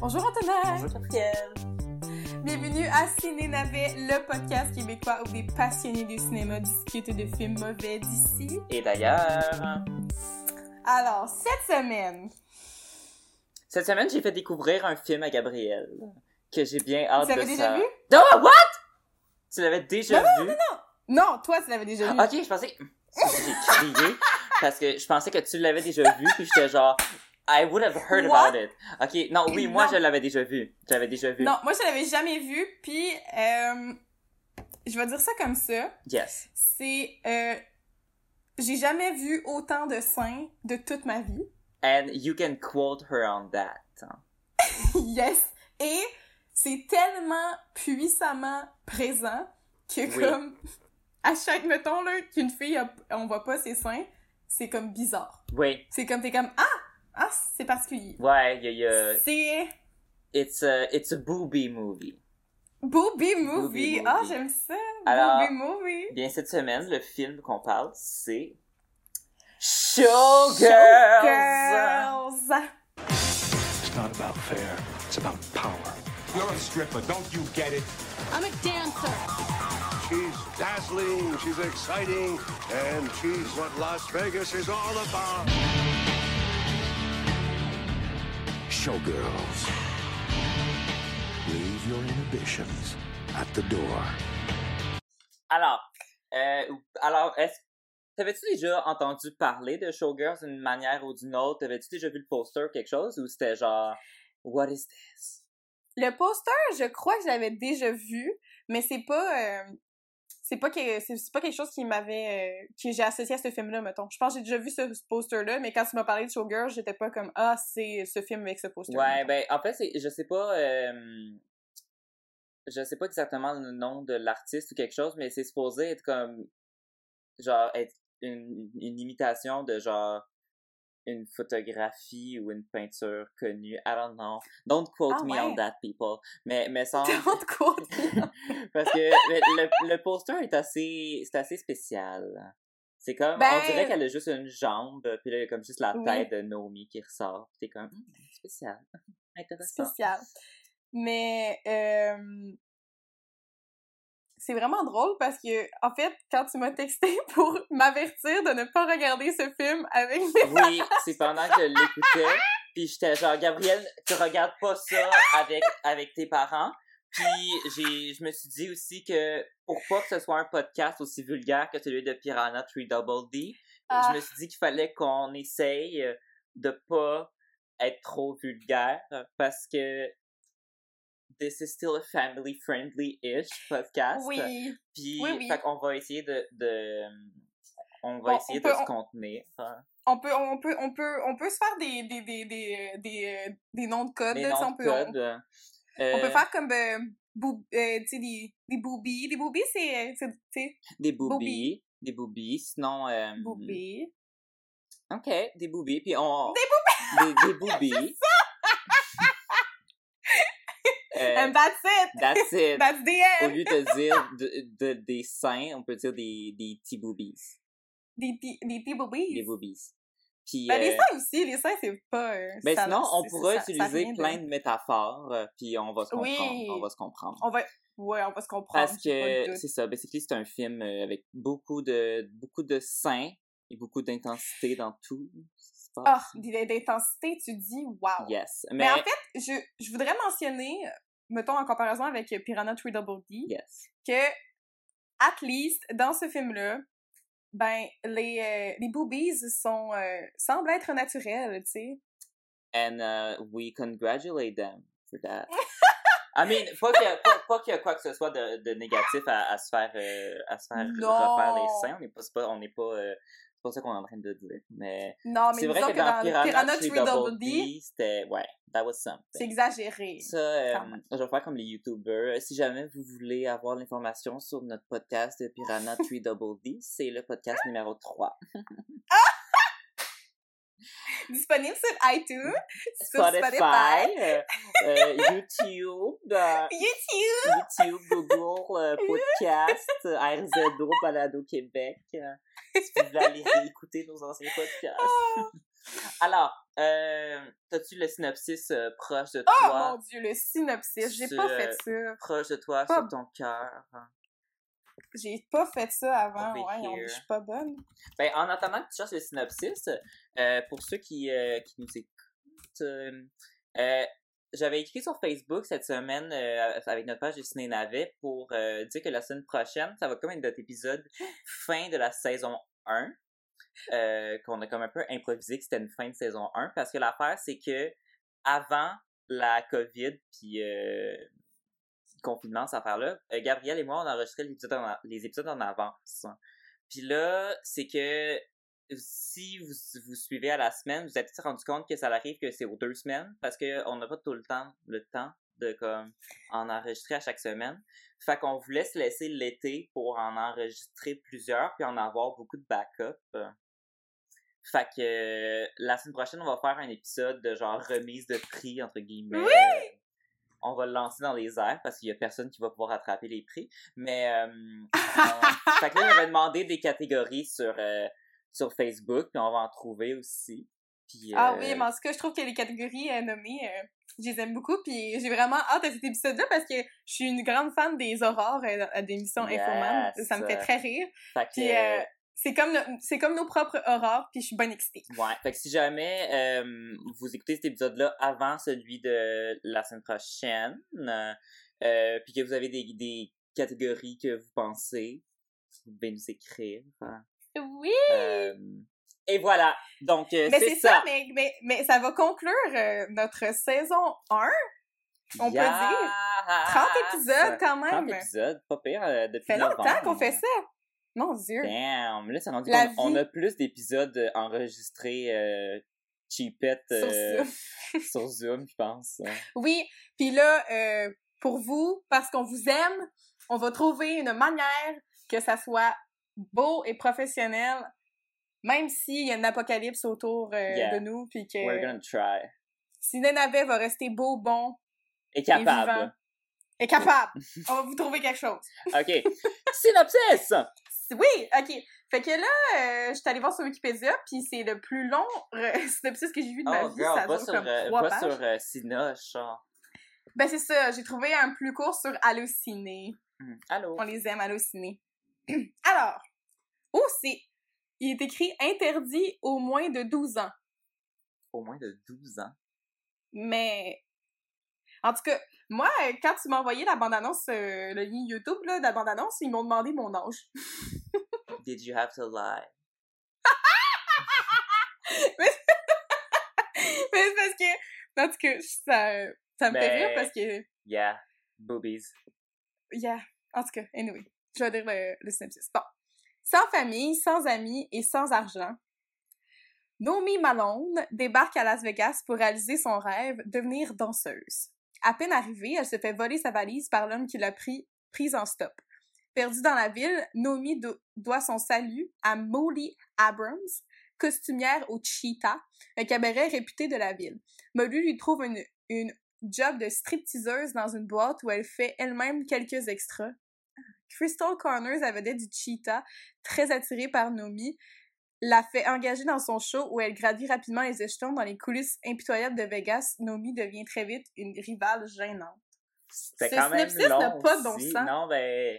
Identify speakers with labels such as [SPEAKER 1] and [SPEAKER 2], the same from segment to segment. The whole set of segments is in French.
[SPEAKER 1] Bonjour Antonin!
[SPEAKER 2] Bonjour Gabrielle!
[SPEAKER 1] Bienvenue à Ciné Navet, le podcast québécois où des passionnés du cinéma discutent de films mauvais d'ici.
[SPEAKER 2] Et d'ailleurs,
[SPEAKER 1] Alors, cette semaine,
[SPEAKER 2] cette semaine, j'ai fait découvrir un film à Gabrielle que j'ai bien hâte
[SPEAKER 1] vous
[SPEAKER 2] de
[SPEAKER 1] déjà
[SPEAKER 2] ça.
[SPEAKER 1] vu?
[SPEAKER 2] Oh, what? Tu l'avais déjà vu?
[SPEAKER 1] Non, toi, tu l'avais déjà vu.
[SPEAKER 2] Ok, je pensais. J'ai crié parce que je pensais que tu l'avais déjà vu, puis j'étais genre. I would have heard
[SPEAKER 1] What?
[SPEAKER 2] about it. Ok, non, oui, moi
[SPEAKER 1] Non.
[SPEAKER 2] je l'avais déjà vu. J'avais déjà vu.
[SPEAKER 1] Non, moi, je l'avais jamais vu, puis euh, je vais dire ça comme ça.
[SPEAKER 2] Yes.
[SPEAKER 1] C'est... Euh, j'ai jamais vu autant de seins de toute ma vie.
[SPEAKER 2] And you can quote her on that.
[SPEAKER 1] yes! Et c'est tellement puissamment présent que
[SPEAKER 2] Oui.
[SPEAKER 1] comme à chaque mettons là qu'une fille a- on voit pas ses seins, c'est comme bizarre.
[SPEAKER 2] Oui,
[SPEAKER 1] C'est comme t'es comme ah ah c'est particulier.
[SPEAKER 2] ouais, il y a- y a-
[SPEAKER 1] C'est
[SPEAKER 2] It's a, it's a booby movie.
[SPEAKER 1] Booby movie. Ah j'aime ça.
[SPEAKER 2] Alors-
[SPEAKER 1] Booby movie.
[SPEAKER 2] Bien, cette semaine, le film qu'on parle, c'est. Showgirls!
[SPEAKER 1] Girls.
[SPEAKER 3] It's not about fair. It's about power.
[SPEAKER 4] You're a stripper, don't you get it?
[SPEAKER 5] I'm a dancer.
[SPEAKER 4] She's dazzling, she's exciting, and she's what Las Vegas is all about.
[SPEAKER 3] Showgirls. Leave your inhibitions at the door.
[SPEAKER 2] Alors, euh, alors, est-ce. T'avais-tu déjà entendu parler de Showgirls d'une manière ou d'une autre? T'avais-tu déjà vu le poster ou quelque chose? Ou c'était genre. What is this?
[SPEAKER 1] Le poster, je crois que je l'avais déjà vu, mais c'est pas euh, c'est pas que c'est pas quelque chose qui m'avait euh, que j'ai associé à ce film-là mettons. Je pense que j'ai déjà vu ce, ce poster-là, mais quand tu m'as parlé de Showgirl, j'étais pas comme ah, c'est ce film avec ce poster.
[SPEAKER 2] Ouais, ben, en fait, c'est, je sais pas, euh, je sais pas exactement le nom de l'artiste ou quelque chose, mais c'est supposé être comme, genre, être une, une imitation de genre, une photographie ou une peinture connue. I don't know. Don't quote
[SPEAKER 1] Ah
[SPEAKER 2] me
[SPEAKER 1] ouais.
[SPEAKER 2] on that, people. Mais, mais sans,
[SPEAKER 1] Don't quote.
[SPEAKER 2] parce que le, le, poster est assez, c'est assez spécial. C'est comme,
[SPEAKER 1] Ben-
[SPEAKER 2] on dirait qu'elle a juste une jambe, puis là, il y a comme juste la
[SPEAKER 1] Oui.
[SPEAKER 2] tête de Naomi qui ressort. T'es comme, Hmm, spécial. Intéressant.
[SPEAKER 1] spécial. Mais euh, c'est vraiment drôle parce que en fait, quand tu m'as texté pour m'avertir de ne pas regarder ce film avec mes
[SPEAKER 2] Oui, c'est pendant que je l'écoutais, puis j'étais genre, Gabrielle, tu regardes pas ça avec, avec tes parents. Puis j'ai, je me suis dit aussi que pour pas que ce soit un podcast aussi vulgaire que celui de Piranha 3 Double D,
[SPEAKER 1] Ah.
[SPEAKER 2] je me suis dit qu'il fallait qu'on essaye de pas être trop vulgaire parce que this is still a family friendly-ish podcast.
[SPEAKER 1] Oui.
[SPEAKER 2] Puis,
[SPEAKER 1] Oui, oui.
[SPEAKER 2] fait qu'on va essayer de, de on va
[SPEAKER 1] On-
[SPEAKER 2] essayer
[SPEAKER 1] on peut-
[SPEAKER 2] de se
[SPEAKER 1] on-
[SPEAKER 2] contenir. hein.
[SPEAKER 1] on peut on peut on peut on peut se faire des des des des euh, des, euh, des noms de code sais,
[SPEAKER 2] noms
[SPEAKER 1] on
[SPEAKER 2] de
[SPEAKER 1] peut on,
[SPEAKER 2] code. euh,
[SPEAKER 1] on peut
[SPEAKER 2] euh,
[SPEAKER 1] faire comme euh, boob- euh, tu sais des des boobies des boobies c'est tu sais
[SPEAKER 2] des boobies. Des boobies. Sinon,
[SPEAKER 1] boobies
[SPEAKER 2] OK, des boobies. Puis on... Des boobies! Des, des boobies. Euh,
[SPEAKER 1] and that's it
[SPEAKER 2] that's it.
[SPEAKER 1] that's the
[SPEAKER 2] Au
[SPEAKER 1] end
[SPEAKER 2] lieu de dire de, de- des seins, on peut dire des, des petits boobies.
[SPEAKER 1] des petits des petits boobies
[SPEAKER 2] Des boobies. Puis,
[SPEAKER 1] ben les
[SPEAKER 2] euh,
[SPEAKER 1] seins aussi les seins c'est pas euh,
[SPEAKER 2] ben sinon, on
[SPEAKER 1] c'est-
[SPEAKER 2] pourra
[SPEAKER 1] ça- ça a
[SPEAKER 2] utiliser
[SPEAKER 1] de-
[SPEAKER 2] plein de métaphores, euh, puis on va se
[SPEAKER 1] Oui.
[SPEAKER 2] comprendre. On va se comprendre.
[SPEAKER 1] on va ouais on va se comprendre
[SPEAKER 2] Parce que c'est ça, basically c'est un film avec beaucoup de beaucoup de seins et beaucoup d'intensité dans tout
[SPEAKER 1] ah d- d'intensité tu dis wow
[SPEAKER 2] Yes.
[SPEAKER 1] mais,
[SPEAKER 2] Mais,
[SPEAKER 1] en fait je je voudrais mentionner mettons en comparaison avec Piranha 3 Double D
[SPEAKER 2] yes.
[SPEAKER 1] que, at least, dans ce film-là, ben, les, euh, les boobies sont, euh, semblent être naturelles, tu sais.
[SPEAKER 2] And uh, we congratulate them for that. I mean, pas qu'il y, a- pas, pas qu'il y a quoi que ce soit de, de négatif à, à se faire euh, à se faire
[SPEAKER 1] Non.
[SPEAKER 2] refaire les seins. On n'est pas, on n'est pas, euh, pas ça qu'on est en train de dire. Mais
[SPEAKER 1] Non, mais
[SPEAKER 2] c'est vrai que,
[SPEAKER 1] que,
[SPEAKER 2] dans Piranha,
[SPEAKER 1] Piranha
[SPEAKER 2] 3
[SPEAKER 1] 3
[SPEAKER 2] Double
[SPEAKER 1] Double D,
[SPEAKER 2] D, c'était ouais, that was
[SPEAKER 1] c'est
[SPEAKER 2] something.
[SPEAKER 1] exagéré.
[SPEAKER 2] Ça, euh, je vais faire comme les YouTubers. Si jamais vous voulez avoir l'information sur notre podcast de Piranha 3 Double D, c'est le podcast numéro 3.
[SPEAKER 1] Disponible sur iTunes, sur
[SPEAKER 2] Spotify, euh, euh, YouTube, euh,
[SPEAKER 1] YouTube.
[SPEAKER 2] YouTube, Google, Podcast, RZO, Balado Québec. si vous voulez aller réécouter nos anciens podcasts. Alors, euh, t'as-tu le synopsis proche de
[SPEAKER 1] Oh
[SPEAKER 2] toi?
[SPEAKER 1] mon dieu, le synopsis, j'ai pas fait ça.
[SPEAKER 2] Proche de toi,
[SPEAKER 1] Pas-
[SPEAKER 2] sur ton cœur.
[SPEAKER 1] J'ai pas fait ça avant. Ouais, on- je suis pas bonne.
[SPEAKER 2] Ben, en attendant que tu cherches le synopsis, euh, pour ceux qui, euh, qui nous écoutent, euh, euh, j'avais écrit sur Facebook cette semaine euh, avec notre page de Ciné Navet pour dire que la semaine prochaine, ça va comme être notre épisode fin de la saison 1. euh, qu'on a comme un peu improvisé que c'était une fin de saison 1 parce que l'affaire c'est que avant la COVID puis confinement cette affaire-là, euh, Gabriel et moi on enregistrait les épisodes en avance. Puis là, c'est que si vous, vous suivez à la semaine, vous êtes rendu compte que ça arrive que c'est aux deux semaines? Parce qu'on n'a pas tout le temps le temps de comme en enregistrer à chaque semaine. Fait qu'on voulait se laisser l'été pour en enregistrer plusieurs puis en avoir beaucoup de backup. Fait que euh, la semaine prochaine, on va faire un épisode de genre remise de prix entre guillemets.
[SPEAKER 1] Oui!
[SPEAKER 2] On va le lancer dans les airs parce qu'il y a personne qui va pouvoir attraper les prix. Mais euh, on- fait que là, j'avais demandé des catégories sur, euh, sur Facebook, puis on va en trouver aussi. Puis,
[SPEAKER 1] Ah
[SPEAKER 2] euh,
[SPEAKER 1] oui, mais en tout cas, je trouve que les catégories euh, nommées, euh, je les aime beaucoup. Puis j'ai vraiment hâte à cet épisode-là parce que je suis une grande fan des aurores à d'émissions
[SPEAKER 2] Yes.
[SPEAKER 1] Infoman. Ça me fait très rire.
[SPEAKER 2] fait que,
[SPEAKER 1] Puis c'est comme, c'est comme nos propres aurores, puis je suis bonne excitée.
[SPEAKER 2] Ouais, fait que si jamais euh, vous écoutez cet épisode-là avant celui de la semaine prochaine, euh, puis que vous avez des, des catégories que vous pensez, vous pouvez nous écrire. hein.
[SPEAKER 1] Oui!
[SPEAKER 2] Euh, et voilà, donc euh,
[SPEAKER 1] Mais
[SPEAKER 2] c'est
[SPEAKER 1] ça,
[SPEAKER 2] ça.
[SPEAKER 1] mais, mais, mais ça va conclure euh, notre saison 1. on peut dire. 30 épisodes quand
[SPEAKER 2] 30
[SPEAKER 1] même.
[SPEAKER 2] épisodes, pas pire, depuis
[SPEAKER 1] Ça fait longtemps qu'on fait ça. Mon Dieu.
[SPEAKER 2] Damn, là, ça rendu
[SPEAKER 1] La
[SPEAKER 2] qu'on on a plus d'épisodes euh, enregistrés euh, cheapette
[SPEAKER 1] Sur
[SPEAKER 2] euh,
[SPEAKER 1] Zoom.
[SPEAKER 2] sur Zoom, je pense.
[SPEAKER 1] Oui, puis là, euh, pour vous, parce qu'on vous aime, on va trouver une manière que ça soit beau et professionnel, même s'il y a une apocalypse autour euh,
[SPEAKER 2] Yeah.
[SPEAKER 1] de nous, puis
[SPEAKER 2] We're
[SPEAKER 1] que
[SPEAKER 2] gonna try.
[SPEAKER 1] si Nenavet va rester beau, bon
[SPEAKER 2] Et
[SPEAKER 1] et vivant,
[SPEAKER 2] capable.
[SPEAKER 1] et capable, on va vous trouver quelque chose.
[SPEAKER 2] OK. Synopsis!
[SPEAKER 1] Oui, ok. Fait que là, euh, je suis allée voir sur Wikipédia, puis c'est le plus long euh, synopsis que j'ai vu de ma
[SPEAKER 2] Oh,
[SPEAKER 1] vie.
[SPEAKER 2] girl,
[SPEAKER 1] ça dure
[SPEAKER 2] sur,
[SPEAKER 1] comme
[SPEAKER 2] euh,
[SPEAKER 1] trois pages.
[SPEAKER 2] sur euh, Cinoche, genre.
[SPEAKER 1] Ben c'est ça, j'ai trouvé un plus court sur Allociné.
[SPEAKER 2] Hmm. Allô?
[SPEAKER 1] On les aime, Allociné. Alors, oh, c'est... Il est écrit « Interdit au moins de 12 ans
[SPEAKER 2] Au moins de 12 ans. ».
[SPEAKER 1] Mais... En tout cas, moi, euh, quand tu m'as envoyé la bande-annonce, euh, le lien YouTube là, de la bande-annonce, ils m'ont demandé mon âge.
[SPEAKER 2] Did you have to lie?
[SPEAKER 1] Mais c'est parce que... En tout cas, ça, ça me fait rire parce que...
[SPEAKER 2] Yeah. Boobies.
[SPEAKER 1] Yeah. En tout cas, anyway. Je vais dire le, le synopsis. Bon. Sans famille, sans amis et sans argent, Naomi Malone débarque à Las Vegas pour réaliser son rêve, devenir danseuse. À peine arrivée, elle se fait voler sa valise par l'homme qui l'a pris, prise en stop. Perdue dans la ville, Naomi do- doit son salut à Molly Abrams, costumière au Cheetah, un cabaret réputé de la ville. Molly lui trouve une, job de stripteaseuse dans une boîte où elle fait elle-même quelques extras. Crystal Corners, la vedette du Cheetah, très attirée par Nomi, la fait engager dans son show où elle gravit rapidement les échelons dans les coulisses impitoyables de Vegas. Nomi devient très vite une rivale gênante.
[SPEAKER 2] C'était quand même
[SPEAKER 1] n'a pas de bon sens.
[SPEAKER 2] Non, ben...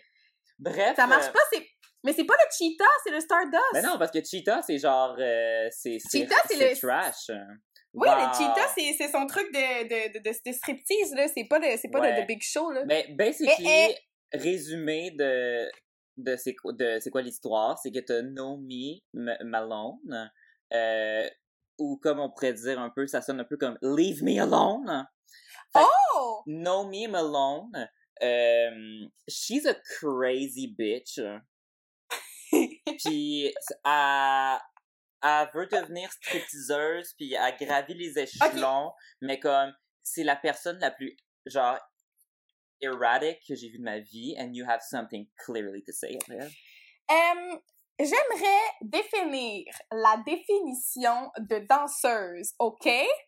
[SPEAKER 2] Bref.
[SPEAKER 1] Ça marche
[SPEAKER 2] euh,
[SPEAKER 1] pas, c'est... Mais c'est pas le Cheetah, c'est le Stardust!
[SPEAKER 2] Mais non, parce que Cheetah, c'est genre... euh, c'est
[SPEAKER 1] Cheetah, c'est le-
[SPEAKER 2] trash.
[SPEAKER 1] Oui,
[SPEAKER 2] Wow.
[SPEAKER 1] le Cheetah, c'est c'est son truc de, de, de, de, de striptease, là. C'est pas, le, c'est pas
[SPEAKER 2] Ouais.
[SPEAKER 1] le Big Show, là.
[SPEAKER 2] Mais basically,
[SPEAKER 1] Eh,
[SPEAKER 2] résumé de, de c'est quoi, de c'est quoi l'histoire, c'est que t'as Naomi Malone, euh, ou comme on pourrait dire un peu, ça sonne un peu comme Leave me alone.
[SPEAKER 1] Oh!
[SPEAKER 2] Naomi Malone, euh, she's a crazy bitch. Puis elle, elle veut devenir stripteaseuse, puis elle gravit les échelons, mais comme c'est la personne la plus genre erratic que j'ai vue de ma vie, and you have something clearly to say après.
[SPEAKER 1] Euh, J'aimerais définir la définition de danseuse, OK?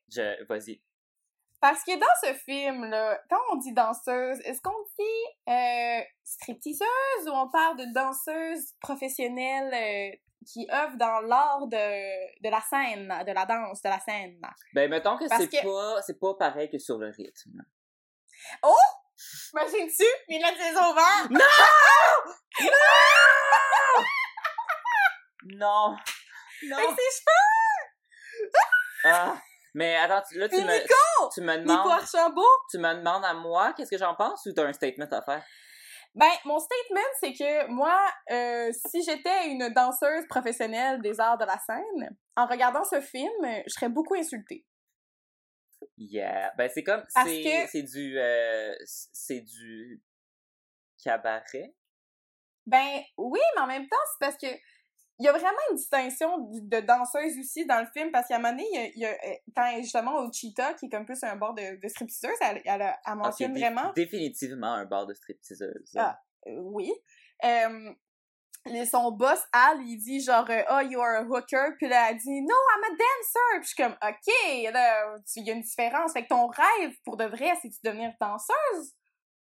[SPEAKER 2] Je, vas-y.
[SPEAKER 1] Parce que dans ce film-là, quand on dit danseuse, est-ce qu'on dit euh, stripteaseuse ou on parle de danseuse professionnelle euh, qui œuvre dans l'art de, de la scène, de la danse, de la scène?
[SPEAKER 2] Ben, mettons que c'est
[SPEAKER 1] que-
[SPEAKER 2] pas, pareil que sur le rythme.
[SPEAKER 1] Imagine-tu, mais là, c'est ouvert!
[SPEAKER 2] Non! Non!
[SPEAKER 1] Avec ses cheveux!
[SPEAKER 2] Ah! Mais attends, tu- là, tu me,
[SPEAKER 1] Nico!
[SPEAKER 2] tu me
[SPEAKER 1] Nico
[SPEAKER 2] demandes,
[SPEAKER 1] Archambault!
[SPEAKER 2] tu me demandes à moi qu'est-ce que j'en pense ou t'as un statement à faire?
[SPEAKER 1] Ben, mon statement, c'est que moi, euh, si j'étais une danseuse professionnelle des arts de la scène, en regardant ce film, je serais beaucoup insultée.
[SPEAKER 2] Yeah. Ben, c'est comme, c'est,
[SPEAKER 1] que-
[SPEAKER 2] c'est du, euh, c'est du cabaret?
[SPEAKER 1] Ben oui, mais en même temps, c'est parce que il y a vraiment une distinction de danseuse aussi dans le film, parce qu'à un moment donné, il y a, il y a, euh, quand justement au Cheetah, qui est comme plus un bord de, de stripteaseuse, elle, elle, a- elle mentionne vraiment
[SPEAKER 2] Définitivement un bar de stripteaseuse.
[SPEAKER 1] Ah. Euh, oui. Euh, son boss, Al, il dit genre, euh, oh, you are a hooker. Puis là, elle dit, no, I'm a dancer. Puis je suis comme, ok, là, il y a une différence. Fait que ton rêve, pour de vrai, c'est de devenir danseuse?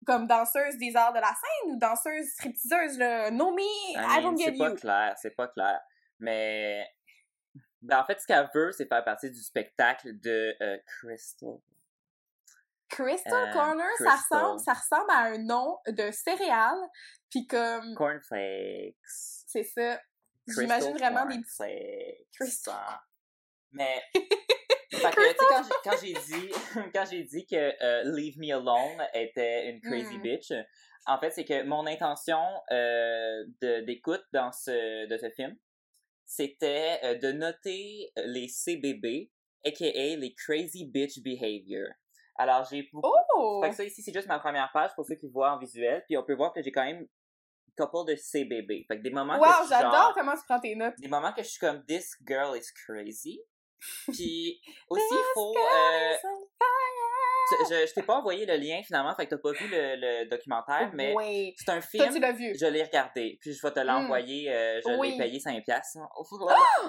[SPEAKER 1] Comme danseuse des arts de la scène ou danseuse stripteaseuse, là? No me, I,
[SPEAKER 2] I
[SPEAKER 1] don't get
[SPEAKER 2] c'est pas
[SPEAKER 1] you.
[SPEAKER 2] clair, c'est pas clair. Mais, ben, en fait, ce qu'elle veut, c'est faire partie du spectacle de euh, Crystal.
[SPEAKER 1] Crystal
[SPEAKER 2] Euh,
[SPEAKER 1] Corner, ça ressemble, ça ressemble à un nom de céréales. Puis comme,
[SPEAKER 2] Cornflakes.
[SPEAKER 1] c'est ça. J'imagine vraiment des petits...
[SPEAKER 2] Cornflakes.
[SPEAKER 1] Crystal.
[SPEAKER 2] Mais, fait que, tu sais, quand j'ai- dit, quand j'ai dit que euh, Leave Me Alone était une crazy
[SPEAKER 1] Mm.
[SPEAKER 2] bitch, en fait, c'est que mon intention euh, d'écoute dans ce, de ce film, c'était euh, de noter les CBB, aka les Crazy Bitch Behavior. Alors, j'ai beaucoup
[SPEAKER 1] Oh!
[SPEAKER 2] fait que ça ici, c'est juste ma première page pour ceux qui voient en visuel. Puis on peut voir que j'ai quand même couple de CBB. Fait que des moments que
[SPEAKER 1] Wow,
[SPEAKER 2] suis
[SPEAKER 1] j'adore
[SPEAKER 2] genre-
[SPEAKER 1] comment tu prends tes notes.
[SPEAKER 2] Des moments que je suis comme, this girl is crazy. Puis aussi, il faut... euh, je je, t'ai pas envoyé le lien finalement, fait que t'as pas vu le, le documentaire, mais
[SPEAKER 1] Oui.
[SPEAKER 2] c'est un
[SPEAKER 1] Toi, tu
[SPEAKER 2] film...
[SPEAKER 1] l'as vu.
[SPEAKER 2] Je l'ai regardé, puis je vais te l'envoyer, euh, je
[SPEAKER 1] Oui.
[SPEAKER 2] l'ai payé 5 piastres.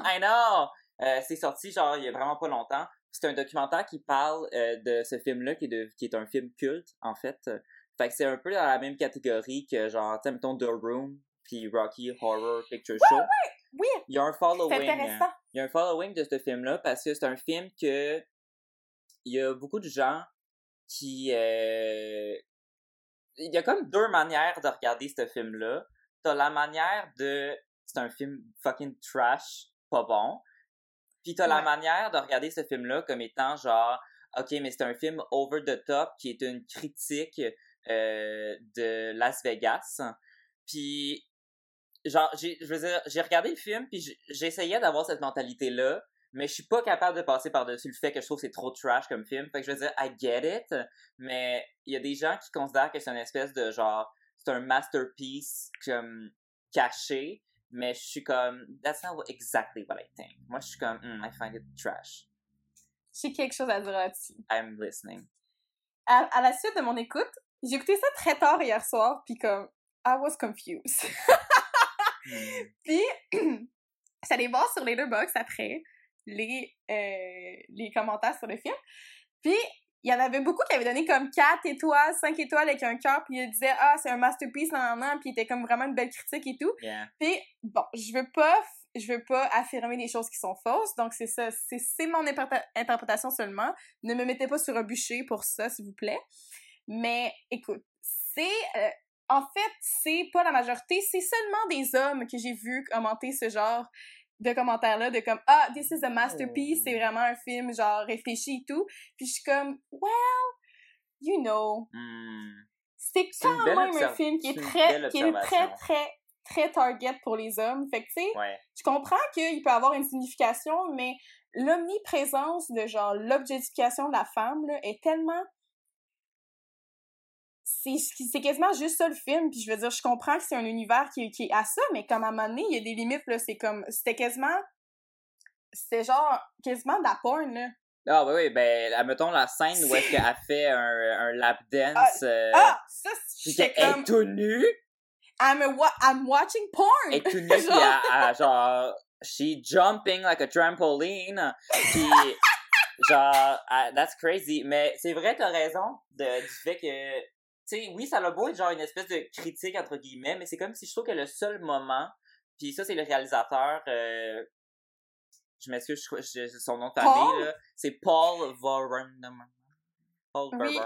[SPEAKER 2] I know! Euh, c'est sorti genre il y a vraiment pas longtemps. C'est un documentaire qui parle euh, de ce film-là, qui, est de- qui est un film culte, en fait. Fait que c'est un peu dans la même catégorie que genre, tu sais, mettons The Room, puis Rocky Horror Picture Show.
[SPEAKER 1] Oui,
[SPEAKER 2] Il y a un following.
[SPEAKER 1] intéressant.
[SPEAKER 2] Il y a un following de ce film-là parce que c'est un film que il y a beaucoup de gens qui euh, il y a comme deux manières de regarder ce film-là. T'as la manière de c'est un film fucking trash, pas bon. Puis t'as la manière de regarder ce film-là comme étant genre OK, mais c'est un film over the top qui est une critique euh, de Las Vegas. Puis genre j'ai je veux dire j'ai regardé le film puis j'essayais d'avoir cette mentalité là mais je suis pas capable de passer par-dessus le fait que je trouve que c'est trop trash comme film. Fait que je veux dire I get it mais il y a des gens qui considèrent que c'est une espèce de genre c'est un masterpiece comme caché mais je suis comme that's not what- exactly what I think moi je suis comme Hmm, I find it trash
[SPEAKER 1] J'ai quelque chose à dire là-dessus.
[SPEAKER 2] I'm listening
[SPEAKER 1] À, à la suite de mon écoute, j'ai écouté ça très tard hier soir, puis comme, I was confused.
[SPEAKER 2] Hmm.
[SPEAKER 1] puis, j'allais voir sur Letterboxd après les, euh, les commentaires sur le film. Puis, il y en avait beaucoup qui avaient donné comme 4 étoiles, 5 étoiles avec un cœur, puis ils disaient « Ah, c'est un masterpiece, nan, nan, nan », puis il était comme vraiment une belle critique et tout.
[SPEAKER 2] yeah
[SPEAKER 1] Puis, bon, je veux pas, je veux pas affirmer des choses qui sont fausses, donc c'est ça, c'est, mon interpréta- interprétation seulement. Ne me mettez pas sur un bûcher pour ça, s'il vous plaît. Mais, écoute, c'est, euh, en fait, c'est pas la majorité, c'est seulement des hommes que j'ai vu commenter ce genre de commentaires-là, de comme, ah, this is a masterpiece,
[SPEAKER 2] Oh.
[SPEAKER 1] c'est vraiment un film, genre, réfléchi et tout. Puis je suis comme, well, you know,
[SPEAKER 2] Hmm.
[SPEAKER 1] c'est quand même un film qui est très, qui est très, très, très target pour les hommes. Fait que, tu sais,
[SPEAKER 2] ouais
[SPEAKER 1] je comprends qu'il peut avoir une signification, mais l'omniprésence de genre l'objectification de la femme là, est tellement c'est quasiment juste ça le film puis je veux dire je comprends que c'est un univers qui, qui est à ça mais comme à un moment donné il y a des limites là c'est comme c'était quasiment c'était genre quasiment de la porn là.
[SPEAKER 2] Ah oui oui ben admettons la scène où est-ce qu'elle fait un, un lap dance euh,
[SPEAKER 1] ah ça j'étais comme
[SPEAKER 2] est tout nue.
[SPEAKER 1] I'm, a wa- I'm watching porn
[SPEAKER 2] elle est tout nue
[SPEAKER 1] Genre-
[SPEAKER 2] elle- elle, genre she jumping like a trampoline puis genre ah, that's crazy. Mais c'est vrai t'as raison de, du fait que sais oui ça a beau être genre une espèce de critique entre guillemets mais c'est comme si je trouve que le seul moment Puis ça, c'est le réalisateur. euh, je m'excuse, son nom de famille, là. C'est Paul Verhoeven. Paul
[SPEAKER 1] Oui.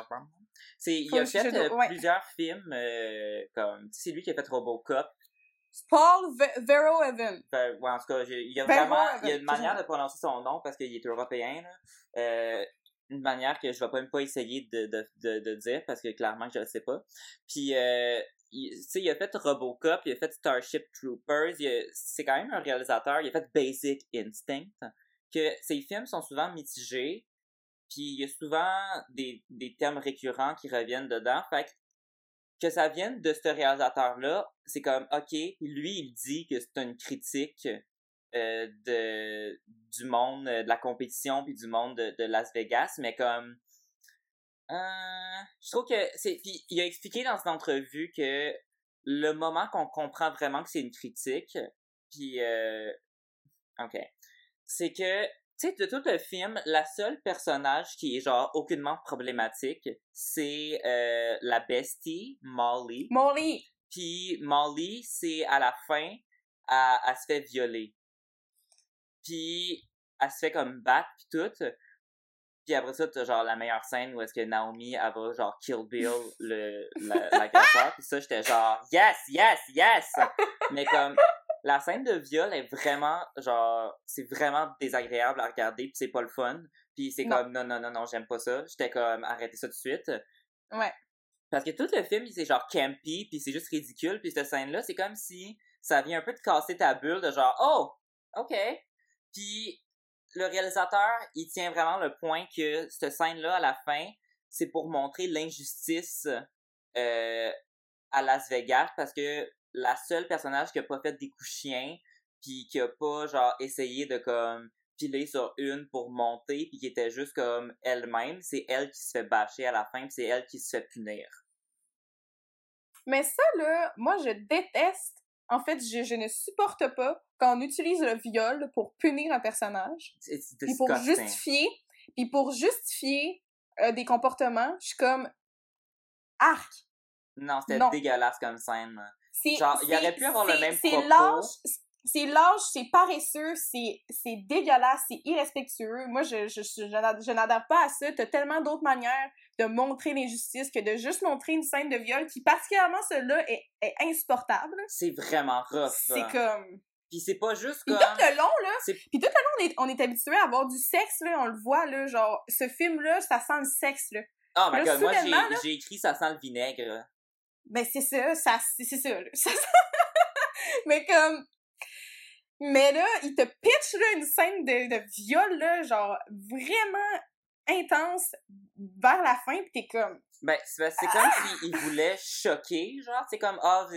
[SPEAKER 2] Il a fait euh,
[SPEAKER 1] ouais.
[SPEAKER 2] plusieurs films, euh, comme, c'est lui qui a fait Robocop.
[SPEAKER 1] Paul Ve- Verhoeven.
[SPEAKER 2] Fait, ouais, en tout cas, il y a
[SPEAKER 1] Verhoeven,
[SPEAKER 2] vraiment, il y a une manière de prononcer son nom parce qu'il est européen, là. Euh, une manière que je vais même pas essayer de, de, de, dire parce que clairement je le sais pas. Puis, euh, il, il a fait Robocop, il a fait Starship Troopers, c'est quand même un réalisateur, il a fait Basic Instinct, que ses films sont souvent mitigés, puis il y a souvent des, des thèmes récurrents qui reviennent dedans, fait que ça vienne de ce réalisateur-là, c'est comme, ok, lui, il dit que c'est une critique euh, de du monde, euh, de la compétition, puis du monde de, de Las Vegas, mais comme, euh, je trouve que c'est, puis il a expliqué dans cette entrevue que le moment qu'on comprend vraiment que c'est une critique, puis, euh, ok, c'est que tu sais, de tout le film, la seule personnage qui est genre aucunement problématique, c'est la bestie, Molly.
[SPEAKER 1] Molly.
[SPEAKER 2] Puis Molly, c'est à la fin, elle, elle se fait violer. Puis elle se fait comme battre puis tout. Puis après ça, t'as genre la meilleure scène où est-ce que Naomi, elle va genre kill Bill, le, la- l'agresseur. Puis ça, j'étais genre yes, yes, yes! Mais comme la scène de viol est vraiment genre c'est vraiment désagréable à regarder puis c'est pas le fun puis c'est comme non non non non j'aime pas ça j'étais comme arrêtez ça tout de suite
[SPEAKER 1] Ouais.
[SPEAKER 2] parce que tout le film c'est genre campy puis c'est juste ridicule puis cette scène là c'est comme si ça vient un peu de casser ta bulle de genre oh ok puis le réalisateur il tient vraiment le point que cette scène là à la fin c'est pour montrer l'injustice euh, à Las Vegas parce que la seule personnage qui a pas fait des coups chiens puis qui a pas genre essayé de comme piler sur une pour monter puis qui était juste comme elle-même c'est elle qui se fait bâcher à la fin c'est elle qui se fait punir
[SPEAKER 1] Mais ça, là, moi, je déteste. En fait, je, je ne supporte pas quand on utilise le viol pour punir un personnage. Puis pour justifier, puis pour justifier euh, des comportements, je suis comme arc.
[SPEAKER 2] non c'était dégueulasse comme scène Genre, il aurait pu avoir le même propos.
[SPEAKER 1] c'est lâche, c'est paresseux, c'est c'est dégueulasse, c'est irrespectueux. Moi, je je je, je n'adhère pas à ça. T'as tellement d'autres manières de montrer l'injustice que de juste montrer une scène de viol qui particulièrement celle-là est, est insupportable.
[SPEAKER 2] c'est vraiment rough
[SPEAKER 1] C'est comme
[SPEAKER 2] puis c'est pas juste
[SPEAKER 1] Puis
[SPEAKER 2] comme
[SPEAKER 1] tout le long, là, puis tout le long, on est, on est habitué à avoir du sexe, là, on le voit, là, genre, ce film-là, ça sent le sexe, là.
[SPEAKER 2] oh my
[SPEAKER 1] là,
[SPEAKER 2] god moi j'ai écrit ça sent le vinaigre
[SPEAKER 1] Ben, c'est ça, ça, c'est c'est ça, là. Ça sent- Mais comme... Mais là, il te pitch, là, une scène de, de viol, là, genre, vraiment intense vers la fin, pis t'es comme...
[SPEAKER 2] Ben, c'est c'est comme s'il voulait choquer, genre, c'est comme, ah, vous,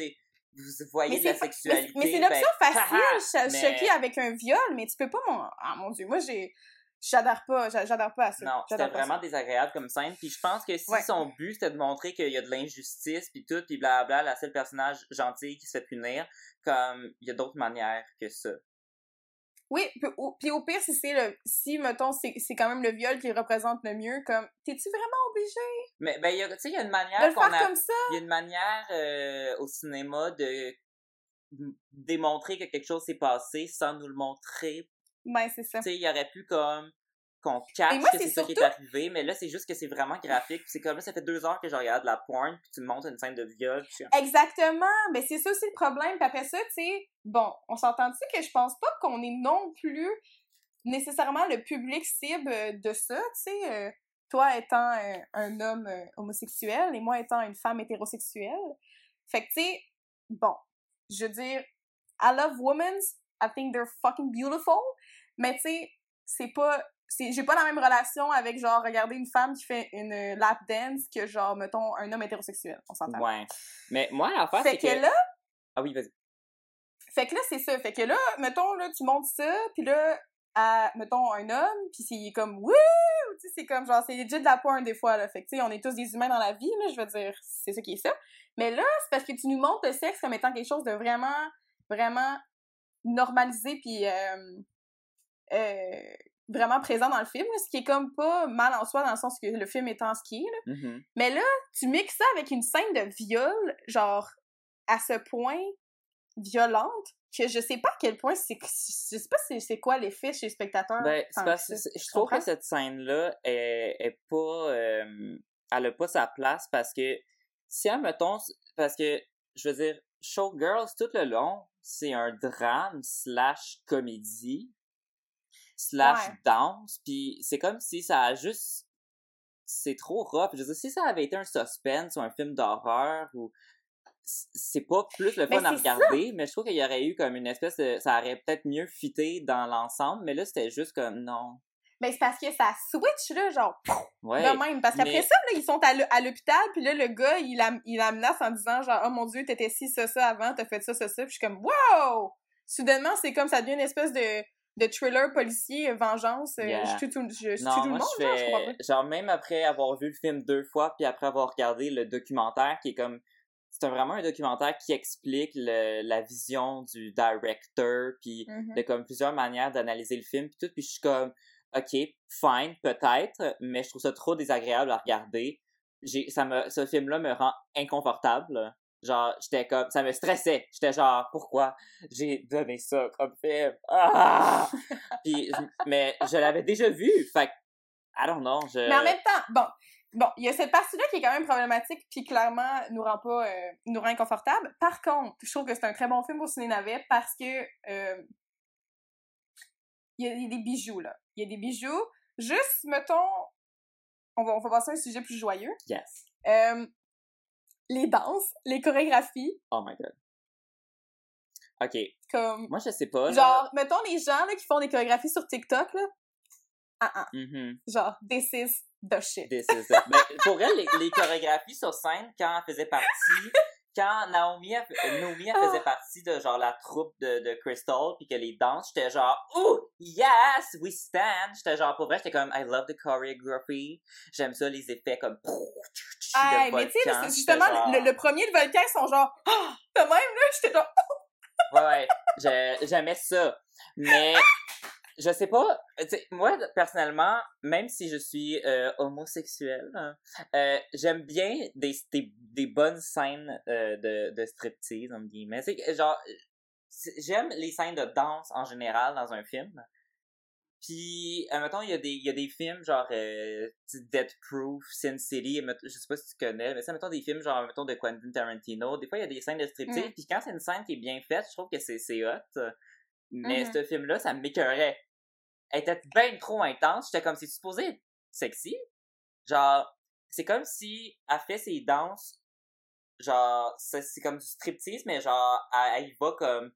[SPEAKER 2] vous voyez de la sexualité.
[SPEAKER 1] Mais, c'est
[SPEAKER 2] ben,
[SPEAKER 1] l'option facile,
[SPEAKER 2] haha,
[SPEAKER 1] cho-
[SPEAKER 2] mais-
[SPEAKER 1] choquer avec un viol, mais tu peux pas, mon... Ah, mon Dieu, moi, j'ai... J'adhère pas, j'a- j'adhère pas à ça.
[SPEAKER 2] Non, c'était
[SPEAKER 1] ça.
[SPEAKER 2] vraiment désagréable comme scène. Puis je pense que si
[SPEAKER 1] Ouais.
[SPEAKER 2] son but c'était de montrer qu'il y a de l'injustice puis tout, puis blabla, la seule personnage gentil qui se fait punir, comme il y a d'autres manières que ça.
[SPEAKER 1] Oui, puis au, puis au pire, si c'est le... Si, mettons, c'est c'est quand même le viol qui représente le mieux, comme... T'es-tu vraiment obligé?
[SPEAKER 2] Mais ben, tu sais, il y a une
[SPEAKER 1] de
[SPEAKER 2] manière
[SPEAKER 1] le
[SPEAKER 2] qu'on
[SPEAKER 1] faire
[SPEAKER 2] a,
[SPEAKER 1] comme ça?
[SPEAKER 2] il y a une manière euh, au cinéma de démontrer que quelque chose s'est passé sans nous le montrer.
[SPEAKER 1] Ben, c'est ça.
[SPEAKER 2] Tu sais, il y aurait pu comme qu'on catch
[SPEAKER 1] moi,
[SPEAKER 2] que
[SPEAKER 1] c'est
[SPEAKER 2] ça qui est arrivé, mais là, c'est juste que c'est vraiment graphique. C'est comme là, ça fait deux heures que je regarde la porn, puis tu me montres une scène de viol. puis
[SPEAKER 1] Exactement. Ben, c'est ça aussi le problème. Puis après ça, tu sais, bon, on s'entend-tu que je pense pas qu'on est non plus nécessairement le public cible de ça, tu sais. euh, toi étant euh, un homme euh, homosexuel et moi étant une femme hétérosexuelle? Fait que, tu sais, bon, je veux dire, I love women, I think they're fucking beautiful, mais tu sais, c'est pas... J'ai pas la même relation avec, genre, regarder une femme qui fait une euh, lap dance que, genre, mettons, un homme hétérosexuel. On s'entend.
[SPEAKER 2] Ouais. Mais moi, l'affaire,
[SPEAKER 1] Fait
[SPEAKER 2] c'est
[SPEAKER 1] que
[SPEAKER 2] que...
[SPEAKER 1] là,
[SPEAKER 2] Ah oui, vas-y.
[SPEAKER 1] fait que là, c'est ça. Fait que là, mettons, là, tu montes ça, puis là, à, mettons, un homme, puis c'est comme, wouh! Tu sais, c'est comme, genre, c'est legit de la porn, des fois, là. Fait que, tu sais, on est tous des humains dans la vie, là, je veux dire, c'est ça qui est ça. Mais là, c'est parce que tu nous montres le sexe comme étant quelque chose de vraiment, vraiment normalisé, puis euh, euh, vraiment présent dans le film, là, ce qui est comme pas mal en soi, dans le sens que le film est, là.
[SPEAKER 2] Mhm.
[SPEAKER 1] Mais là, tu mixes ça avec une scène de viol, genre, à ce point violente, que je sais pas à quel point c'est. Je sais pas c'est quoi l'effet chez les spectateurs.
[SPEAKER 2] Ben,
[SPEAKER 1] ça.
[SPEAKER 2] je trouve que cette scène-là est, est pas. euh, elle a pas sa place parce que si, admettons, parce que, je veux dire, Showgirls, tout le long, c'est un drame slash comédie slash
[SPEAKER 1] Ouais.
[SPEAKER 2] danse, puis c'est comme si ça a juste. C'est trop rough. Je veux dire, si ça avait été un suspense ou un film d'horreur ou. C'est pas plus le fun à
[SPEAKER 1] ça.
[SPEAKER 2] regarder, mais je trouve qu'il y aurait eu comme une espèce de. Ça aurait peut-être mieux fité dans l'ensemble, mais là, c'était juste comme non.
[SPEAKER 1] Mais c'est parce que ça switch, là, genre,
[SPEAKER 2] Ouais.
[SPEAKER 1] de même. Parce qu'après
[SPEAKER 2] mais-
[SPEAKER 1] ça, là, ils sont à l'hô- à l'hôpital, puis là, le gars, il la, il en disant, genre, oh mon Dieu, t'étais ci, ça, ça avant, t'as fait ça, ça, ça. Puis je suis comme, wow! Soudainement, c'est comme ça devient une espèce de, de thriller policier, euh, vengeance. euh,
[SPEAKER 2] Yeah.
[SPEAKER 1] Je tue tout, je, je tue
[SPEAKER 2] Non,
[SPEAKER 1] tout le monde,
[SPEAKER 2] je
[SPEAKER 1] genre, je comprends
[SPEAKER 2] fais...
[SPEAKER 1] pas.
[SPEAKER 2] Genre, même après avoir vu le film deux fois, puis après avoir regardé le documentaire, qui est comme... C'est vraiment un documentaire qui explique le- la vision du director, puis
[SPEAKER 1] Mhm.
[SPEAKER 2] de comme plusieurs manières d'analyser le film, puis tout, puis je suis comme... OK, fine, peut-être, mais je trouve ça trop désagréable à regarder. J'ai, ça me, ce film-là me rend inconfortable. Genre, j'étais comme, ça me stressait. J'étais genre, pourquoi j'ai donné ça comme film? Ah! Puis, mais je l'avais déjà vu, fait I don't know, je...
[SPEAKER 1] Mais en même temps, bon, bon, il y a cette partie-là qui est quand même problématique, puis clairement nous rend pas, euh, nous rend inconfortable. Par contre, je trouve que c'est un très bon film au ciné navet parce que euh, il y, a- il y a des bijoux là, il y a des bijoux. Juste, mettons, on va, on va passer à un sujet plus joyeux.
[SPEAKER 2] Yes.
[SPEAKER 1] Euh, les danses, les chorégraphies,
[SPEAKER 2] Oh my god. OK,
[SPEAKER 1] comme
[SPEAKER 2] moi, je sais pas, là.
[SPEAKER 1] genre, mettons les gens là qui font des chorégraphies sur TikTok là, ah ah,
[SPEAKER 2] Mhm.
[SPEAKER 1] genre this is the shit.
[SPEAKER 2] This is it. Ben, pour elle, les, les chorégraphies sur scène, quand elle faisait partie, quand Naomi, elle, Naomi, elle faisait partie de genre la troupe de, de Crystal, puis que les danses, j'étais genre, oh, yes, we stand. J'étais genre, pour vrai, j'étais comme, I love the choreography. J'aime ça, les effets comme, De
[SPEAKER 1] mais tu sais, justement,
[SPEAKER 2] genre-
[SPEAKER 1] le, le premier de Volcan, ils sont genre, ah, de même, là, j'étais genre,
[SPEAKER 2] Ouais, ouais, j'ai- j'aimais ça. Mais, je sais pas, moi, personnellement, même si je suis euh, homosexuel, hein, euh, j'aime bien des, des, des bonnes scènes euh, de, de striptease, guillemets. C'est que, genre, c'est- j'aime les scènes de danse en général dans un film. Puis, euh, mettons, il y, a des- il y a des films genre euh, Death Proof, Sin City, je sais pas si tu connais, mais ça, mettons des films genre, mettons, de Quentin Tarantino. Des fois, il y a des scènes de striptease,
[SPEAKER 1] Mm.
[SPEAKER 2] puis quand c'est une scène qui est bien faite, je trouve que c'est c'est hot. Mais
[SPEAKER 1] Mhm.
[SPEAKER 2] ce film-là, ça m'écœurait. Elle était bien trop intense. J'étais comme, c'est supposé être sexy? Genre, c'est comme si elle fait ses danses, genre, c'est c'est comme du striptease, mais genre, elle, elle y va comme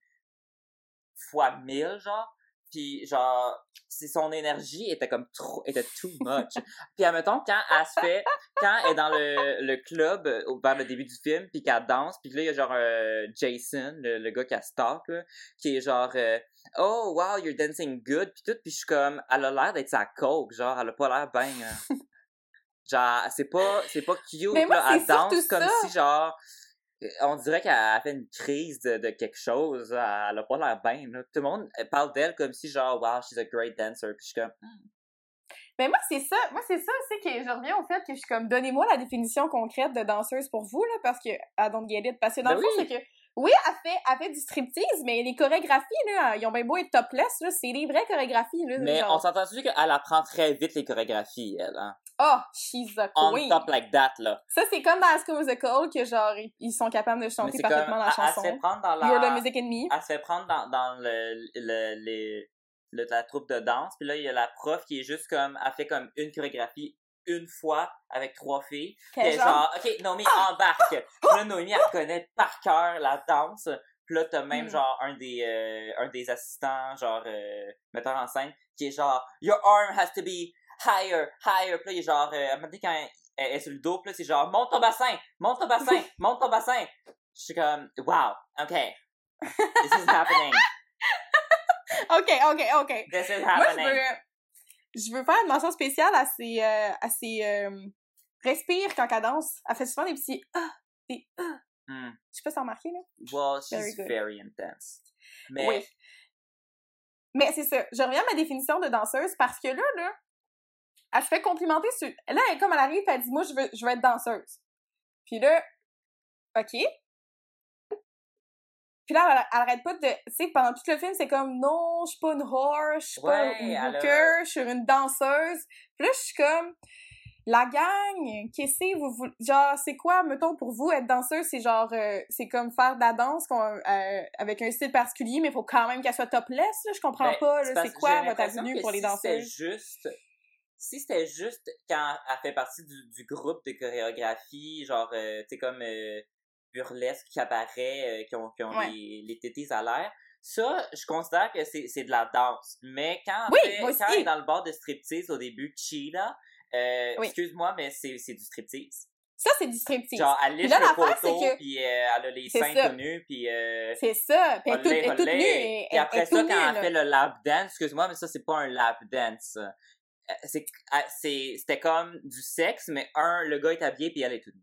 [SPEAKER 2] fois mille, genre. Puis genre, c'est son énergie était comme trop, était too much. puis admettons, quand elle se fait, quand elle est dans le, le club euh, au- vers le début du film, puis qu'elle danse, puis là, il y a genre euh, Jason, le, le gars qui a stalk, là, qui est genre, euh, oh wow, you're dancing good, puis tout, puis je suis comme, elle a l'air d'être sa coke, genre, elle a pas l'air bien. euh, genre, c'est pas, c'est pas cute,
[SPEAKER 1] moi,
[SPEAKER 2] là, elle danse comme
[SPEAKER 1] ça.
[SPEAKER 2] si genre, on dirait qu'elle a fait une crise de, de quelque chose. Elle a pas l'air bien. là. Tout le monde parle d'elle comme si genre, wow, she's a great dancer. Puis je suis comme,
[SPEAKER 1] Mais moi, c'est ça. Moi, c'est ça aussi que je reviens au fait que je suis comme, donnez-moi la définition concrète de danseuse pour vous, là, parce que, I don't get it. Parce que dans
[SPEAKER 2] Ben
[SPEAKER 1] le fond,
[SPEAKER 2] oui.
[SPEAKER 1] c'est que, oui, elle fait, elle fait du striptease, mais les chorégraphies, là, ils ont bien beau être topless, là, c'est des vraies chorégraphies, là.
[SPEAKER 2] mais
[SPEAKER 1] genre,
[SPEAKER 2] on s'entend-tu qu'elle apprend très vite les chorégraphies, elle, hein?
[SPEAKER 1] Oh, she's a
[SPEAKER 2] On
[SPEAKER 1] queen.
[SPEAKER 2] top like that, là.
[SPEAKER 1] Ça, c'est comme dans School Musical, que genre, ils- sont capables de chanter
[SPEAKER 2] c'est comme,
[SPEAKER 1] parfaitement la
[SPEAKER 2] elle, elle se
[SPEAKER 1] chanson.
[SPEAKER 2] fait prendre dans la...
[SPEAKER 1] You're the music in me.
[SPEAKER 2] elle se fait prendre dans, dans le, le, les- le- la troupe de danse. Puis là, il y a la prof qui est juste comme, elle fait comme une chorégraphie une fois avec trois filles.
[SPEAKER 1] Quel genre?
[SPEAKER 2] genre, OK, Noémie, embarque. Puis là, Noémie, elle connaît par cœur la danse. Puis là, t'as même
[SPEAKER 1] Mm.
[SPEAKER 2] genre un des, euh, un des assistants, genre, euh, metteur en scène, qui est genre, Your arm has to be higher, higher. Puis là, il est genre, euh, à un moment donné, quand elle, est sur le dos, puis là, c'est genre, monte ton bassin, monte ton bassin, monte ton bassin. Je suis comme, wow, OK. This is happening.
[SPEAKER 1] Ok, ok, ok.
[SPEAKER 2] This is
[SPEAKER 1] Moi, je
[SPEAKER 2] happening.
[SPEAKER 1] veux, je veux faire une mention spéciale à ses, euh, à ses euh, respire quand elle danse. Elle fait souvent des petits ah, des ah.
[SPEAKER 2] Hmm.
[SPEAKER 1] Je sais pas si remarqué, là.
[SPEAKER 2] Well,
[SPEAKER 1] Very
[SPEAKER 2] she's
[SPEAKER 1] good.
[SPEAKER 2] very intense. Mais,
[SPEAKER 1] Oui. Mais c'est ça. Je reviens à ma définition de danseuse parce que là, là, elle se fait complimenter sur. Là, elle, comme elle arrive, elle dit Moi, je veux, je veux être danseuse. Puis là, OK. Puis là, elle, elle arrête pas de... Tu sais, pendant tout le film, c'est comme, non, je suis pas une whore, je suis pas une
[SPEAKER 2] elle a-
[SPEAKER 1] hooker, je suis une danseuse. Puis là, je suis comme, la gang, qu'est-ce que vous... voulez- Genre, c'est quoi, mettons, pour vous, être danseuse, c'est genre, euh, c'est comme faire de la danse euh, avec un style particulier, mais il faut quand même qu'elle soit topless, là, je comprends
[SPEAKER 2] Ben,
[SPEAKER 1] pas,
[SPEAKER 2] c'est
[SPEAKER 1] c'est quoi votre avenue pour les
[SPEAKER 2] si
[SPEAKER 1] danseuses?
[SPEAKER 2] juste si c'était juste quand elle fait partie du, du groupe de chorégraphie genre euh, tu sais comme euh, burlesque cabaret euh, qui ont, qui ont
[SPEAKER 1] Ouais.
[SPEAKER 2] les, les tétés à l'air ça je considère que c'est c'est de la danse mais quand
[SPEAKER 1] Oui,
[SPEAKER 2] fait- quand elle est dans le bar de striptease au début Sheila euh,
[SPEAKER 1] Oui.
[SPEAKER 2] excuse-moi mais c'est c'est du striptease
[SPEAKER 1] Ça, c'est du striptease.
[SPEAKER 2] genre elle liche
[SPEAKER 1] là,
[SPEAKER 2] le poteau
[SPEAKER 1] que-
[SPEAKER 2] puis euh, elle a les seins tout nus puis euh,
[SPEAKER 1] C'est ça. Puis elle
[SPEAKER 2] Olé,
[SPEAKER 1] elle est toute
[SPEAKER 2] olé.
[SPEAKER 1] nue. et-
[SPEAKER 2] Puis après ça, quand
[SPEAKER 1] nue,
[SPEAKER 2] elle
[SPEAKER 1] là.
[SPEAKER 2] fait le lap dance, excuse-moi, mais ça, c'est pas un lap dance. Euh, c'est c'est- C'était comme du sexe, mais un, le gars est habillé, puis elle est toute nue.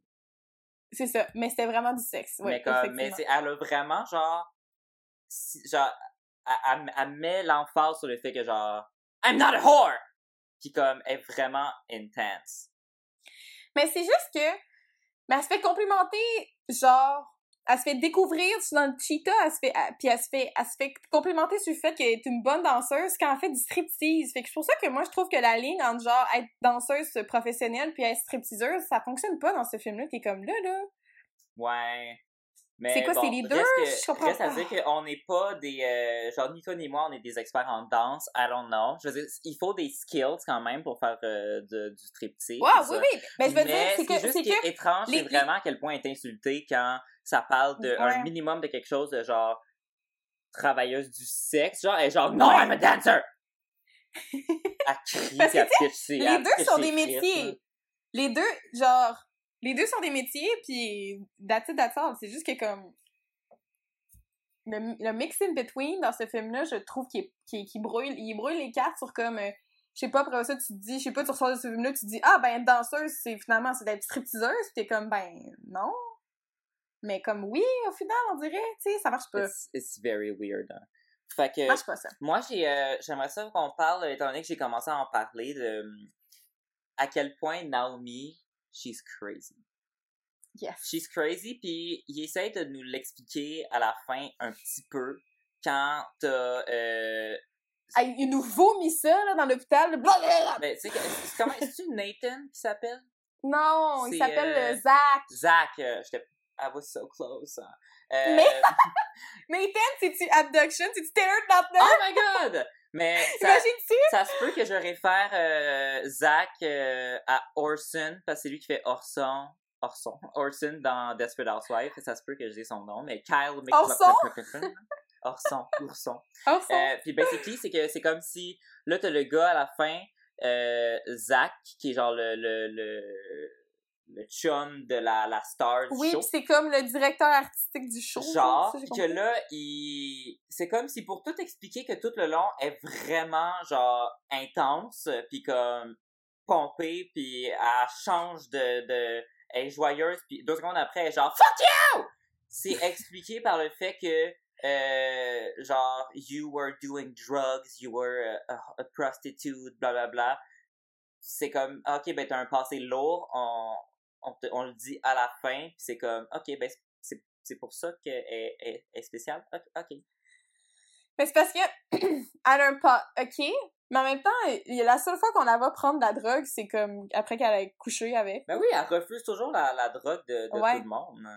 [SPEAKER 1] C'est ça. Mais c'était vraiment du sexe. Ouais,
[SPEAKER 2] mais comme, mais elle a vraiment, genre, genre, elle, elle- met l'emphase sur le fait que, genre, I'm not a whore! Qui, comme, est vraiment intense.
[SPEAKER 1] Mais c'est juste que, mais elle se fait complimenter, genre, elle se fait découvrir dans le cheetah, elle se fait, elle- puis elle se fait, elle se fait complimenter sur le fait qu'elle est une bonne danseuse quand elle fait du striptease. Fait que c'est pour ça que moi, je trouve que la ligne entre, genre, être danseuse professionnelle puis être stripteaseuse, ça fonctionne pas dans ce film-là, qui est comme là, là.
[SPEAKER 2] Ouais.
[SPEAKER 1] C'est quoi,
[SPEAKER 2] bon,
[SPEAKER 1] c'est les deux?
[SPEAKER 2] que-
[SPEAKER 1] Je comprends
[SPEAKER 2] reste à
[SPEAKER 1] pas?
[SPEAKER 2] dire qu'on n'est pas des... euh, genre, ni toi ni moi, on est des experts en danse. I don't know. Je veux dire, il faut des skills quand même pour faire euh, de- du striptease.
[SPEAKER 1] Ouais, oui, oui. Mais je veux dire, c'est
[SPEAKER 2] ce
[SPEAKER 1] que, c'est que,
[SPEAKER 2] étrange,
[SPEAKER 1] les-
[SPEAKER 2] c'est vraiment à quel point est insultée quand ça parle d'un
[SPEAKER 1] Ouais.
[SPEAKER 2] minimum de quelque chose de genre travailleuse du sexe. Genre, elle est genre, non. I'm a dancer! Elle crie,
[SPEAKER 1] Parce
[SPEAKER 2] puis elle
[SPEAKER 1] que,
[SPEAKER 2] pitch ses-
[SPEAKER 1] les deux sont des métiers. les deux, genre, les deux sont des métiers, puis that's it, that's all. C'est juste que comme le, le mix in between dans ce film-là, je trouve qu'il qu'il brouille, il brouille les cartes sur comme, euh, je sais pas, après ça, tu te dis, je sais pas, tu ressors de ce film-là, tu te dis, ah, ben, danseuse, c'est finalement, c'est d'être stripteaseuse, puis t'es comme, ben, non. Mais comme, oui, au final, on dirait, tu sais, ça marche pas.
[SPEAKER 2] It's, it's very weird. hein. Fait que,
[SPEAKER 1] Ça marche pas, ça.
[SPEAKER 2] Moi, j'ai, euh, j'aimerais ça qu'on parle, étant donné que j'ai commencé à en parler, de à quel point Naomi, she's crazy.
[SPEAKER 1] Yes.
[SPEAKER 2] She's crazy, puis il essaie de nous l'expliquer à la fin un petit peu quand t'as... Euh,
[SPEAKER 1] il nous vomit ça, là, dans l'hôpital.
[SPEAKER 2] ben, tu sais, que- c'est comment... C'est-tu Nathan qui s'appelle?
[SPEAKER 1] Non, il s'appelle
[SPEAKER 2] euh,
[SPEAKER 1] euh, Zach.
[SPEAKER 2] Zach, euh, j'étais... I was so close. hein. Euh,
[SPEAKER 1] Mais- Nathan, c'est-tu Abduction? C'est-tu Taylor Lautner?
[SPEAKER 2] oh my god! Mais ça, ça se peut que je réfère euh, Zach euh, à Orson, parce que c'est lui qui fait Orson. Orson. Orson dans Desperate Housewives. Ça se peut que je dise son nom, mais Kyle
[SPEAKER 1] Orson?
[SPEAKER 2] Orson. Ourson.
[SPEAKER 1] Oh, son-
[SPEAKER 2] Euh, puis basically, c'est que c'est comme si là t'as le gars à la fin, euh, Zach, qui est genre le le, le, le chum de la, la star du
[SPEAKER 1] Oui,
[SPEAKER 2] show.
[SPEAKER 1] pis c'est comme le directeur artistique du show.
[SPEAKER 2] Genre, que là, il... c'est comme si pour tout expliquer que tout le long est vraiment, genre, intense, puis comme pompée, puis elle change de... de... Elle est joyeuse, puis deux secondes après, elle est genre « Fuck you! » C'est expliqué par le fait que, euh, genre, you were doing drugs, you were a, a- a prostitute, bla bla bla. C'est comme, ok, ben t'as un passé lourd, on, on, te- on le dit à la fin, pis c'est comme, ok, ben c'est pour ça qu'elle est, est, est spéciale. Ok.
[SPEAKER 1] Mais c'est parce que, elle a un pas, ok, mais en même temps, la seule fois qu'on la va prendre de la drogue, c'est comme après qu'elle a couché avec.
[SPEAKER 2] Ben oui, elle refuse toujours la, la drogue de, de
[SPEAKER 1] Ouais.
[SPEAKER 2] tout le monde.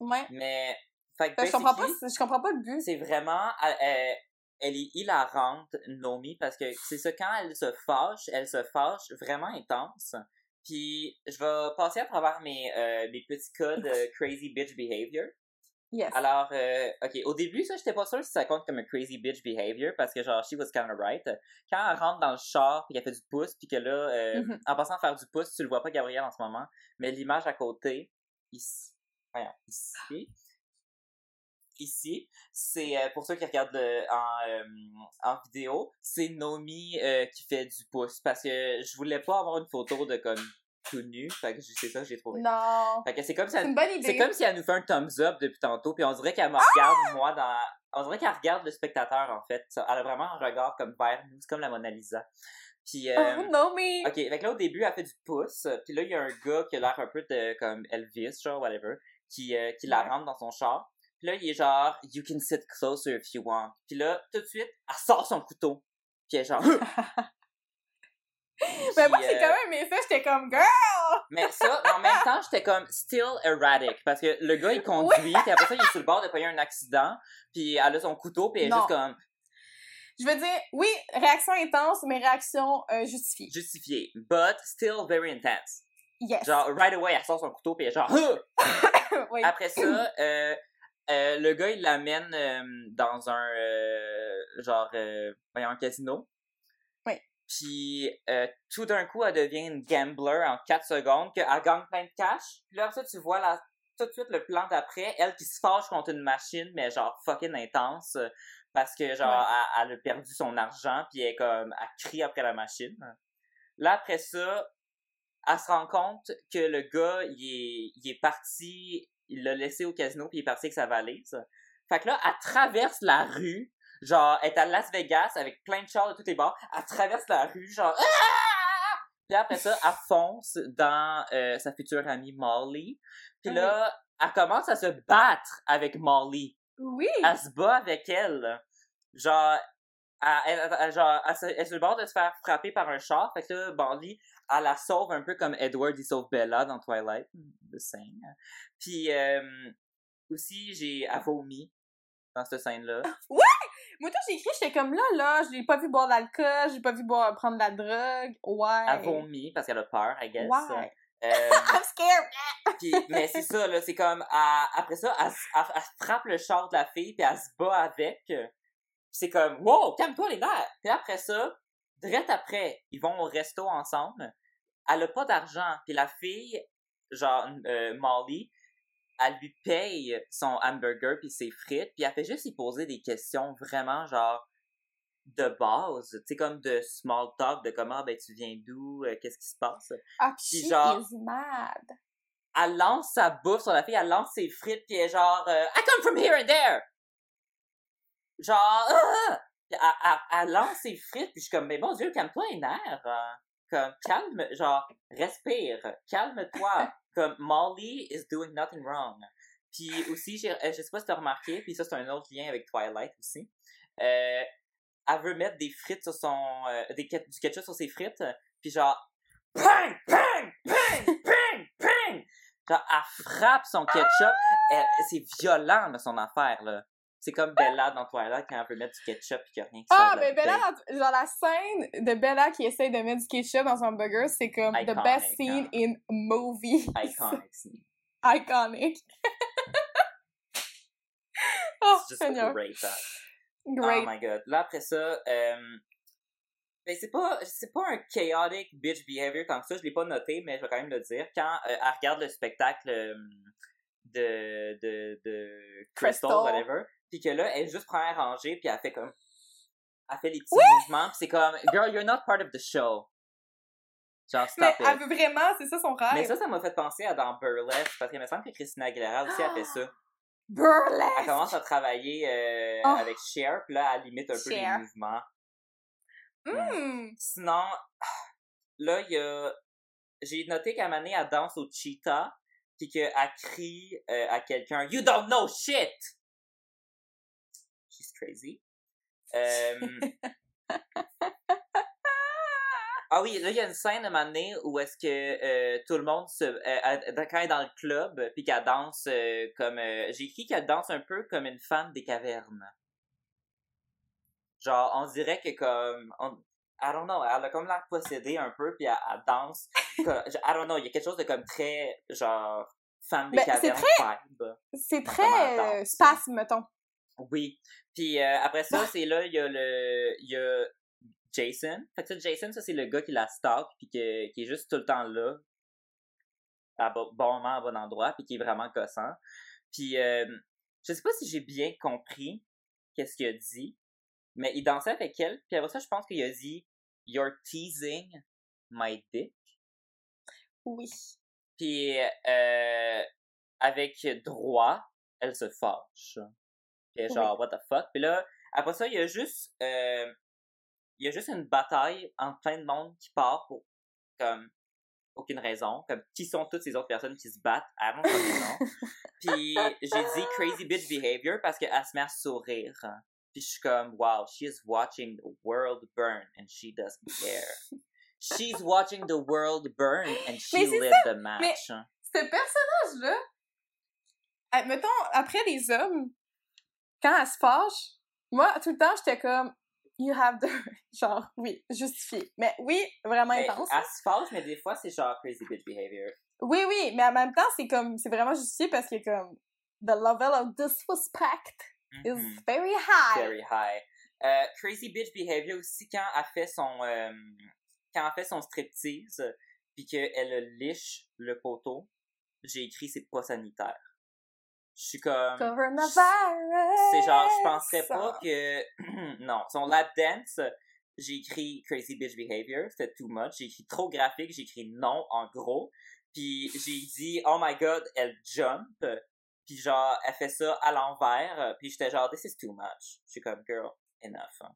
[SPEAKER 1] Ouais.
[SPEAKER 2] Mais, fait
[SPEAKER 1] je comprends pas, je comprends pas le but.
[SPEAKER 2] c'est vraiment, elle, elle- elle est hilarante, Nomi, parce que c'est ça, quand elle se fâche, elle se fâche vraiment intense. Puis, je vais passer à travers mes, euh, mes petits cas de crazy bitch behavior.
[SPEAKER 1] Yes.
[SPEAKER 2] Alors, euh, ok, au début, ça, j'étais pas sûr si ça compte comme un crazy bitch behavior, parce que genre, she was kind of right. Quand elle rentre dans le char, puis qu'elle fait du pouce, puis que là, euh,
[SPEAKER 1] Mhm.
[SPEAKER 2] en passant à faire du pouce, tu le vois pas, Gabriel, en ce moment, mais l'image à côté, ici, voyons, ici, ici, c'est, euh, pour ceux qui regardent en, euh, en vidéo, c'est Nomi euh, qui fait du pouce, parce que je voulais pas avoir une photo de comme tout nu, fait que c'est ça que j'ai trouvé.
[SPEAKER 1] Non.
[SPEAKER 2] Fait que c'est comme si elle
[SPEAKER 1] une bonne
[SPEAKER 2] c'est comme si elle nous fait un thumbs up depuis tantôt, puis on dirait qu'elle me regarde, moi, dans... On dirait qu'elle regarde le spectateur, en fait. Elle a vraiment un regard comme vers nous, c'est comme la Mona Lisa. Puis, euh,
[SPEAKER 1] Oh, non, mais.
[SPEAKER 2] OK, fait que là, au début, elle fait du pouce, puis là, il y a un gars qui a l'air un peu de, comme Elvis, genre, whatever, qui, euh, qui la rentre dans son char. Puis là, il est genre, you can sit closer if you want. Puis là, tout de suite, elle sort son couteau. Puis elle est genre,
[SPEAKER 1] Mais moi,
[SPEAKER 2] Puis,
[SPEAKER 1] j'ai
[SPEAKER 2] euh,
[SPEAKER 1] quand même aimé ça, j'étais comme girl!
[SPEAKER 2] Mais ça, en même temps, j'étais comme still erratic. Parce que le gars, il conduit, puis après ça, il est sur le bord de payer un accident, puis elle a son couteau, puis elle est juste comme
[SPEAKER 1] Je veux dire, oui, réaction intense, mais réaction euh, justifiée.
[SPEAKER 2] justifiée. But still very intense.
[SPEAKER 1] Yes.
[SPEAKER 2] Genre, right away, elle sort son couteau, puis elle est genre,
[SPEAKER 1] oui.
[SPEAKER 2] Après ça, euh, euh, le gars, il l'amène euh, dans un, euh, genre, euh, voyons, un casino.
[SPEAKER 1] Oui.
[SPEAKER 2] Puis, euh, tout d'un coup, elle devient une gambler en 4 secondes, qu'elle gagne plein de cash. Puis là, ça, tu vois là, tout de suite le plan d'après, elle qui se fâche contre une machine, mais genre fucking intense, euh, parce que genre,
[SPEAKER 1] Ouais.
[SPEAKER 2] elle, elle a perdu son argent, puis elle comme, elle crie après la machine. Là, après ça, elle se rend compte que le gars, il est, il est parti, il l'a laissé au casino, puis il est parti avec sa valise. Fait que là, elle traverse la rue, genre, elle est à Las Vegas avec plein de chars de tous les bords, elle traverse la rue, genre, Ah! Puis après ça, elle fonce dans euh, sa future amie Molly. Puis là, elle commence à se battre avec Molly.
[SPEAKER 1] Oui!
[SPEAKER 2] Elle se bat avec elle. Genre, elle, elle- elle- genre, elle, se- elle est sur le bord de se faire frapper par un char. Fait que là, Molly, elle la sauve un peu comme Edward, il sauve Bella dans Twilight. The same. Puis, euh, aussi, j'ai, elle vomi dans cette scène-là.
[SPEAKER 1] Moi, tout, j'ai écrit, j'étais comme là, là, je l'ai pas vu boire de l'alcool, j'ai pas vu boire, prendre de la drogue. Ouais.
[SPEAKER 2] Elle vomit parce qu'elle a peur, I guess.
[SPEAKER 1] Ouais.
[SPEAKER 2] Euh,
[SPEAKER 1] I'm scared!
[SPEAKER 2] Puis, mais c'est ça, là, c'est comme, elle- après ça, elle, elle- elle frappe le char de la fille, puis elle se bat avec. C'est comme, wow, calme-toi les nerfs! Puis après ça, direct après, ils vont au resto ensemble. Elle a pas d'argent, puis la fille, genre, euh, Molly, elle lui paye son hamburger puis ses frites, puis elle fait juste y poser des questions vraiment, genre, de base, tu sais, comme de small talk, de comment, ben, tu viens d'où, euh, qu'est-ce qui se passe
[SPEAKER 1] Ah,
[SPEAKER 2] Puis
[SPEAKER 1] she
[SPEAKER 2] genre-
[SPEAKER 1] is mad?
[SPEAKER 2] elle lance sa bouffe sur la fille, elle lance ses frites, puis elle est genre euh, I come from here and there! Genre, ah! Elle, elle- elle lance ses frites, puis je suis comme, mais mon Dieu, calme-toi les nerfs! Comme, calme, genre, respire, calme-toi. comme, Molly is doing nothing wrong. Puis aussi, euh, je sais pas si t'as remarqué, puis ça, c'est un autre lien avec Twilight aussi. Euh, elle veut mettre des frites sur son. euh, des, du ketchup sur ses frites, puis genre. Pang! Pang! Pang! Pang! Pang! Genre, elle frappe son ketchup. C'est violent, là, son affaire, là. C'est comme Bella dans Twilight quand elle veut mettre du ketchup et qu'il n'y a rien qui
[SPEAKER 1] Ah, mais Bella, dans- genre la scène de Bella qui essaye de mettre du ketchup dans son burger, c'est comme the best scene
[SPEAKER 2] hein.
[SPEAKER 1] in movie.
[SPEAKER 2] Iconic. C'est
[SPEAKER 1] Iconic. oh, Seigneur.
[SPEAKER 2] great, hein.
[SPEAKER 1] Great.
[SPEAKER 2] Oh my god. Là, après ça, euh, ben, c'est pas, c'est pas un chaotic bitch behavior tant que ça, je l'ai pas noté, mais je vais quand même le dire. Quand euh, elle regarde le spectacle euh, de, de, de Crystal,
[SPEAKER 1] Crystal.
[SPEAKER 2] whatever, puis que là, elle est juste première rangée, puis elle fait comme, elle fait les petits
[SPEAKER 1] Oui!
[SPEAKER 2] mouvements, puis c'est comme, girl, you're not part of the show. Genre,
[SPEAKER 1] mais
[SPEAKER 2] stop
[SPEAKER 1] elle
[SPEAKER 2] it.
[SPEAKER 1] veut vraiment, c'est ça son rêve.
[SPEAKER 2] Mais ça, ça m'a fait penser à dans Burlesque, parce qu'il me semble que Christina Aguilera aussi a fait ça.
[SPEAKER 1] Burlesque!
[SPEAKER 2] Elle commence à travailler euh,
[SPEAKER 1] Oh.
[SPEAKER 2] avec Cher, puis là, elle limite un peu les mouvements.
[SPEAKER 1] Hmm.
[SPEAKER 2] Sinon, là, il y a... J'ai noté qu'à donné, elle danse au cheetah, puis qu'elle crie euh, à quelqu'un « You don't know shit! » She's crazy. Euh, Ah oui, là, il y a une scène à un moment donné où est-ce que euh, tout le monde se... quand elle est dans le club, puis qu'elle danse comme... euh, J'ai écrit qu'elle danse un peu comme une femme des cavernes. Genre, on dirait que comme... On, I don't know, elle a comme l'air possédée un peu, puis elle, elle danse... comme- I don't know, il y a quelque chose de comme très, genre, femme des
[SPEAKER 1] Ben, c'est
[SPEAKER 2] cavernes vibe.
[SPEAKER 1] C'est très euh, spasme, mettons.
[SPEAKER 2] Oui. Puis euh, après ça, c'est là, il y a le... Il y a Jason. Fait que ça, Jason, ça, c'est le gars qui la stalk, puis que- qui est juste tout le temps là, à bo- bon moment, à bon endroit, puis qui est vraiment gossant. Puis euh, je sais pas si j'ai bien compris qu'est-ce qu'il a dit, mais il dansait avec elle, puis après ça, je pense qu'il a dit « You're teasing my dick ».
[SPEAKER 1] Oui.
[SPEAKER 2] Puis euh, avec droit, elle se fâche. Puis genre, what the fuck? Puis là, après ça, il y a juste, euh, il y a juste une bataille entre plein de monde qui part pour, comme, aucune raison. Comme, qui sont toutes ces autres personnes qui se battent? Don't fucking know. Puis j'ai dit crazy bitch behavior parce qu'elle se met à sourire. Puis je suis comme, wow, she is watching the world burn and she doesn't care. She's watching the world burn and she lit the match.
[SPEAKER 1] mais- Ce personnage-là, euh, mettons, après les hommes, quand elle se fâche, moi, tout le temps, j'étais comme, you have the... Genre, oui, justifié. Mais oui, vraiment
[SPEAKER 2] Mais
[SPEAKER 1] intense.
[SPEAKER 2] elle se fâche, mais des fois, c'est genre crazy bitch behavior.
[SPEAKER 1] Oui, oui, mais en même temps, c'est comme, c'est vraiment justifié parce que comme, the level of disrespect is
[SPEAKER 2] Mhm.
[SPEAKER 1] very high.
[SPEAKER 2] Very high. Euh, crazy bitch behavior aussi quand elle fait son euh, quand elle fait son striptease puis qu'elle liche le poteau, j'ai écrit c'est pas sanitaire. Je suis comme
[SPEAKER 1] Coronavirus!
[SPEAKER 2] c'est genre je penserais pas que non, son lap dance j'ai écrit crazy bitch behavior, c'était too much, j'ai écrit trop graphique, j'ai écrit non en gros, puis j'ai dit oh my god, elle jump, puis genre elle fait ça à l'envers, puis j'étais genre this is too much. Je suis comme girl, enough. hein.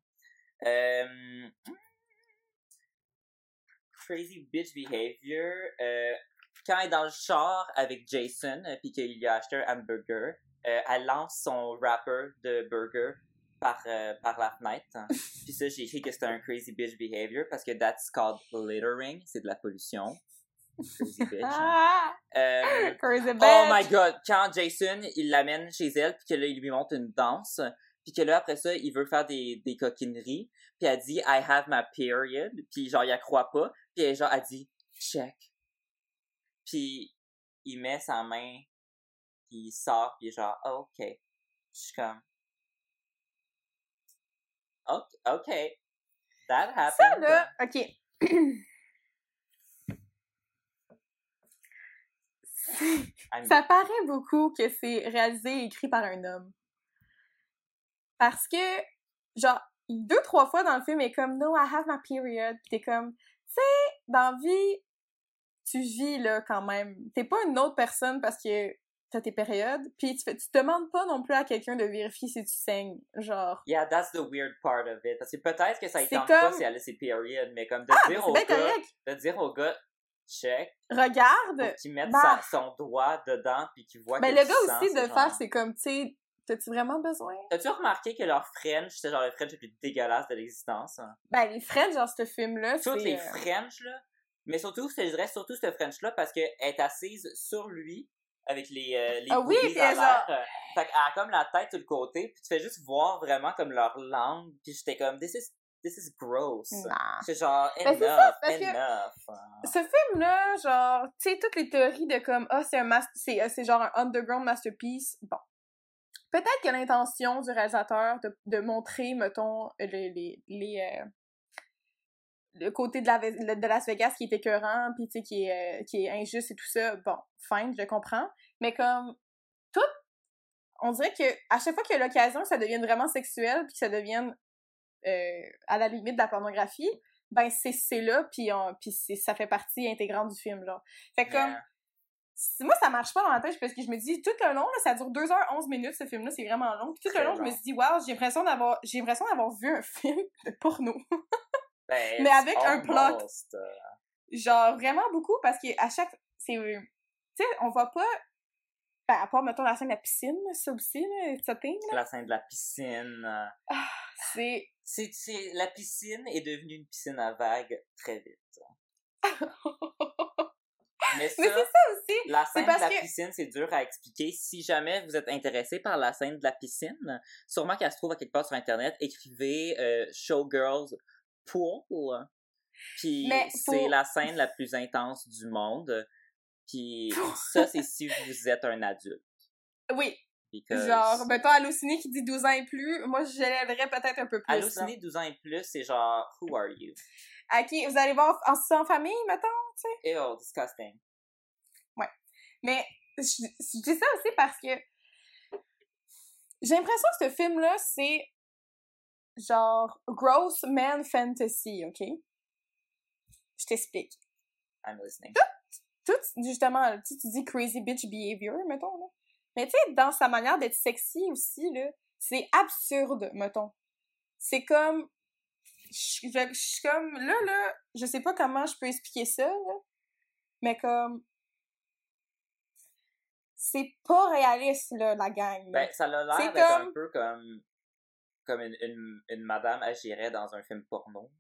[SPEAKER 2] Euh, crazy bitch behavior euh, quand elle est dans le char avec Jason euh, puis qu'il a acheté un hamburger, euh, elle lance son wrapper de burger par, par la fenêtre. Puis ça, j'ai écrit que c'était un crazy bitch behavior parce que that's called littering, c'est de la pollution. Crazy bitch.
[SPEAKER 1] Ah!
[SPEAKER 2] Euh,
[SPEAKER 1] Crazy bitch!
[SPEAKER 2] Oh my god, quand Jason, il l'amène chez elle, puis que là, il lui montre une danse, puis que là, après ça, il veut faire des, des coquineries, puis elle dit « I have my period », puis genre, il la croit pas, puis elle, genre, elle dit « check ». Puis il met sa main, puis il sort, puis genre oh, « ok ». Je suis comme « ok, ok, that
[SPEAKER 1] Ça,
[SPEAKER 2] happened ».
[SPEAKER 1] là, OK. Ça paraît beaucoup que c'est réalisé et écrit par un homme. Parce que, genre, deux, trois fois dans le film, elle est comme « No, I have my period », pis t'es comme, sais, dans la vie, tu vis, là, quand même. T'es pas une autre personne parce que t'as tes périodes, puis tu, fais, tu demandes pas non plus à quelqu'un de vérifier si tu saignes, genre...
[SPEAKER 2] Yeah, that's the weird part of it. Parce que peut-être que ça
[SPEAKER 1] C'est
[SPEAKER 2] tente pas
[SPEAKER 1] comme-
[SPEAKER 2] si elle a ses periods, mais comme de
[SPEAKER 1] Ah,
[SPEAKER 2] dire au gars,
[SPEAKER 1] correct!
[SPEAKER 2] de dire au gars, check,
[SPEAKER 1] Regarde!
[SPEAKER 2] qu'il mette
[SPEAKER 1] bah.
[SPEAKER 2] son doigt dedans puis qu'il voit
[SPEAKER 1] Mais le gars aussi, de faire, c'est comme, tu sais, t'as-tu vraiment besoin?
[SPEAKER 2] T'as-tu remarqué que leur French, c'est genre le French le plus dégueulasse de l'existence? hein?
[SPEAKER 1] Ben, les French, genre, ce film-là, c'est...
[SPEAKER 2] Toutes les
[SPEAKER 1] euh,
[SPEAKER 2] French, là, mais surtout, je te dirais surtout ce French-là parce qu'elle est assise sur lui avec les, euh, les
[SPEAKER 1] Ah oui, puis
[SPEAKER 2] à
[SPEAKER 1] genre-
[SPEAKER 2] Fait qu'elle a comme la tête sur le côté, puis tu fais juste voir vraiment comme leur langue, puis j'étais comme, this is, this is gross. C'est genre,
[SPEAKER 1] Ben,
[SPEAKER 2] enough,
[SPEAKER 1] c'est ça, parce que-
[SPEAKER 2] enough.
[SPEAKER 1] Ce film-là, genre, tu sais, toutes les théories de comme, ah, c'est un mas- euh, c'est genre un underground masterpiece, bon. Peut-être que l'intention du réalisateur de, de montrer, mettons, les, les, les, euh, le côté de, la, de Las Vegas qui est écœurant, puis tu sais, qui est, euh, qui est injuste et tout ça, bon, fine, je comprends. Mais comme, tout, on dirait que à chaque fois qu'il y a l'occasion que ça devienne vraiment sexuel, puis que ça devienne euh, à la limite de la pornographie, ben c'est là puis ça fait partie intégrante du film genre fait comme. Moi ça marche pas dans ma tête parce que je me dis tout le long là, ça dure 2h11 minutes ce film là c'est vraiment long puis tout
[SPEAKER 2] Très
[SPEAKER 1] le long je me suis dit wow j'ai l'impression d'avoir j'ai l'impression d'avoir vu un film de porno
[SPEAKER 2] Ben,
[SPEAKER 1] Mais avec un plot.
[SPEAKER 2] euh,
[SPEAKER 1] genre vraiment beaucoup parce que à chaque c'est tu sais on voit pas ben, à part mettons la scène de la piscine ça aussi là it's a thing, là.
[SPEAKER 2] la scène de la piscine. euh,
[SPEAKER 1] c'est
[SPEAKER 2] C'est, c'est, la piscine est devenue une piscine à vagues très vite. Mais ça,
[SPEAKER 1] mais c'est ça aussi
[SPEAKER 2] la scène de la
[SPEAKER 1] que-
[SPEAKER 2] piscine, c'est dur à expliquer. Si jamais vous êtes intéressé par la scène de la piscine, sûrement qu'elle se trouve à quelque part sur Internet, écrivez euh, Showgirls Pool. Puis
[SPEAKER 1] Mais
[SPEAKER 2] c'est la scène la plus intense du monde. Puis ça, c'est si vous êtes un adulte.
[SPEAKER 1] oui
[SPEAKER 2] Because
[SPEAKER 1] genre mettons Allociné qui dit 12 ans et plus moi j'élèverais peut-être un peu plus là.
[SPEAKER 2] Halluciner 12 ans et plus, c'est genre Who are you?
[SPEAKER 1] Ok, vous allez voir en, en famille, mettons?
[SPEAKER 2] Ew, disgusting.
[SPEAKER 1] Mais je, je dis ça aussi parce que j'ai l'impression que ce film-là, c'est genre gross man fantasy, ok? Je t'explique.
[SPEAKER 2] I'm listening.
[SPEAKER 1] Tout, justement, tu sais, tu dis crazy bitch behavior, mettons, là. Mais tu sais, dans sa manière d'être sexy aussi, là, c'est absurde, mettons. C'est comme... Je je- je suis comme... Là, là, je sais pas comment je peux expliquer ça, là. mais comme c'est pas réaliste là la gang. là.
[SPEAKER 2] Ben, ça a l'air d'être un peu comme, comme une, une, une madame agirait dans un film porno.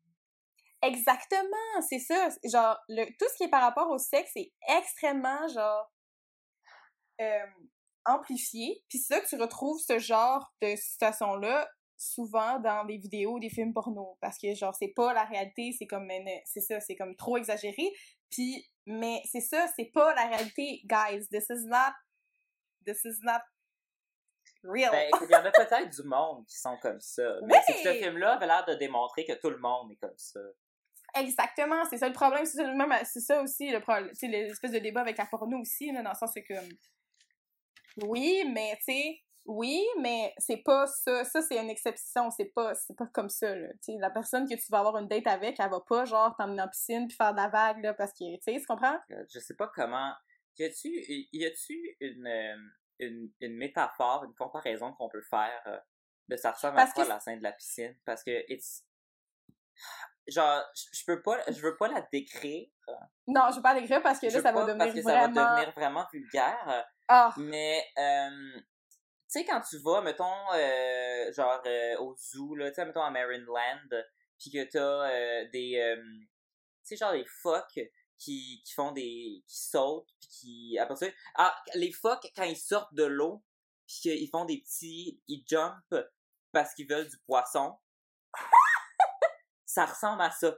[SPEAKER 1] Exactement, c'est ça. Genre, le, tout ce qui est par rapport au sexe est extrêmement, genre, euh, amplifié. Puis c'est ça que tu retrouves ce genre de situation-là souvent dans des vidéos, des films porno. Parce que, genre, c'est pas la réalité, c'est comme, c'est ça, c'est comme trop exagéré. Puis, mais c'est ça, c'est pas la réalité, guys. This is not, this is not real.
[SPEAKER 2] Ben, il y en a peut-être du monde qui sont comme ça. Mais
[SPEAKER 1] Oui!
[SPEAKER 2] c'est que ce film-là avait l'air de démontrer que tout le monde est comme ça.
[SPEAKER 1] Exactement, c'est ça le problème, c'est ça, même- c'est ça aussi le problème, sais, l'espèce de débat avec la porno aussi, là, dans le sens que comme, oui, mais tu sais, oui, mais c'est pas ça, ça c'est une exception, c'est pas, c'est pas comme ça, là, la personne que tu vas avoir une date avec, elle va pas, genre, t'emmener en piscine puis faire de la vague, là, parce que, tu sais, tu comprends?
[SPEAKER 2] Euh, Je sais pas comment. Y a-tu, y a-tu une, euh, une, une métaphore, une comparaison qu'on peut faire euh, de ça ressemble à quoi
[SPEAKER 1] que
[SPEAKER 2] la scène de la piscine? Parce que, it's... genre, je peux pas, je veux pas la décrire.
[SPEAKER 1] Non, je vais pas l'écrire parce que là,
[SPEAKER 2] veux
[SPEAKER 1] ça va
[SPEAKER 2] pas,
[SPEAKER 1] devenir
[SPEAKER 2] parce que ça
[SPEAKER 1] vraiment...
[SPEAKER 2] va devenir vraiment vulgaire.
[SPEAKER 1] Ah,
[SPEAKER 2] Mais, euh, sais, quand tu vas, mettons, euh, genre euh, au zoo, là, tu sais, mettons à Maryland, puis que t'as euh, des, euh, tu sais, genre des phoques qui, qui font des, qui sautent, puis qui, après ça, ah, les phoques, quand ils sortent de l'eau, puis qu'ils font des petits, ils jump parce qu'ils veulent du poisson, ça ressemble à ça,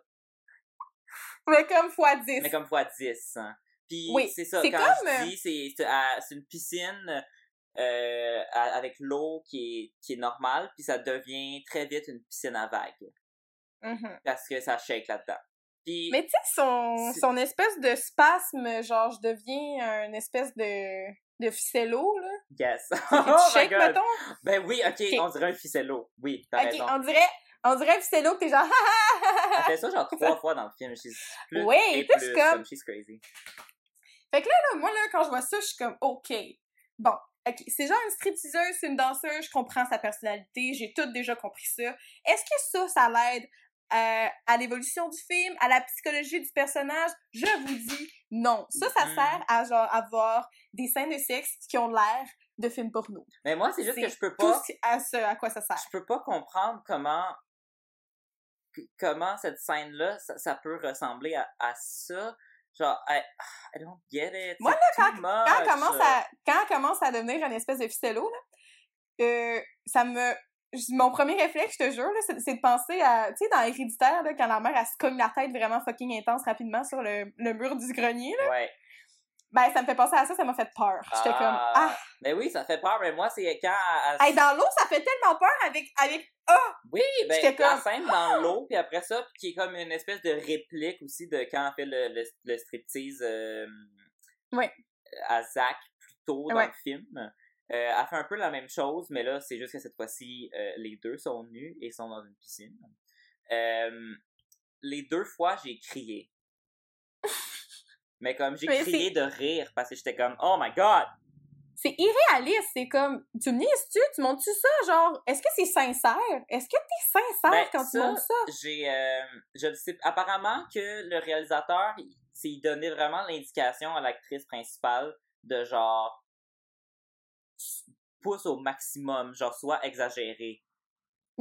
[SPEAKER 1] mais comme fois 10.
[SPEAKER 2] mais comme fois 10. hein. Puis
[SPEAKER 1] Oui,
[SPEAKER 2] c'est ça,
[SPEAKER 1] c'est
[SPEAKER 2] quand
[SPEAKER 1] comme,
[SPEAKER 2] je dis, c'est, c'est, à- c'est une piscine euh, avec l'eau qui est, qui est normale, puis ça devient très vite une piscine à vagues,
[SPEAKER 1] Mhm.
[SPEAKER 2] parce que ça shake là-dedans. Puis,
[SPEAKER 1] Mais tu sais, son, son espèce de spasme, genre, je deviens un espèce de, de ficello, là.
[SPEAKER 2] yes. Oh
[SPEAKER 1] shake,
[SPEAKER 2] god!
[SPEAKER 1] mettons?
[SPEAKER 2] Ben oui, ok,
[SPEAKER 1] Ok.
[SPEAKER 2] on dirait un ficello. Oui, t'as
[SPEAKER 1] Ok,
[SPEAKER 2] raison.
[SPEAKER 1] on dirait, on dirait que t'es genre,
[SPEAKER 2] Elle fait ça genre trois fois dans le film. She's plus
[SPEAKER 1] Oui,
[SPEAKER 2] plus,
[SPEAKER 1] comme-
[SPEAKER 2] comme she's crazy.
[SPEAKER 1] Là, moi, là, quand je vois ça, je suis comme, OK. Bon, OK. C'est genre une stripteaseuse, c'est une danseuse, je comprends sa personnalité, j'ai tout déjà compris ça. Est-ce que ça, ça l'aide euh, à l'évolution du film, à la psychologie du personnage? Je vous dis non. Ça, ça
[SPEAKER 2] Mhm.
[SPEAKER 1] sert à, genre, avoir des scènes de sexe qui ont l'air de films porno.
[SPEAKER 2] Mais moi, c'est juste que je peux
[SPEAKER 1] Tout
[SPEAKER 2] pas.
[SPEAKER 1] ce- à, ce à quoi ça sert.
[SPEAKER 2] je peux pas comprendre comment comment cette scène-là, ça, ça peut ressembler à, à ça. Genre, I, I don't get it.
[SPEAKER 1] Moi, là,
[SPEAKER 2] too
[SPEAKER 1] Quand elle commence à, quand elle commence à devenir une espèce de ficello, là, euh, ça me... Mon premier réflexe, je te jure, là, c'est c'est de penser à... Tu sais, dans Héréditaire, là, quand la mère, elle se cogne la tête vraiment fucking intense rapidement sur le, le mur du grenier, là,
[SPEAKER 2] Ouais.
[SPEAKER 1] Ben, ça me fait penser à ça, ça m'a fait peur. J'étais comme... Ah!
[SPEAKER 2] Mais oui, ça fait peur, mais moi, c'est quand. elle-
[SPEAKER 1] Hey, dans l'eau, ça fait tellement peur avec... avec...
[SPEAKER 2] Oui, ben, la
[SPEAKER 1] comme-
[SPEAKER 2] scène dans l'eau, puis après ça, puis qui est comme une espèce de réplique aussi de quand elle fait le, le, le striptease euh,
[SPEAKER 1] Ouais.
[SPEAKER 2] à Zach plus tôt dans le film. Euh, elle fait un peu la même chose, mais là, c'est juste que cette fois-ci, euh, les deux sont nus et sont dans une piscine. Euh, les deux fois, j'ai crié. Mais comme j'ai crié de rire parce que j'étais comme Oh my god!
[SPEAKER 1] C'est irréaliste, c'est comme... Tu me niaises-tu? Tu montes-tu ça? Genre, est-ce que c'est sincère? Est-ce que t'es sincère
[SPEAKER 2] Ben,
[SPEAKER 1] quand tu montes ça?
[SPEAKER 2] J'ai, euh, je sais, apparemment que le réalisateur, c'est- il donnait vraiment l'indication à l'actrice principale de genre pousse au maximum, genre soit exagéré.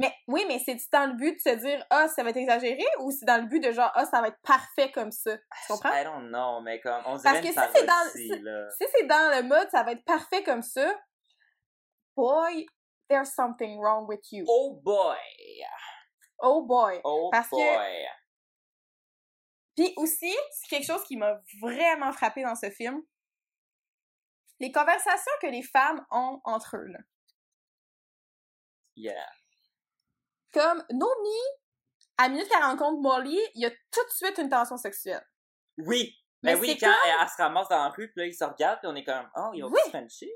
[SPEAKER 1] Mais oui, mais c'est dans le but de se dire ah ça va être exagéré ou c'est dans le but de genre ah ça va être parfait comme ça? Tu comprends?
[SPEAKER 2] I don't know, mais comme on
[SPEAKER 1] Parce
[SPEAKER 2] dirait une
[SPEAKER 1] que si c'est dans- si- c'est dans le mode ça va être parfait comme ça, boy, there's something wrong with you.
[SPEAKER 2] Oh boy!
[SPEAKER 1] Oh boy.
[SPEAKER 2] Oh
[SPEAKER 1] Parce que-
[SPEAKER 2] boy!
[SPEAKER 1] Puis aussi, c'est quelque chose qui m'a vraiment frappé dans ce film. Les conversations que les femmes ont entre eux. Là.
[SPEAKER 2] Yeah.
[SPEAKER 1] Comme Nomi, à minute qu'elle rencontre Molly, il y a tout de suite une tension sexuelle.
[SPEAKER 2] Oui!
[SPEAKER 1] Mais
[SPEAKER 2] Ben oui, quand
[SPEAKER 1] comme-
[SPEAKER 2] elle, elle se ramasse dans la rue, puis là, ils se regardent, puis on est comme, oh, ils ont
[SPEAKER 1] Oui.
[SPEAKER 2] Frenchie?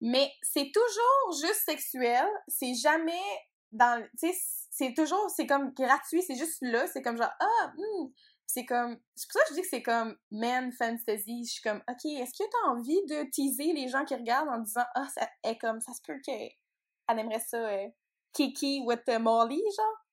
[SPEAKER 1] Mais c'est toujours juste sexuel, c'est jamais dans tu sais c'est toujours c'est comme gratuit, c'est juste là, c'est comme genre ah hmm. c'est comme c'est pour ça que je dis que c'est comme man fantasy, je suis comme OK, est-ce que tu as envie de teaser les gens qui regardent en disant ah ça est comme ça se peut que elle aimerait ça euh, Kiki with Molly genre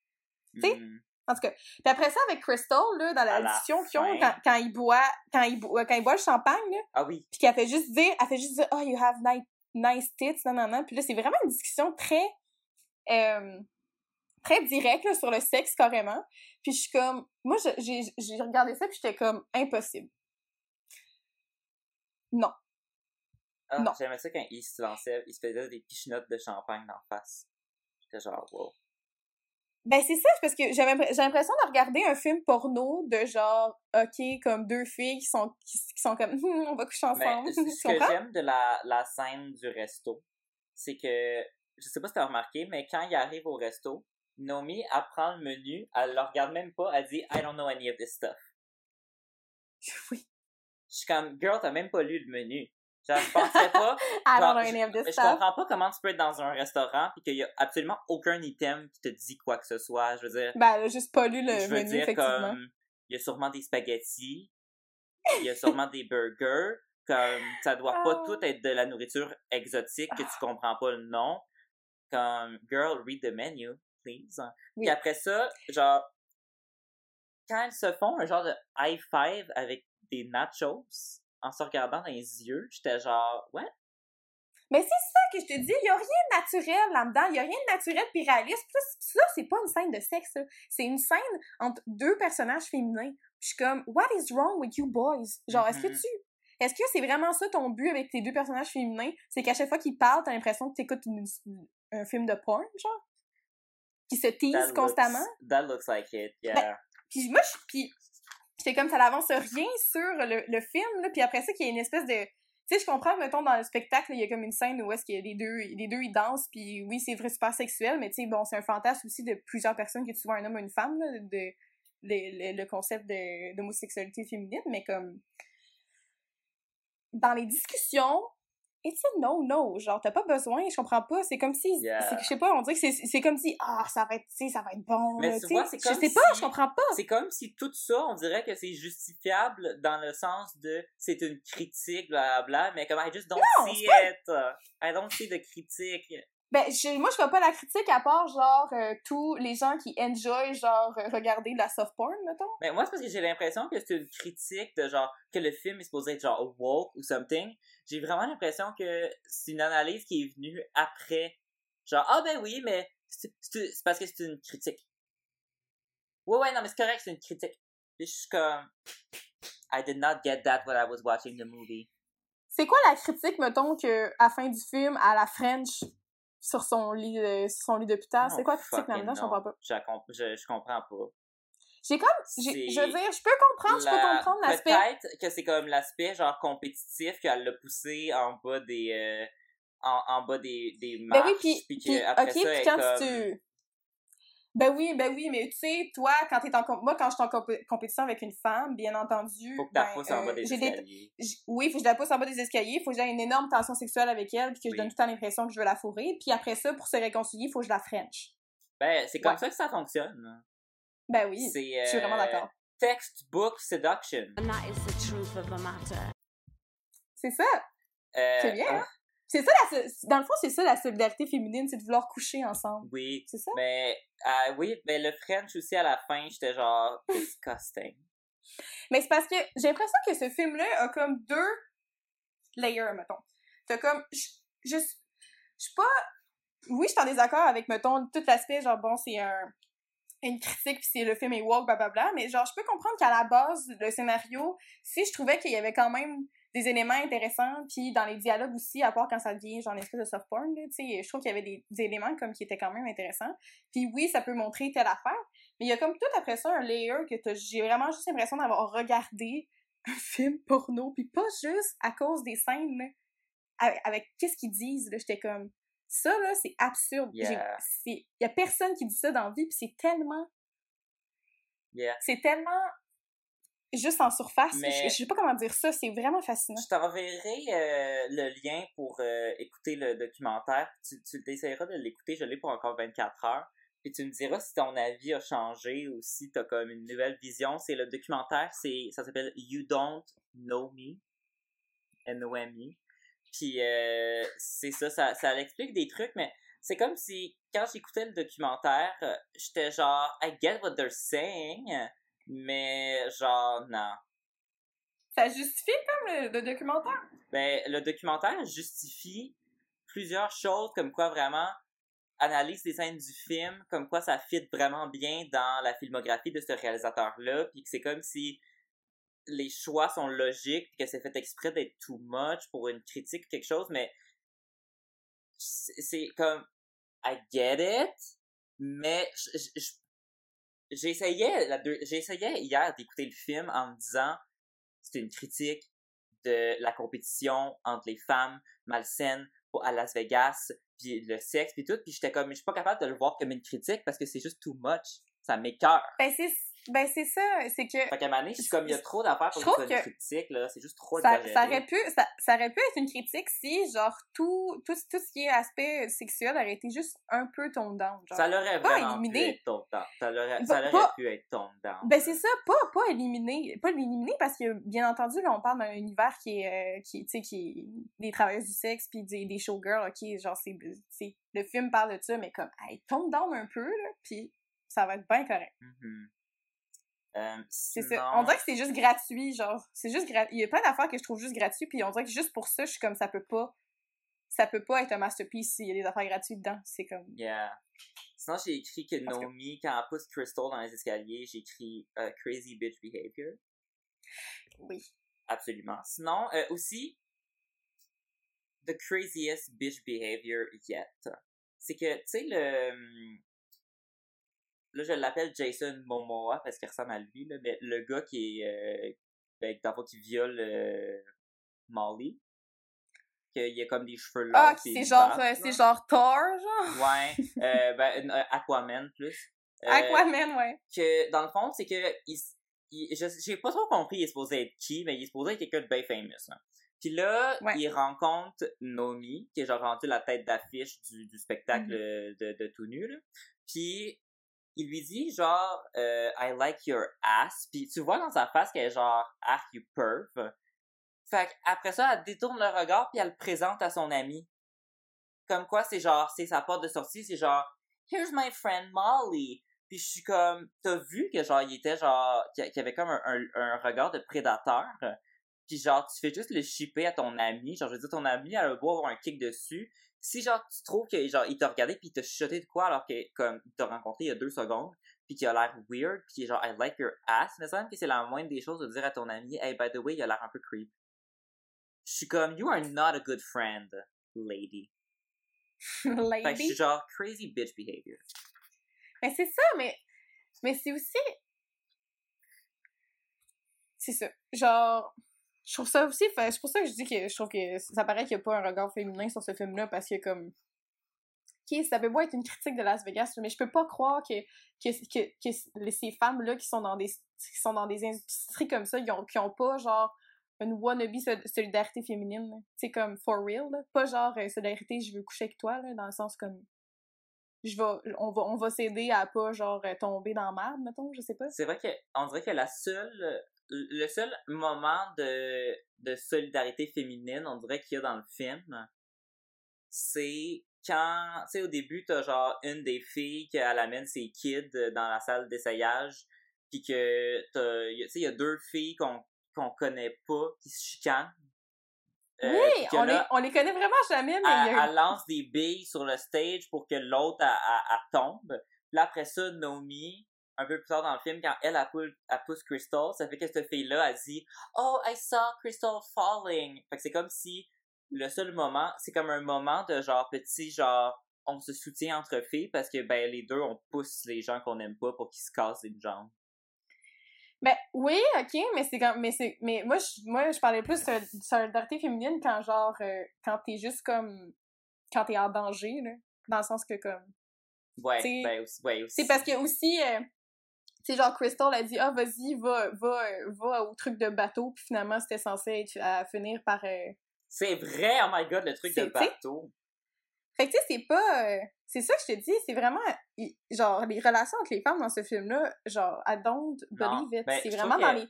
[SPEAKER 1] Tu sais,
[SPEAKER 2] Hmm.
[SPEAKER 1] En tout cas. Puis après ça, avec Crystal, là, dans la discussion qu'ils ont, quand, quand il boit, quand il boit, quand il boit le champagne, là,
[SPEAKER 2] Ah oui.
[SPEAKER 1] puis qu'elle fait juste dire, elle fait juste dire, oh, you have nice, nice tits, non, non, non. Puis là, c'est vraiment une discussion très, euh, très directe, là, sur le sexe, carrément. Puis je suis comme, moi, j'ai j'ai regardé ça, puis j'étais comme, impossible. Non.
[SPEAKER 2] Ah,
[SPEAKER 1] Non.
[SPEAKER 2] J'aimais ça quand il se lançait, il se faisait des pichenottes de champagne d'en face. J'étais genre, wow.
[SPEAKER 1] Ben, c'est ça, c'est parce que j'ai l'impression de regarder un film porno de genre, OK, comme deux filles qui sont, qui, qui sont comme, Hum, on va coucher ensemble.
[SPEAKER 2] ce que j'aime de la, la scène du resto, c'est que, je sais pas si t'as remarqué, mais quand il arrive au resto, Nomi, elle prend le menu, elle le regarde même pas, elle dit I don't know any of this stuff.
[SPEAKER 1] Oui.
[SPEAKER 2] Je suis comme, girl, t'as même pas lu le menu. Genre, je pensais pas,
[SPEAKER 1] I don't know any of this
[SPEAKER 2] je
[SPEAKER 1] stuff.
[SPEAKER 2] comprends pas comment tu peux être dans un restaurant pis qu'il y a absolument aucun item qui te dit quoi que ce soit. Je veux dire,
[SPEAKER 1] Ben, elle a juste pas lu le
[SPEAKER 2] je veux
[SPEAKER 1] menu,
[SPEAKER 2] dire
[SPEAKER 1] effectivement.
[SPEAKER 2] comme, il y a sûrement des spaghettis, il y a sûrement des burgers, comme, ça doit pas
[SPEAKER 1] Ah.
[SPEAKER 2] tout être de la nourriture exotique que tu comprends pas le nom. Comme, girl, read the menu, please.
[SPEAKER 1] Oui.
[SPEAKER 2] Puis après ça, genre, quand elles se font un genre de high five avec des nachos, en se regardant dans les yeux, j'étais genre, what?
[SPEAKER 1] Mais c'est ça que je te dis, il y a rien de naturel là-dedans, il y a rien de naturel puis réaliste. Ça, c'est pas une scène de sexe, c'est une scène entre deux personnages féminins. Je suis comme, what is wrong with you boys? Genre, est-ce que
[SPEAKER 2] Mhm.
[SPEAKER 1] tu... Est-ce que c'est vraiment ça ton but avec tes deux personnages féminins? C'est qu'à chaque fois qu'ils parlent, t'as l'impression que t'écoutes un film de porn, genre? Qui se
[SPEAKER 2] That
[SPEAKER 1] tease
[SPEAKER 2] looks-
[SPEAKER 1] constamment?
[SPEAKER 2] that looks like it, yeah.
[SPEAKER 1] Puis moi, je, puis j'étais comme ça n'avance rien sur le, le film, là. Puis après ça, qu'il y a une espèce de... Tu sais, je comprends, mettons, dans le spectacle, il y a comme une scène où est-ce qu'il y a les deux, les deux, ils dansent, puis oui, c'est vrai, super sexuel, mais tu sais, bon, c'est un fantasme aussi de plusieurs personnes, que tu sois un homme ou une femme, là, de, le, le- concept d'homosexualité féminine, mais comme... Dans les discussions, it's a no-no, genre, t'as pas besoin, je comprends pas, c'est comme si...
[SPEAKER 2] Yeah.
[SPEAKER 1] c'est Je sais pas, on dirait que c'est comme si, ah, ça va être, tu sais, ça va être bon,
[SPEAKER 2] Mais tu vois,
[SPEAKER 1] Je sais pas, je comprends pas.
[SPEAKER 2] C'est comme si tout ça, on dirait que c'est justifiable dans le sens de c'est une critique, blablabla, mais comme I just don't
[SPEAKER 1] Non,
[SPEAKER 2] see it. I don't see the critique.
[SPEAKER 1] Ben, je, moi, je vois pas la critique à part, genre, euh, tous les gens qui enjoy, genre, euh, regarder de la soft porn, mettons.
[SPEAKER 2] Mais moi, c'est parce que j'ai l'impression que c'est une critique de genre que le film est supposé être genre woke ou something. J'ai vraiment l'impression que c'est une analyse qui est venue après. Genre, ah ben oui, mais c'est parce que c'est une critique. Ouais, ouais, non, mais c'est correct, c'est une critique. Je suis comme. I did not get that when I was watching the movie.
[SPEAKER 1] C'est quoi la critique, mettons, que, à la fin du film, à la French, sur son lit, de- sur son lit d'hôpital? C'est quoi la critique là-dedans? Je comprends pas.
[SPEAKER 2] Je, la je, je comprends pas.
[SPEAKER 1] J'ai comme, je veux dire, je peux comprendre, je peux
[SPEAKER 2] La-
[SPEAKER 1] comprendre l'aspect.
[SPEAKER 2] Peut-être que c'est comme l'aspect genre compétitif qu'elle l'a poussé en bas des euh, en, en bas des, des
[SPEAKER 1] Ben
[SPEAKER 2] marches
[SPEAKER 1] oui, puis,
[SPEAKER 2] puis que
[SPEAKER 1] puis,
[SPEAKER 2] après
[SPEAKER 1] ok,
[SPEAKER 2] ça
[SPEAKER 1] puis
[SPEAKER 2] elle est
[SPEAKER 1] quand
[SPEAKER 2] comme
[SPEAKER 1] tu... Ben oui, ben oui, mais tu sais, toi, quand t'es en... Moi, quand je suis en compé- compétition avec une femme, bien entendu...
[SPEAKER 2] faut que tu
[SPEAKER 1] ben,
[SPEAKER 2] pousses en bas
[SPEAKER 1] euh,
[SPEAKER 2] des escaliers.
[SPEAKER 1] oui, faut que je la pousse en bas des escaliers, faut que j'ai une énorme tension sexuelle avec elle, puis que je donne tout le temps l'impression que je veux la fourrer, puis après ça, pour se réconcilier, il faut que je la French.
[SPEAKER 2] Ben c'est comme
[SPEAKER 1] Ouais.
[SPEAKER 2] ça que ça fonctionne.
[SPEAKER 1] Ben oui, je suis vraiment
[SPEAKER 2] euh,
[SPEAKER 1] d'accord.
[SPEAKER 2] Textbook seduction.
[SPEAKER 5] And that is the truth of the matter.
[SPEAKER 1] C'est ça,
[SPEAKER 2] Euh,
[SPEAKER 1] c'est bien, hein? C'est ça, la, dans le fond, c'est ça la solidarité féminine, c'est de vouloir coucher ensemble.
[SPEAKER 2] Oui,
[SPEAKER 1] C'est ça?
[SPEAKER 2] mais euh, oui, mais le French aussi à la fin, j'étais genre disgusting.
[SPEAKER 1] Mais c'est parce que j'ai l'impression que ce film-là a comme deux layers, mettons. T'as comme. Je je suis je suis pas. Oui, je suis en désaccord avec, mettons, tout l'aspect, genre, bon, c'est un une critique, puis c'est le film est woke, blablabla, mais genre, je peux comprendre qu'à la base, le scénario, si je trouvais qu'il y avait quand même des éléments intéressants, puis dans les dialogues aussi, à part quand ça devient genre une espèce de soft porn, là, tu sais, je trouve qu'il y avait des, des éléments comme qui étaient quand même intéressants. Puis oui, ça peut montrer telle affaire, mais il y a comme tout après ça un layer que j'ai vraiment juste l'impression d'avoir regardé un film porno, puis pas juste à cause des scènes, avec, avec qu'est-ce qu'ils disent, j'étais comme, ça, là, c'est absurde. J'ai-
[SPEAKER 2] Yeah.
[SPEAKER 1] Il y a personne qui dit ça dans la vie, puis c'est tellement,
[SPEAKER 2] Yeah.
[SPEAKER 1] c'est tellement juste en surface.
[SPEAKER 2] Mais-
[SPEAKER 1] Je, je sais pas comment dire ça, c'est vraiment fascinant.
[SPEAKER 2] Je t'enverrai euh, le lien pour euh, écouter le documentaire. Tu, tu essaieras de l'écouter, je l'ai pour encore 24 heures. Puis tu me diras si ton avis a changé ou si t'as comme une nouvelle vision. C'est le documentaire, c'est ça s'appelle You Don't Know Me. N-O-M-E. Puis euh, c'est ça, ça, ça explique des trucs, mais c'est comme si, quand j'écoutais le documentaire, j'étais genre, I get what they're saying, mais genre, non.
[SPEAKER 1] Ça justifie comme le, le documentaire?
[SPEAKER 2] Ben, le documentaire justifie plusieurs choses, comme quoi vraiment analyse des scènes du film, comme quoi ça fit vraiment bien dans la filmographie de ce réalisateur-là, puis que c'est comme si les choix sont logiques, puis que c'est fait exprès d'être too much pour une critique ou quelque chose, mais c'est comme I get it, mais j- j- j- j'essayais la deux- j'essayais hier d'écouter le film en me disant c'est une critique de la compétition entre les femmes malsaines à Las Vegas, puis le sexe, puis tout, puis j'étais comme, je suis pas capable de le voir comme une critique parce que c'est juste too much. Ça m'écœure.
[SPEAKER 1] Ben ben c'est ça, c'est que
[SPEAKER 2] Fait qu'à je suis comme, il y a trop d'affaires pour que ce
[SPEAKER 1] trouve
[SPEAKER 2] soit une
[SPEAKER 1] que
[SPEAKER 2] critique, là. C'est juste trop
[SPEAKER 1] ça,
[SPEAKER 2] exagéré.
[SPEAKER 1] ça aurait pu ça, ça aurait pu être une critique si genre tout tout, tout ce qui est aspect sexuel aurait été juste un peu toned down genre.
[SPEAKER 2] Ça l'aurait
[SPEAKER 1] pas
[SPEAKER 2] vraiment
[SPEAKER 1] éliminé.
[SPEAKER 2] pu être down. Ça l'aurait, ça
[SPEAKER 1] pas-
[SPEAKER 2] pu être ton down.
[SPEAKER 1] Ben c'est ça, pas pas éliminer, pas l'éliminer parce que bien entendu là on parle d'un univers qui est euh, qui tu sais qui est des travailleuses du sexe puis des des showgirls, OK, genre c'est c'est le film parle de ça mais comme hey, tone down un peu là, puis ça va être bien correct.
[SPEAKER 2] Mhm. Euh,
[SPEAKER 1] C'est
[SPEAKER 2] sinon-
[SPEAKER 1] ça. On dirait que c'est juste gratuit, genre. C'est juste gra- Il y a plein d'affaires que je trouve juste gratuites, puis on dirait que juste pour ça, je suis comme ça peut pas. Ça peut pas être un masterpiece s'il y a des affaires gratuites dedans. C'est comme.
[SPEAKER 2] Yeah. Sinon, j'ai écrit que
[SPEAKER 1] Parce que-
[SPEAKER 2] Naomi, quand elle pousse Crystal dans les escaliers, j'ai écrit euh, Crazy Bitch Behavior.
[SPEAKER 1] Oui.
[SPEAKER 2] Absolument. Sinon, euh, aussi, The Craziest Bitch Behavior Yet. C'est que, tu sais, le. Là, je l'appelle Jason Momoa parce qu'il ressemble à lui, là, mais le gars qui est. Euh, ben, dans le qui viole euh, Molly. Qu'il a comme des cheveux longs.
[SPEAKER 1] Ah, c'est genre, euh, c'est genre Thor, genre?
[SPEAKER 2] Ouais, euh, ben, euh, Aquaman plus. Euh,
[SPEAKER 1] Aquaman, ouais.
[SPEAKER 2] Que dans le fond, c'est que il, il- je- j'ai pas trop compris il est supposé être qui, mais il est supposé être quelqu'un de bien famous. Hein. Puis là,
[SPEAKER 1] Ouais.
[SPEAKER 2] il rencontre Nomi, qui est genre rendu la tête d'affiche du, du spectacle
[SPEAKER 1] Mm-hmm.
[SPEAKER 2] de, de tout nu. Là. Puis il lui dit genre euh, I like your ass. Puis tu vois dans sa face qu'elle est genre Ah, you perv. Fait après ça, elle détourne le regard puis elle le présente à son ami. Comme quoi, c'est genre, c'est sa porte de sortie, c'est genre Here's my friend Molly. Puis je suis comme, t'as vu que genre, il était genre, qu'il avait comme un, un regard de prédateur? Puis genre, tu fais juste le shipper à ton ami. Genre, je veux dire, ton ami, elle va avoir un kick dessus. Si genre, tu trouves que genre, il t'a regardé puis il t'a chuchoté de quoi alors que, comme, il t'a rencontré il y a deux secondes puis qu'il a l'air weird puis genre, I like your ass. Mais ça me semble que c'est la moindre des choses de dire à ton ami, hey, by the way, il a l'air un peu creep. Je suis comme, you are not a good friend, lady. Fait que je
[SPEAKER 1] Lady.
[SPEAKER 2] suis genre, crazy bitch behavior.
[SPEAKER 1] Mais c'est ça, mais. Mais c'est aussi. C'est ça. Genre. Je trouve ça aussi. C'est pour ça que je dis que je trouve que ça paraît qu'il n'y a pas un regard féminin sur ce film-là parce que, comme. Ok, ça peut pas être une critique de Las Vegas, mais je peux pas croire que, que, que, que ces femmes-là qui sont dans des qui sont dans des industries comme ça, ils ont, qui ont pas genre une wannabe sol- solidarité féminine. C'est comme for real, là. Pas genre euh, solidarité, je veux coucher avec toi, là, dans le sens comme je on va, on va s'aider à pas, genre, tomber dans la merde, mettons, je sais pas.
[SPEAKER 2] C'est vrai que on dirait que la seule le seul moment de, de solidarité féminine, on dirait qu'il y a dans le film, c'est quand, tu sais, au début, t'as genre une des filles qui amène ses kids dans la salle d'essayage, puis que t'as, tu sais, il y a deux filles qu'on qu'on connaît pas qui se chicanent. Euh,
[SPEAKER 1] oui, on,
[SPEAKER 2] là,
[SPEAKER 1] les, on les connaît vraiment jamais, mais il
[SPEAKER 2] elle,
[SPEAKER 1] y a
[SPEAKER 2] elle lance des billes sur le stage pour que l'autre elle, elle- elle tombe. Puis là, après ça, Naomi, un peu plus tard dans le film, quand elle, elle, pousse, elle pousse Crystal, ça fait que cette fille-là, elle dit « Oh, I saw Crystal falling! » Fait que c'est comme si le seul moment, c'est comme un moment de genre petit, genre, on se soutient entre filles parce que, ben, les deux, on pousse les gens qu'on aime pas pour qu'ils se cassent une jambe.
[SPEAKER 1] Ben oui, ok, mais c'est comme mais c'est mais moi je moi je parlais plus de solidarité féminine quand genre euh, quand t'es juste comme quand t'es en danger là, dans le sens que comme
[SPEAKER 2] Ouais,
[SPEAKER 1] C'est-
[SPEAKER 2] ben, aussi, ouais, aussi.
[SPEAKER 1] c'est parce que aussi euh, sais genre Crystal a dit ah vas-y va va va au truc de bateau puis finalement c'était censé être à finir par euh,
[SPEAKER 2] C'est vrai, oh my god, le truc de bateau.
[SPEAKER 1] Fait que tu sais, c'est pas. euh, c'est ça que je te dis, c'est vraiment. Genre, les relations entre les femmes dans ce film-là, genre, I don't
[SPEAKER 2] Non,
[SPEAKER 1] believe it.
[SPEAKER 2] ben,
[SPEAKER 1] c'est vraiment dans les.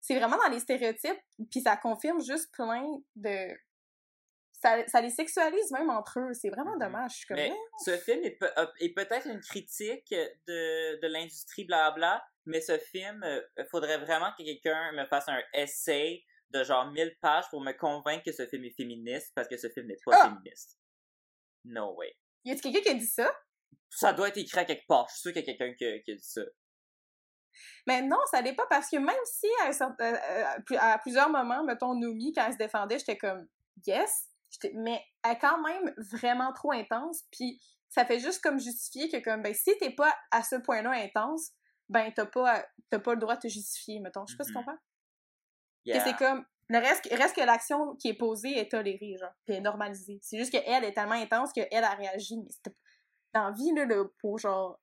[SPEAKER 1] C'est vraiment dans les stéréotypes, puis ça confirme juste plein de. Ça, ça les sexualise même entre eux. C'est vraiment
[SPEAKER 2] Mhm.
[SPEAKER 1] dommage. Je suis comme,
[SPEAKER 2] Mais ce film est, peut-être une critique de, de l'industrie blabla, mais ce film, euh, faudrait vraiment que quelqu'un me fasse un essai de genre 1000 pages pour me convaincre que ce film est féministe, parce que ce film n'est pas
[SPEAKER 1] Ah!
[SPEAKER 2] féministe. No way.
[SPEAKER 1] y a quelqu'un qui a dit ça?
[SPEAKER 2] Ça doit être écrit à quelque part. Je suis sûr qu'il y a quelqu'un qui, qui a dit ça.
[SPEAKER 1] Mais non, ça l'est pas parce que même si à, un certain- euh, à plus- à plusieurs moments, mettons, Nomi, quand elle se défendait, j'étais comme, yes, mais elle est quand même vraiment trop intense, puis ça fait juste comme justifier que, comme, ben, si t'es pas à ce point-là intense, ben, t'as pas, t'as pas le droit de te justifier, mettons. Je sais pas si tu
[SPEAKER 2] Mhm.
[SPEAKER 1] comprends.
[SPEAKER 2] Yeah.
[SPEAKER 1] Que c'est comme, le reste, reste que l'action qui est posée est tolérée, genre, puis est normalisée. C'est juste qu'elle est tellement intense qu'elle, elle a réagi, mais c'était dans vie, là, là, pour, genre,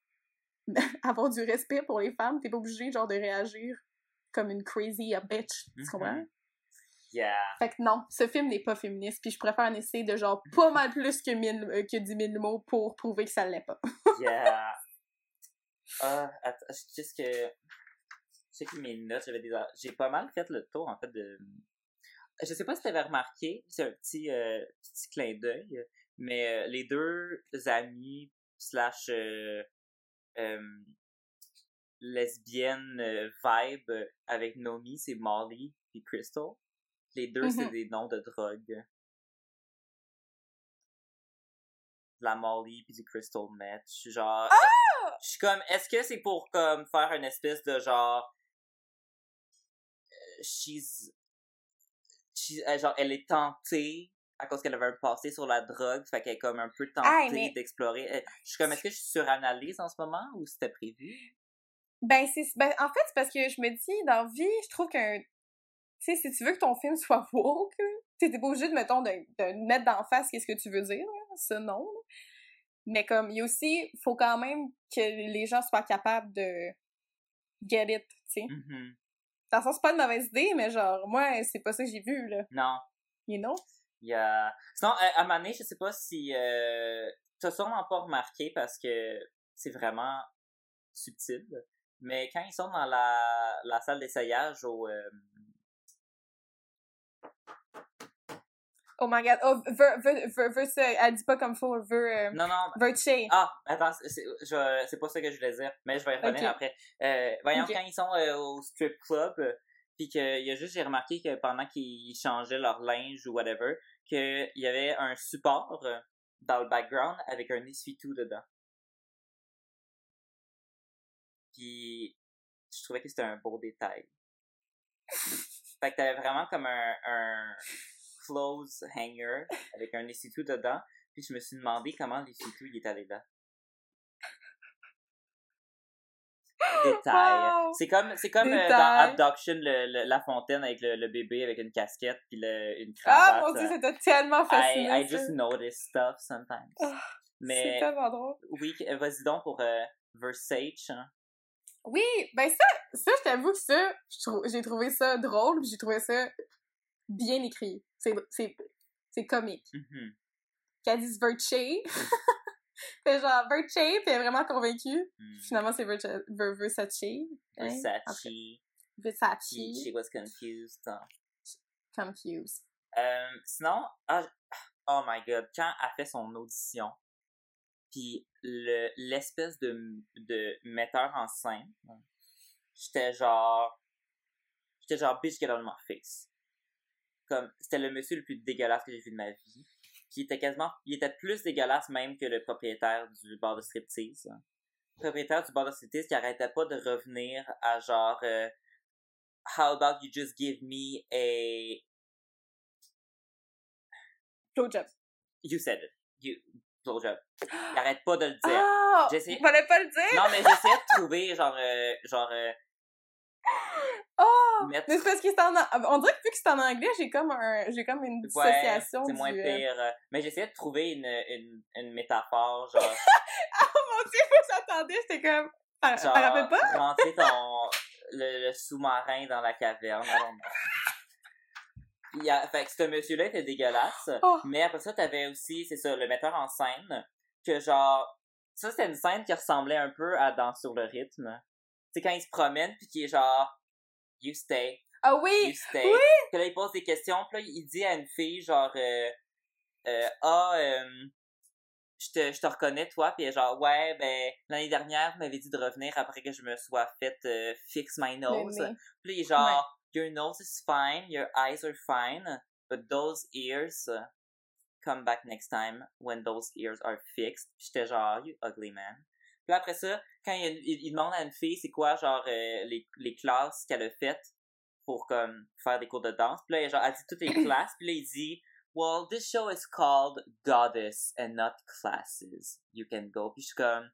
[SPEAKER 1] avoir du respect pour les femmes, t'es pas obligé, genre, de réagir comme une crazy a bitch, tu
[SPEAKER 2] Mhm.
[SPEAKER 1] comprends?
[SPEAKER 2] Yeah.
[SPEAKER 1] Fait que non, ce film n'est pas féministe, puis je préfère un essai de genre pas mal plus que, mille, euh, que 10 000 mots pour prouver que ça l'est pas.
[SPEAKER 2] Yeah. Ah, attends, qu'est-ce que. Je sais que mes notes, j'avais des. J'ai pas mal fait le tour, en fait, de. Je sais pas si t'avais remarqué, c'est un petit, euh, petit clin d'œil, mais euh, les deux amis, slash. lesbiennes euh, vibe avec Nomi, c'est Molly et Crystal. Les deux, c'est
[SPEAKER 1] Mhm.
[SPEAKER 2] des noms de drogue. De la Molly puis du Crystal Meth. Je suis genre. Je suis comme, est-ce que c'est pour comme faire une espèce de genre. euh, she's. she's- euh, genre, elle est tentée à cause qu'elle avait un passé sur la drogue, fait qu'elle est comme un peu tentée
[SPEAKER 1] mais-
[SPEAKER 2] d'explorer. Euh, Je suis comme, est-ce que je suranalyse en ce moment ou c'était prévu?
[SPEAKER 1] Ben, c'est, ben, en fait, c'est parce que je me dis, dans vie, je trouve qu'un. Tu sais, si tu veux que ton film soit woke, t'es pas obligé de, mettons, de, de mettre d'en face qu'est-ce que tu veux dire, là, ça non. là. Mais comme, il y a aussi, faut quand même que les gens soient capables de get it, tu sais.
[SPEAKER 2] Mhm.
[SPEAKER 1] Dans le sens, c'est pas une mauvaise idée, mais genre, moi, c'est pas ça que j'ai vu, là.
[SPEAKER 2] Non.
[SPEAKER 1] You know?
[SPEAKER 2] Il y a... Sinon, euh, à Mané, je sais pas si euh, t'as sûrement pas remarqué parce que c'est vraiment subtil, mais quand ils sont dans la, la salle d'essayage au... euh,
[SPEAKER 1] Oh my god. Oh, veut, veut, veut, veut ça. Elle dit pas comme faut, veut, euh,
[SPEAKER 2] Non, non,
[SPEAKER 1] veut Che.
[SPEAKER 2] Ah, attends, c'est pas ça que je voulais dire, mais je vais y revenir après. Euh, voyons, quand ils sont euh, au strip club, euh, puis qu'il y a juste, j'ai remarqué que pendant qu'ils changeaient leur linge ou whatever, qu'il y avait un support dans le background avec un essuie-tout dedans. Puis, je trouvais que c'était un beau détail. fait que t'avais vraiment comme un, un clothes hanger avec un essuie-tout dedans, puis je me suis demandé comment l'essuie-tout il est allé là. Détail.
[SPEAKER 1] Wow!
[SPEAKER 2] C'est comme, c'est comme euh, dans Abduction, le, le- la fontaine avec le, le bébé avec une casquette puis une
[SPEAKER 1] Ah,
[SPEAKER 2] cravate.
[SPEAKER 1] mon dieu, c'était tellement fascinant.
[SPEAKER 2] I, I just notice stuff sometimes.
[SPEAKER 1] Ah, C'est tellement drôle.
[SPEAKER 2] oui, euh, vas-y donc pour euh, Versace. hein.
[SPEAKER 1] Oui, ben ça, ça, je t'avoue que ça, j'ai trouvé ça drôle, j'ai trouvé ça bien écrit. C'est, comique.
[SPEAKER 2] Mhm.
[SPEAKER 1] Qu'elle dise Verche. fait genre Verche, puis elle est vraiment convaincue.
[SPEAKER 2] Mm.
[SPEAKER 1] Finalement, c'est Versace. hein?
[SPEAKER 2] Versace. She,
[SPEAKER 1] Versace.
[SPEAKER 2] she was confused. hein.
[SPEAKER 1] Confused.
[SPEAKER 2] Euh, sinon, ah, oh my god, quand elle fait son audition, puis le l'espèce de, de metteur en scène, j'étais genre, j'étais genre bitch get out of my face. Comme, c'était le monsieur le plus dégueulasse que j'ai vu de ma vie. Qui était quasiment, il était plus dégueulasse même que le propriétaire du bar de striptease. Le propriétaire du bar de striptease qui arrêtait pas de revenir à genre, euh, how about you just give me a
[SPEAKER 1] Blowjob.
[SPEAKER 2] You said it. You blowjob. Il arrête pas de le dire. J'ai essayé-
[SPEAKER 1] Il fallait pas le dire!
[SPEAKER 2] Non, mais j'essayais de trouver genre euh, genre euh,
[SPEAKER 1] Oh!
[SPEAKER 2] mettre-
[SPEAKER 1] Mais c'est parce que c'est en... On dirait que vu que c'est en anglais, j'ai comme un... J'ai comme une
[SPEAKER 2] ouais,
[SPEAKER 1] dissociation
[SPEAKER 2] c'est moins
[SPEAKER 1] du... euh,
[SPEAKER 2] pire. euh, mais j'essayais de trouver une, une, une métaphore genre
[SPEAKER 1] Oh mon dieu, j'attendais, j'étais comme... T'en
[SPEAKER 2] genre
[SPEAKER 1] t'en rappelles pas?
[SPEAKER 2] rentrer ton le, le sous-marin dans la caverne. Il y a, fait que ce monsieur-là était dégueulasse.
[SPEAKER 1] Oh.
[SPEAKER 2] Mais après ça, t'avais aussi, c'est ça, le metteur en scène, que genre, ça c'était une scène qui ressemblait un peu à Danse sur le rythme. Sais, quand il se promène, puis qui est genre, you stay,
[SPEAKER 1] Ah
[SPEAKER 2] you
[SPEAKER 1] oui!
[SPEAKER 2] stay.
[SPEAKER 1] oui!
[SPEAKER 2] Puis là, il pose des questions, puis là, il dit à une fille, genre, euh, euh, ah, euh, je te, je te reconnais, toi, puis elle genre, ouais, ben, l'année dernière, vous m'avez dit de revenir après que je me sois fait euh, fix my nose.
[SPEAKER 1] nez.
[SPEAKER 2] Puis là, il genre, your nose is fine, your eyes are fine, but those ears come back next time when those ears are fixed. Puis j'étais genre, you ugly man. Puis après ça, quand il, il, il demande à une fille, c'est quoi, genre, euh, les, les classes qu'elle a faites pour, comme, faire des cours de danse. Puis là, genre, elle dit toutes les classes, puis là, il dit, well, this show is called Goddess and not Classes. You can go. Puis je suis comme,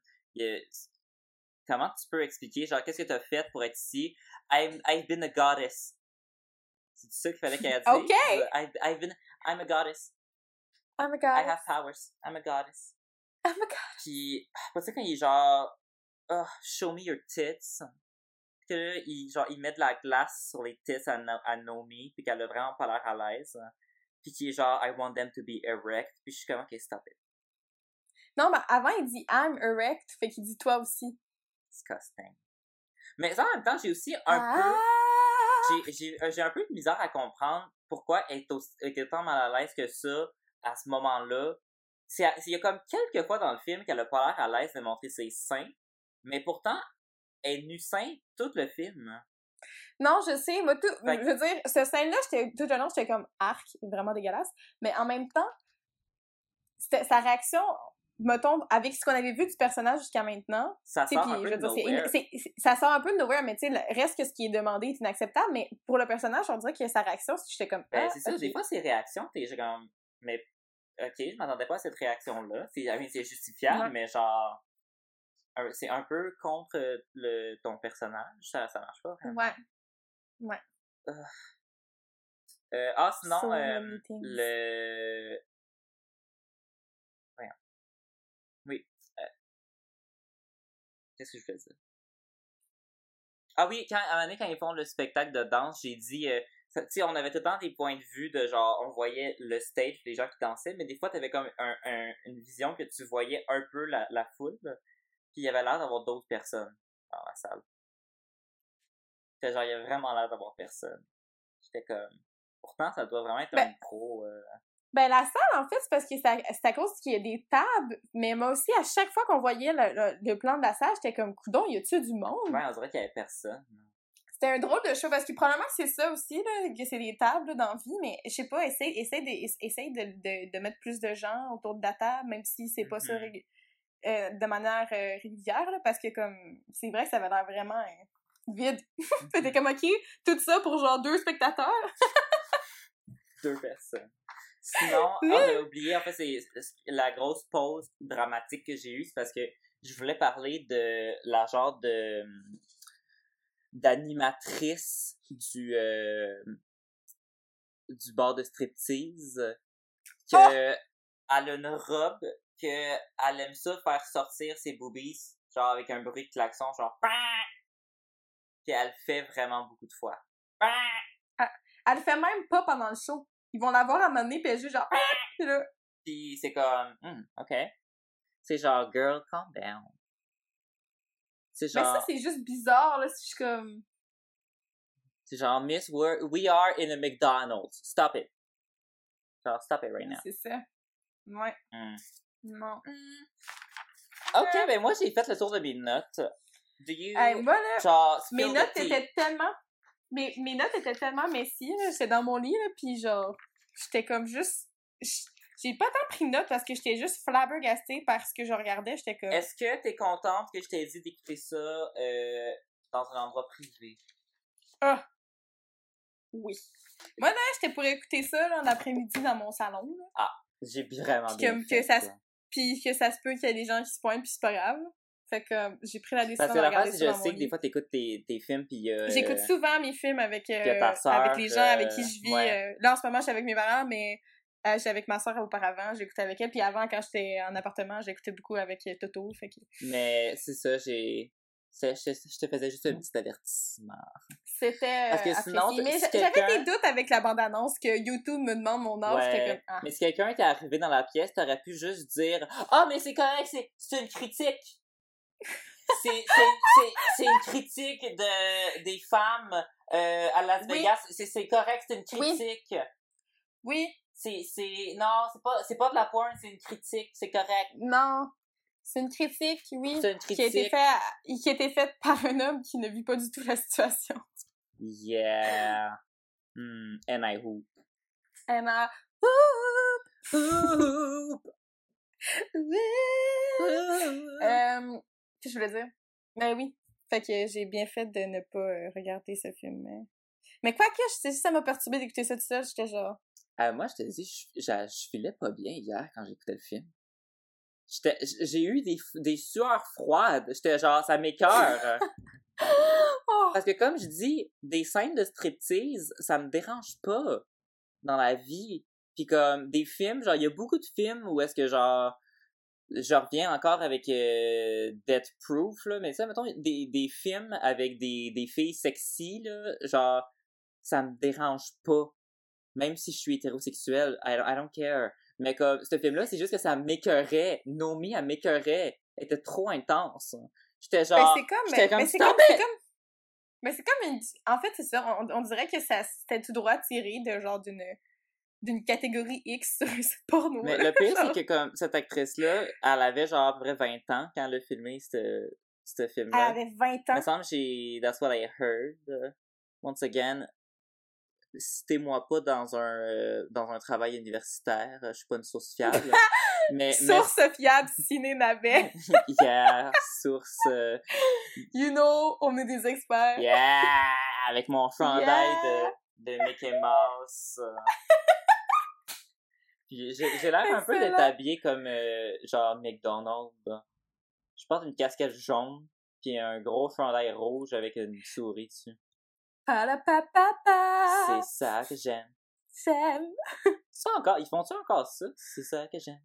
[SPEAKER 2] comment tu peux expliquer, genre, qu'est-ce que t'as fait pour être ici? I'm, I've been a goddess. C'est ça qu'il fallait qu'elle dise?
[SPEAKER 1] Ok.
[SPEAKER 2] I've, I've been, I'm a goddess.
[SPEAKER 1] Oh my
[SPEAKER 2] I
[SPEAKER 1] god.
[SPEAKER 2] have powers. I'm a goddess.
[SPEAKER 1] Oh my god.
[SPEAKER 2] Puis, après ça, quand il est genre, oh, show me your tits. Puis que là, il, genre, il met de la glace sur les tits à, à Naomi, puis qu'elle a vraiment pas l'air à l'aise. Puis qui est genre, I want them to be erect. Puis je suis comme, ok, stop it.
[SPEAKER 1] Non, mais avant, il dit I'm erect, fait qu'il dit toi aussi.
[SPEAKER 2] Disgusting. Mais ça, en même temps, j'ai aussi un peu.
[SPEAKER 1] ah!
[SPEAKER 2] j'ai euh, j'ai un peu de misère à comprendre pourquoi elle est autant mal à l'aise que ça à ce moment-là. C'est- Il y a comme quelques fois dans le film qu'elle a pas l'air à l'aise de montrer ses seins, mais pourtant, elle est nue sein tout le film.
[SPEAKER 1] Non, je sais, moi, tout,
[SPEAKER 2] Fait
[SPEAKER 1] je veux dire, ce scène-là, j'étais, tout le long, j'étais comme arc, vraiment dégueulasse. Mais en même temps, sa réaction, mettons, avec ce qu'on avait vu du personnage jusqu'à maintenant,
[SPEAKER 2] Ça sort
[SPEAKER 1] ça sort un peu de nowhere, mais tu sais, le- reste que ce qui est demandé est inacceptable, mais pour le personnage, on dirait que sa réaction, j'étais comme,
[SPEAKER 2] Ben,
[SPEAKER 1] ah,
[SPEAKER 2] c'est ça, des fois, ces réactions, t'es genre comme, mais, ok, je m'attendais pas à cette réaction-là. C'est, I mean, c'est justifiable,
[SPEAKER 1] Ouais.
[SPEAKER 2] mais genre, c'est un peu contre le, ton personnage, ça, ça marche pas. vraiment.
[SPEAKER 1] Ouais.
[SPEAKER 2] Euh, ah, sinon,
[SPEAKER 1] So
[SPEAKER 2] euh, le... Voyons. Oui. euh, Qu'est-ce que je faisais dire? Ah oui, quand, à un moment donné, quand ils font le spectacle de danse, j'ai dit... sais, on avait tout le temps des points de vue de genre, on voyait le stage, les gens qui dansaient, mais des fois, t'avais comme un, un- une vision que tu voyais un peu la, la foule, puis il y avait l'air d'avoir d'autres personnes dans la salle. C'était genre, il y avait vraiment l'air d'avoir personne. J'étais comme... Pourtant, ça doit vraiment être
[SPEAKER 1] Ben,
[SPEAKER 2] un pro... euh,
[SPEAKER 1] Ben, la salle, en fait, c'est parce que c'est à, c'est à cause qu'il y a des tables, mais moi aussi, à chaque fois qu'on voyait le, le- le plan de la salle, j'étais comme, coudon, y a-tu du monde?
[SPEAKER 2] Ouais, on dirait qu'il y avait personne.
[SPEAKER 1] C'était un drôle de show, parce que probablement c'est ça aussi, là, que c'est des tables là, dans la vie, mais je sais pas, essaye, essaye, de, essaye de, de, de mettre plus de gens autour de la table, même si c'est pas ça
[SPEAKER 2] Mhm.
[SPEAKER 1] rég- euh, de manière euh, régulière, là, parce que comme, c'est vrai que ça avait l'air vraiment euh, vide. C'était comme, ok, tout ça pour genre deux spectateurs.
[SPEAKER 2] Deux personnes. Sinon, on a oublié, en fait, c'est la grosse pause dramatique que j'ai eue, c'est parce que je voulais parler de la genre de d'animatrice du euh, du bar de striptease que elle a une robe que elle aime ça faire sortir ses boobies genre avec un bruit de klaxon genre puis elle le fait vraiment beaucoup de fois
[SPEAKER 1] Elle le fait même pas pendant le show. Ils vont la voir à donné, puis elle juste genre, Puis là,
[SPEAKER 2] Puis c'est comme, Hmm, ok. C'est genre, girl, calm down. C'est
[SPEAKER 1] Mais ça, c'est juste bizarre, là. Je suis comme.
[SPEAKER 2] c'est genre, Miss, we're, we are in a McDonald's. Stop it. Genre, stop it right now.
[SPEAKER 1] C'est ça. Ouais.
[SPEAKER 2] Hmm.
[SPEAKER 1] Non.
[SPEAKER 2] Ok, ben moi j'ai fait le tour de mes notes. Do you,
[SPEAKER 1] Hey, moi, là,
[SPEAKER 2] genre,
[SPEAKER 1] mes notes étaient tellement. Mes, mes notes étaient tellement messies, là. J'étais dans mon lit, là, puis genre. J'étais comme juste. J'ai pas tant pris note parce que j'étais juste flabbergastée par ce que je regardais. J'étais comme.
[SPEAKER 2] Est-ce que t'es contente que je t'ai dit d'écouter ça euh, dans un endroit privé?
[SPEAKER 1] Oui. Moi, là, j'étais pour écouter ça, là, en après-midi dans mon salon, là.
[SPEAKER 2] J'ai vraiment
[SPEAKER 1] Puis
[SPEAKER 2] bien
[SPEAKER 1] comme
[SPEAKER 2] fait
[SPEAKER 1] que ça Puis que ça se peut qu'il y ait des gens qui se pointent, puis c'est pas grave. Fait que euh, j'ai pris la décision
[SPEAKER 2] Parce
[SPEAKER 1] de
[SPEAKER 2] que
[SPEAKER 1] regarder ça
[SPEAKER 2] je
[SPEAKER 1] dans
[SPEAKER 2] sais que des fois t'écoutes tes, tes films puis euh,
[SPEAKER 1] J'écoute souvent mes films avec, euh,
[SPEAKER 2] que
[SPEAKER 1] les gens avec qui je vis.
[SPEAKER 2] ouais.
[SPEAKER 1] là, en ce moment, je suis avec mes parents, mais euh, j'étais avec ma soeur auparavant. J'écoutais avec elle. Puis avant, quand j'étais en appartement, j'écoutais beaucoup avec euh, Toto. Fait que
[SPEAKER 2] Mais c'est ça, j'ai. Je, je te faisais juste un petit avertissement.
[SPEAKER 1] c'était
[SPEAKER 2] Parce que
[SPEAKER 1] euh,
[SPEAKER 2] sinon.
[SPEAKER 1] Mais
[SPEAKER 2] si
[SPEAKER 1] j'a- j'avais des doutes avec la bande-annonce que YouTube me demande mon âge. J'étais
[SPEAKER 2] Ouais.
[SPEAKER 1] comme, ah.
[SPEAKER 2] Mais si quelqu'un était arrivé dans la pièce, t'aurais pu juste dire Ah, mais c'est correct, c'est, une critique. c'est, une critique de, des femmes euh, à Las
[SPEAKER 1] Oui.
[SPEAKER 2] Vegas. C'est, c'est correct, c'est une
[SPEAKER 1] Oui.
[SPEAKER 2] critique.
[SPEAKER 1] Oui,
[SPEAKER 2] C'est, c'est, non, c'est pas, c'est pas de la porn, c'est une critique, c'est correct.
[SPEAKER 1] Non. C'est une critique, oui.
[SPEAKER 2] C'est une
[SPEAKER 1] Qui a été
[SPEAKER 2] critique.
[SPEAKER 1] faite qui a été faite par un homme qui ne vit pas du tout la situation.
[SPEAKER 2] Yeah. Hmm, and I hope.
[SPEAKER 1] And I... Euh, qu'est-ce que je voulais dire? Ben oui. Fait que j'ai bien fait de ne pas euh, regarder ce film. Mais, mais quoi que, je sais, ça m'a perturbé d'écouter ça tout seul, j'étais genre...
[SPEAKER 2] Euh, moi, je te dis, je, je, je filais pas bien hier quand j'écoutais le film. J'étais- J'ai eu des, des sueurs froides. J'étais genre, ça m'écœure.
[SPEAKER 1] Oh!
[SPEAKER 2] Parce que comme je dis, des scènes de striptease, ça me dérange pas dans la vie. Puis comme des films, genre il y a beaucoup de films où est-ce que genre je reviens encore avec euh, Death Proof là, mais ça mettons des, des films avec des, des filles sexy là, genre ça me dérange pas. Même si je suis hétérosexuel, I, don't- I don't care. Mais comme ce film là, c'est juste que ça m'écœurait. Nomi, elle m'écœurait. Elle était trop intense. J'étais
[SPEAKER 1] Ben,
[SPEAKER 2] genre
[SPEAKER 1] c'est comme...
[SPEAKER 2] comme,
[SPEAKER 1] ben, c'est comme... comme... Ben, c'est comme une... En fait, c'est ça. On, on dirait que ça c'était tout droit tiré de genre d'une d'une catégorie X sur ce porno.
[SPEAKER 2] Mais le pire, c'est que comme cette actrice-là, elle avait genre à peu près 20 ans quand elle a filmé ce, ce
[SPEAKER 1] Elle
[SPEAKER 2] film-là.
[SPEAKER 1] avait 20
[SPEAKER 2] Il me
[SPEAKER 1] ans.
[SPEAKER 2] semble que j'ai... That's what I heard. Uh, Once again, citez-moi pas dans un euh, dans un travail universitaire. Je suis pas une source fiable. mais, mais
[SPEAKER 1] Source fiable, ciné navet.
[SPEAKER 2] yeah, source... euh,
[SPEAKER 1] You know, on est des experts.
[SPEAKER 2] yeah! Avec mon chandail
[SPEAKER 1] Yeah.
[SPEAKER 2] de, de Mickey Mouse. euh. Puis j'ai l'air un peu d'être habillé comme euh, genre McDonald's. là. Je porte une casquette jaune puis un gros chandail rouge avec une souris dessus. C'est ça que j'aime.
[SPEAKER 1] J'aime.
[SPEAKER 2] Ça encore, ils font-tu encore ça? C'est ça que j'aime.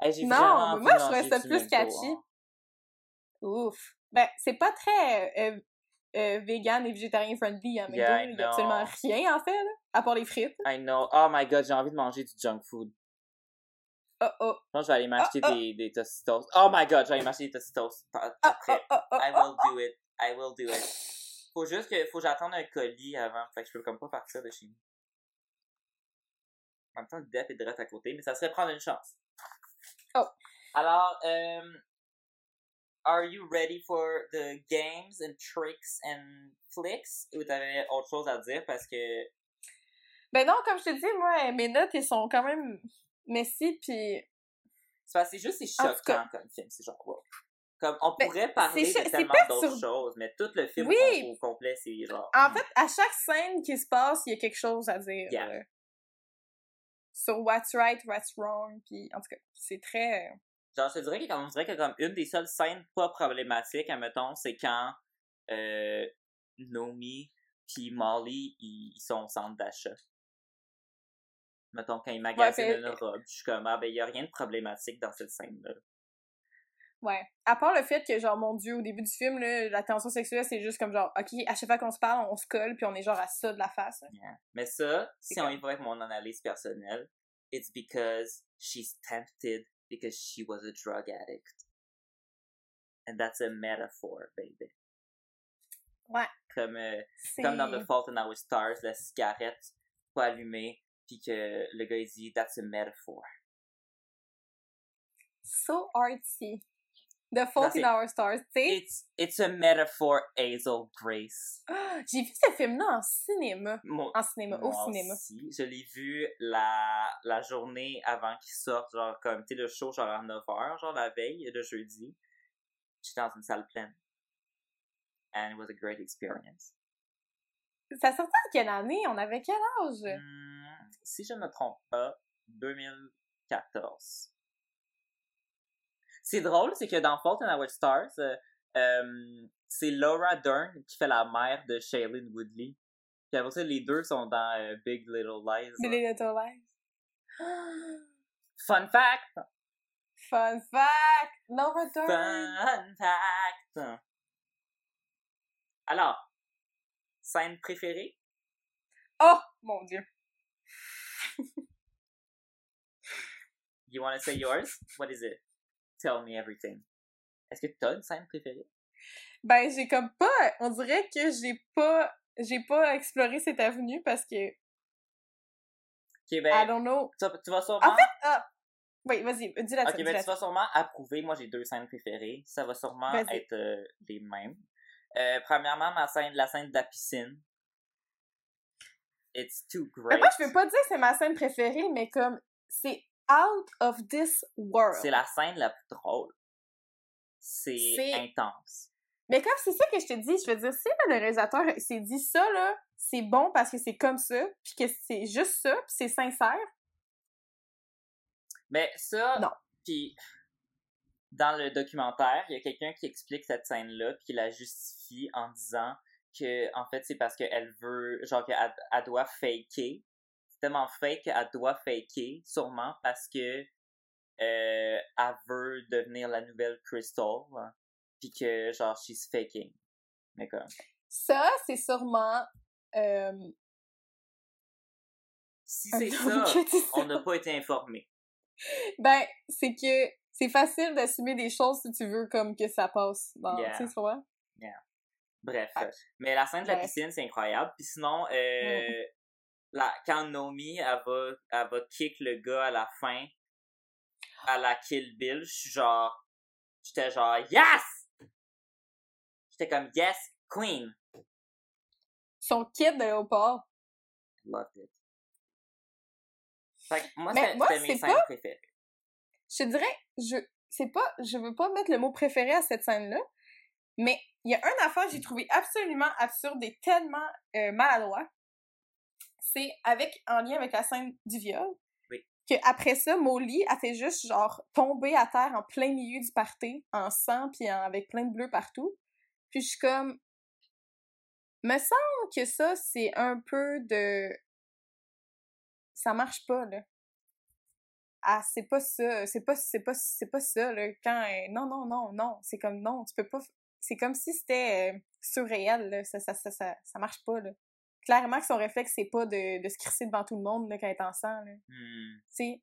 [SPEAKER 2] Hey,
[SPEAKER 1] Non, mais moi, je trouvais ça plus catchy.
[SPEAKER 2] hein.
[SPEAKER 1] Ouf. Ben, c'est pas très euh, euh, vegan et végétarien friendly à McDo.
[SPEAKER 2] Yeah, I
[SPEAKER 1] Il y a absolument rien, en fait, là, à part les frites.
[SPEAKER 2] I know. Oh my god, j'ai envie de manger du junk food.
[SPEAKER 1] Oh, oh.
[SPEAKER 2] Je vais aller m'acheter
[SPEAKER 1] Ah, ah.
[SPEAKER 2] des, des Tostitos. Oh my god, je vais aller m'acheter des Tostitos
[SPEAKER 1] Oh, oh,
[SPEAKER 2] après.
[SPEAKER 1] oh, oh,
[SPEAKER 2] I
[SPEAKER 1] oh,
[SPEAKER 2] will do it. I will do it. Faut juste que, faut que j'attende un colis avant. Fait que je peux comme pas partir de chez nous. En même temps, le DEP est direct à côté, mais ça serait prendre une chance.
[SPEAKER 1] Oh.
[SPEAKER 2] Alors, euh, are you ready for the games and tricks and flicks? Ou t'avais autre chose à dire parce que
[SPEAKER 1] Ben non, comme je te dis, moi, mes notes, elles sont quand même messy, puis...
[SPEAKER 2] c'est juste c'est choquant comme film, c'est genre wow. Comme on
[SPEAKER 1] Ben,
[SPEAKER 2] pourrait parler de tellement d'autres
[SPEAKER 1] sur-
[SPEAKER 2] choses, mais tout le film
[SPEAKER 1] Oui.
[SPEAKER 2] au, complet c'est genre
[SPEAKER 1] En fait, à chaque scène qui se passe, il y a quelque chose à dire.
[SPEAKER 2] Yeah.
[SPEAKER 1] euh, sur what's right, what's wrong, puis en tout cas, c'est très... euh,
[SPEAKER 2] Genre, je te dirais que, on dirait que comme une des seules scènes pas problématiques, admettons, c'est quand euh, Nomi puis Molly, ils, sont au centre d'achat. Mettons, quand ils magasinent
[SPEAKER 1] Ouais,
[SPEAKER 2] une robe, je suis comme, ah ben, il y a rien de problématique dans cette scène-là.
[SPEAKER 1] Ouais. À part le fait que, genre, mon Dieu, au début du film, là, la tension sexuelle, c'est juste comme genre, OK, à chaque fois qu'on se parle, on se colle, puis on est genre à ça de la face.
[SPEAKER 2] Yeah. Mais ça, si on y va avec mon analyse personnelle, it's because she's tempted because she was a drug addict. And that's a metaphor, baby.
[SPEAKER 1] Ouais.
[SPEAKER 2] Comme, euh, comme dans The Fault in Our Stars, la cigarette pas allumée, puis que le gars il dit That's a metaphor.
[SPEAKER 1] So artsy. The Fault in Our Stars, tu sais?
[SPEAKER 2] It's, it's a metaphor, Hazel Grace.
[SPEAKER 1] J'ai vu ce film-là en cinéma. En cinéma, au
[SPEAKER 2] moi
[SPEAKER 1] cinéma.
[SPEAKER 2] aussi, je l'ai vu la, la journée avant qu'il sorte, genre comme, tu sais, le show, genre à 9h, genre la veille, le jeudi. J'étais dans une salle pleine. And it was a great experience.
[SPEAKER 1] Ça sortait en quelle année? On avait quel âge?
[SPEAKER 2] Hmm, si je ne me trompe pas, 2014. C'est drôle, c'est que dans Fault in Our Stars, euh, euh, c'est Laura Dern qui fait la mère de Shailene Woodley. Puis après ça, les deux sont dans euh, Big Little Lies.
[SPEAKER 1] Billy Little Lies.
[SPEAKER 2] Fun fact!
[SPEAKER 1] Fun fact! Laura Dern!
[SPEAKER 2] Fun fact! Alors, scène préférée?
[SPEAKER 1] Oh! Mon Dieu.
[SPEAKER 2] You wanna say yours? What is it? Tell me everything. Est-ce que t'as une scène préférée?
[SPEAKER 1] Ben, j'ai comme pas... On dirait que j'ai pas... J'ai pas exploré cette avenue parce que...
[SPEAKER 2] Ok,
[SPEAKER 1] I
[SPEAKER 2] ben,
[SPEAKER 1] don't know.
[SPEAKER 2] tu, tu vas sûrement...
[SPEAKER 1] En fait, ah, oui, vas-y, dis la
[SPEAKER 2] Ok, ben tu vas sûrement approuver. Moi, j'ai deux scènes préférées. Ça va sûrement être euh, les mêmes. Euh, premièrement, ma scène, la scène de la piscine. It's too
[SPEAKER 1] Mais
[SPEAKER 2] great.
[SPEAKER 1] moi, je veux pas dire que c'est ma scène préférée, mais comme, c'est out of this world.
[SPEAKER 2] C'est la scène la plus drôle. C'est intense.
[SPEAKER 1] Mais comme c'est ça que je te dis, je veux dire, si le réalisateur s'est dit ça, là, c'est bon parce que c'est comme ça, puis que c'est juste ça, puis c'est sincère.
[SPEAKER 2] Mais ça,
[SPEAKER 1] Non.
[SPEAKER 2] puis dans le documentaire, il y a quelqu'un qui explique cette scène-là, puis qui la justifie en disant que en fait c'est parce qu'elle veut, genre qu'elle elle doit faker. Tellement fake qu'elle doit faker, sûrement parce que euh, elle veut devenir la nouvelle Crystal, puis que genre she's faking. Mais comme
[SPEAKER 1] Ça, c'est sûrement... Euh,
[SPEAKER 2] si c'est ça, on n'a pas été informé.
[SPEAKER 1] Ben, c'est que c'est facile d'assumer des choses si tu veux comme que ça passe dans...
[SPEAKER 2] Yeah.
[SPEAKER 1] Tu sais?
[SPEAKER 2] Bref.
[SPEAKER 1] Ah.
[SPEAKER 2] Mais la scène de la
[SPEAKER 1] Bref.
[SPEAKER 2] piscine, c'est incroyable. Puis sinon, euh,
[SPEAKER 1] Mm.
[SPEAKER 2] La, quand Nomi, elle va, elle va kick le gars à la fin, à la Kill Bill, je suis genre, j'étais genre, yes! J'étais comme, yes, queen!
[SPEAKER 1] Son kid de léopard.
[SPEAKER 2] Loved it. Fait que moi, c'était mes scènes
[SPEAKER 1] pas-
[SPEAKER 2] préférées.
[SPEAKER 1] je te dirais, je c'est pas, je veux pas mettre le mot préféré à cette scène-là, mais il y a un affaire que j'ai trouvé absolument absurde et tellement euh, maladroit. C'est avec, en lien avec la scène du viol.
[SPEAKER 2] Oui.
[SPEAKER 1] Que après ça, Molly, a fait juste genre tomber à terre en plein milieu du party, en sang puis en- avec plein de bleu partout. Puis je suis comme, me semble que ça c'est un peu de, ça marche pas là ah c'est pas ça c'est pas c'est pas c'est pas ça là quand euh, non non non non c'est comme non tu peux pas c'est comme si c'était euh, surréel là ça ça, ça ça ça marche pas là clairement que son réflexe c'est pas de, de se crisser devant tout le monde là quand elle est en sang là tu
[SPEAKER 2] Hmm.
[SPEAKER 1] sais?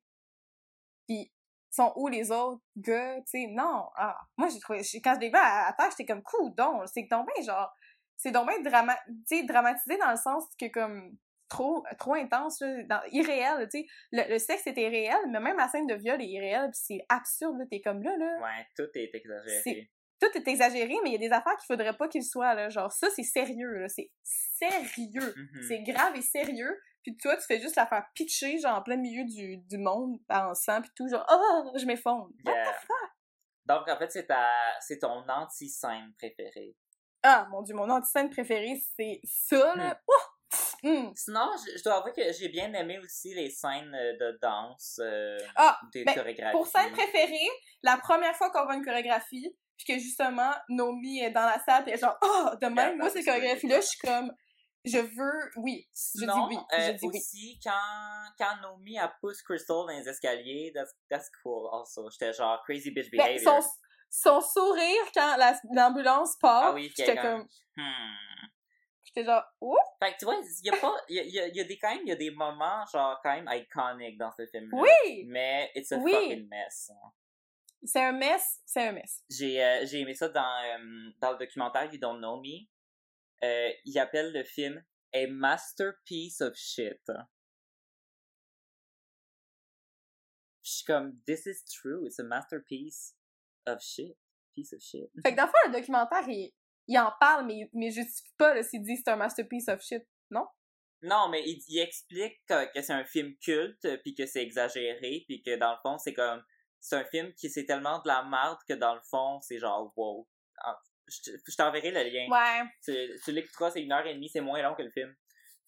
[SPEAKER 1] Puis sont où les autres gars tu sais? Non ah moi j'ai trouvé quand je l'ai vu à, à terre j'étais comme coudon c'est donc genre c'est donc drama sais dramatisé dans le sens que comme trop trop intense là, dans, irréel tu sais? Le, le sexe était réel, mais même la scène de viol est irréelle, puis c'est absurde, t'es comme là, là.
[SPEAKER 2] Ouais, tout est exagéré.
[SPEAKER 1] Tout est exagéré, mais il y a des affaires qu'il faudrait pas qu'il soit, là. Genre, ça, c'est sérieux, là. C'est sérieux.
[SPEAKER 2] Mhm.
[SPEAKER 1] C'est grave et sérieux. Puis toi, tu fais juste la faire pitcher, genre, en plein milieu du, du monde, en sang, puis tout, genre, oh, je m'effondre. What
[SPEAKER 2] Yeah.
[SPEAKER 1] the fuck?
[SPEAKER 2] Donc, en fait, c'est ta, c'est ton anti-scène préférée.
[SPEAKER 1] Ah, mon dieu, mon anti-scène préférée, c'est ça, là.
[SPEAKER 2] Hmm.
[SPEAKER 1] Oh! Hmm.
[SPEAKER 2] Sinon, je, je dois avouer que j'ai bien aimé aussi les scènes euh, de danse, euh,
[SPEAKER 1] Ah,
[SPEAKER 2] des
[SPEAKER 1] ben,
[SPEAKER 2] chorégraphies.
[SPEAKER 1] Pour scène préférée, la première fois qu'on voit une chorégraphie, puis que justement, Nomi est dans la salle, puis elle est genre, oh, de même, moi, ces
[SPEAKER 2] de
[SPEAKER 1] chorégraphies-là, je suis comme, je veux, oui.
[SPEAKER 2] Sinon,
[SPEAKER 1] oui,
[SPEAKER 2] euh,
[SPEAKER 1] je dis oui.
[SPEAKER 2] aussi, quand, quand Naomi a pousse Crystal dans les escaliers, that's, that's cool also. J'étais genre crazy bitch
[SPEAKER 1] Ben,
[SPEAKER 2] behavior.
[SPEAKER 1] son, son sourire quand la- l'ambulance part,
[SPEAKER 2] ah oui,
[SPEAKER 1] j'étais comme,
[SPEAKER 2] hmm.
[SPEAKER 1] j'étais genre, oh,
[SPEAKER 2] Fait que tu vois, il y a pas, il y y a- il y a des, quand même, il y a des moments, genre, quand même iconiques dans ce film-là.
[SPEAKER 1] oui!
[SPEAKER 2] Mais it's a
[SPEAKER 1] Oui.
[SPEAKER 2] fucking mess. hein.
[SPEAKER 1] C'est un mess, c'est un mess.
[SPEAKER 2] J'ai euh, j'ai aimé ça dans, euh, dans le documentaire You Don't Know Me. Euh, il appelle le film A Masterpiece of Shit. Je suis comme, this is true, it's a masterpiece of shit. Piece of shit.
[SPEAKER 1] Fait que dans le fond, le documentaire, il, il en parle, mais, mais justifie pas, s'il dit c'est un masterpiece of shit, non?
[SPEAKER 2] Non, mais il, il explique que, que c'est un film culte, puis que c'est exagéré, puis que dans le fond, c'est comme, c'est un film qui c'est tellement de la merde que dans le fond, c'est genre, wow. Je te- je t'enverrai le lien.
[SPEAKER 1] Ouais.
[SPEAKER 2] Tu, tu l'écouteras, c'est une heure et demie, c'est moins long que le film.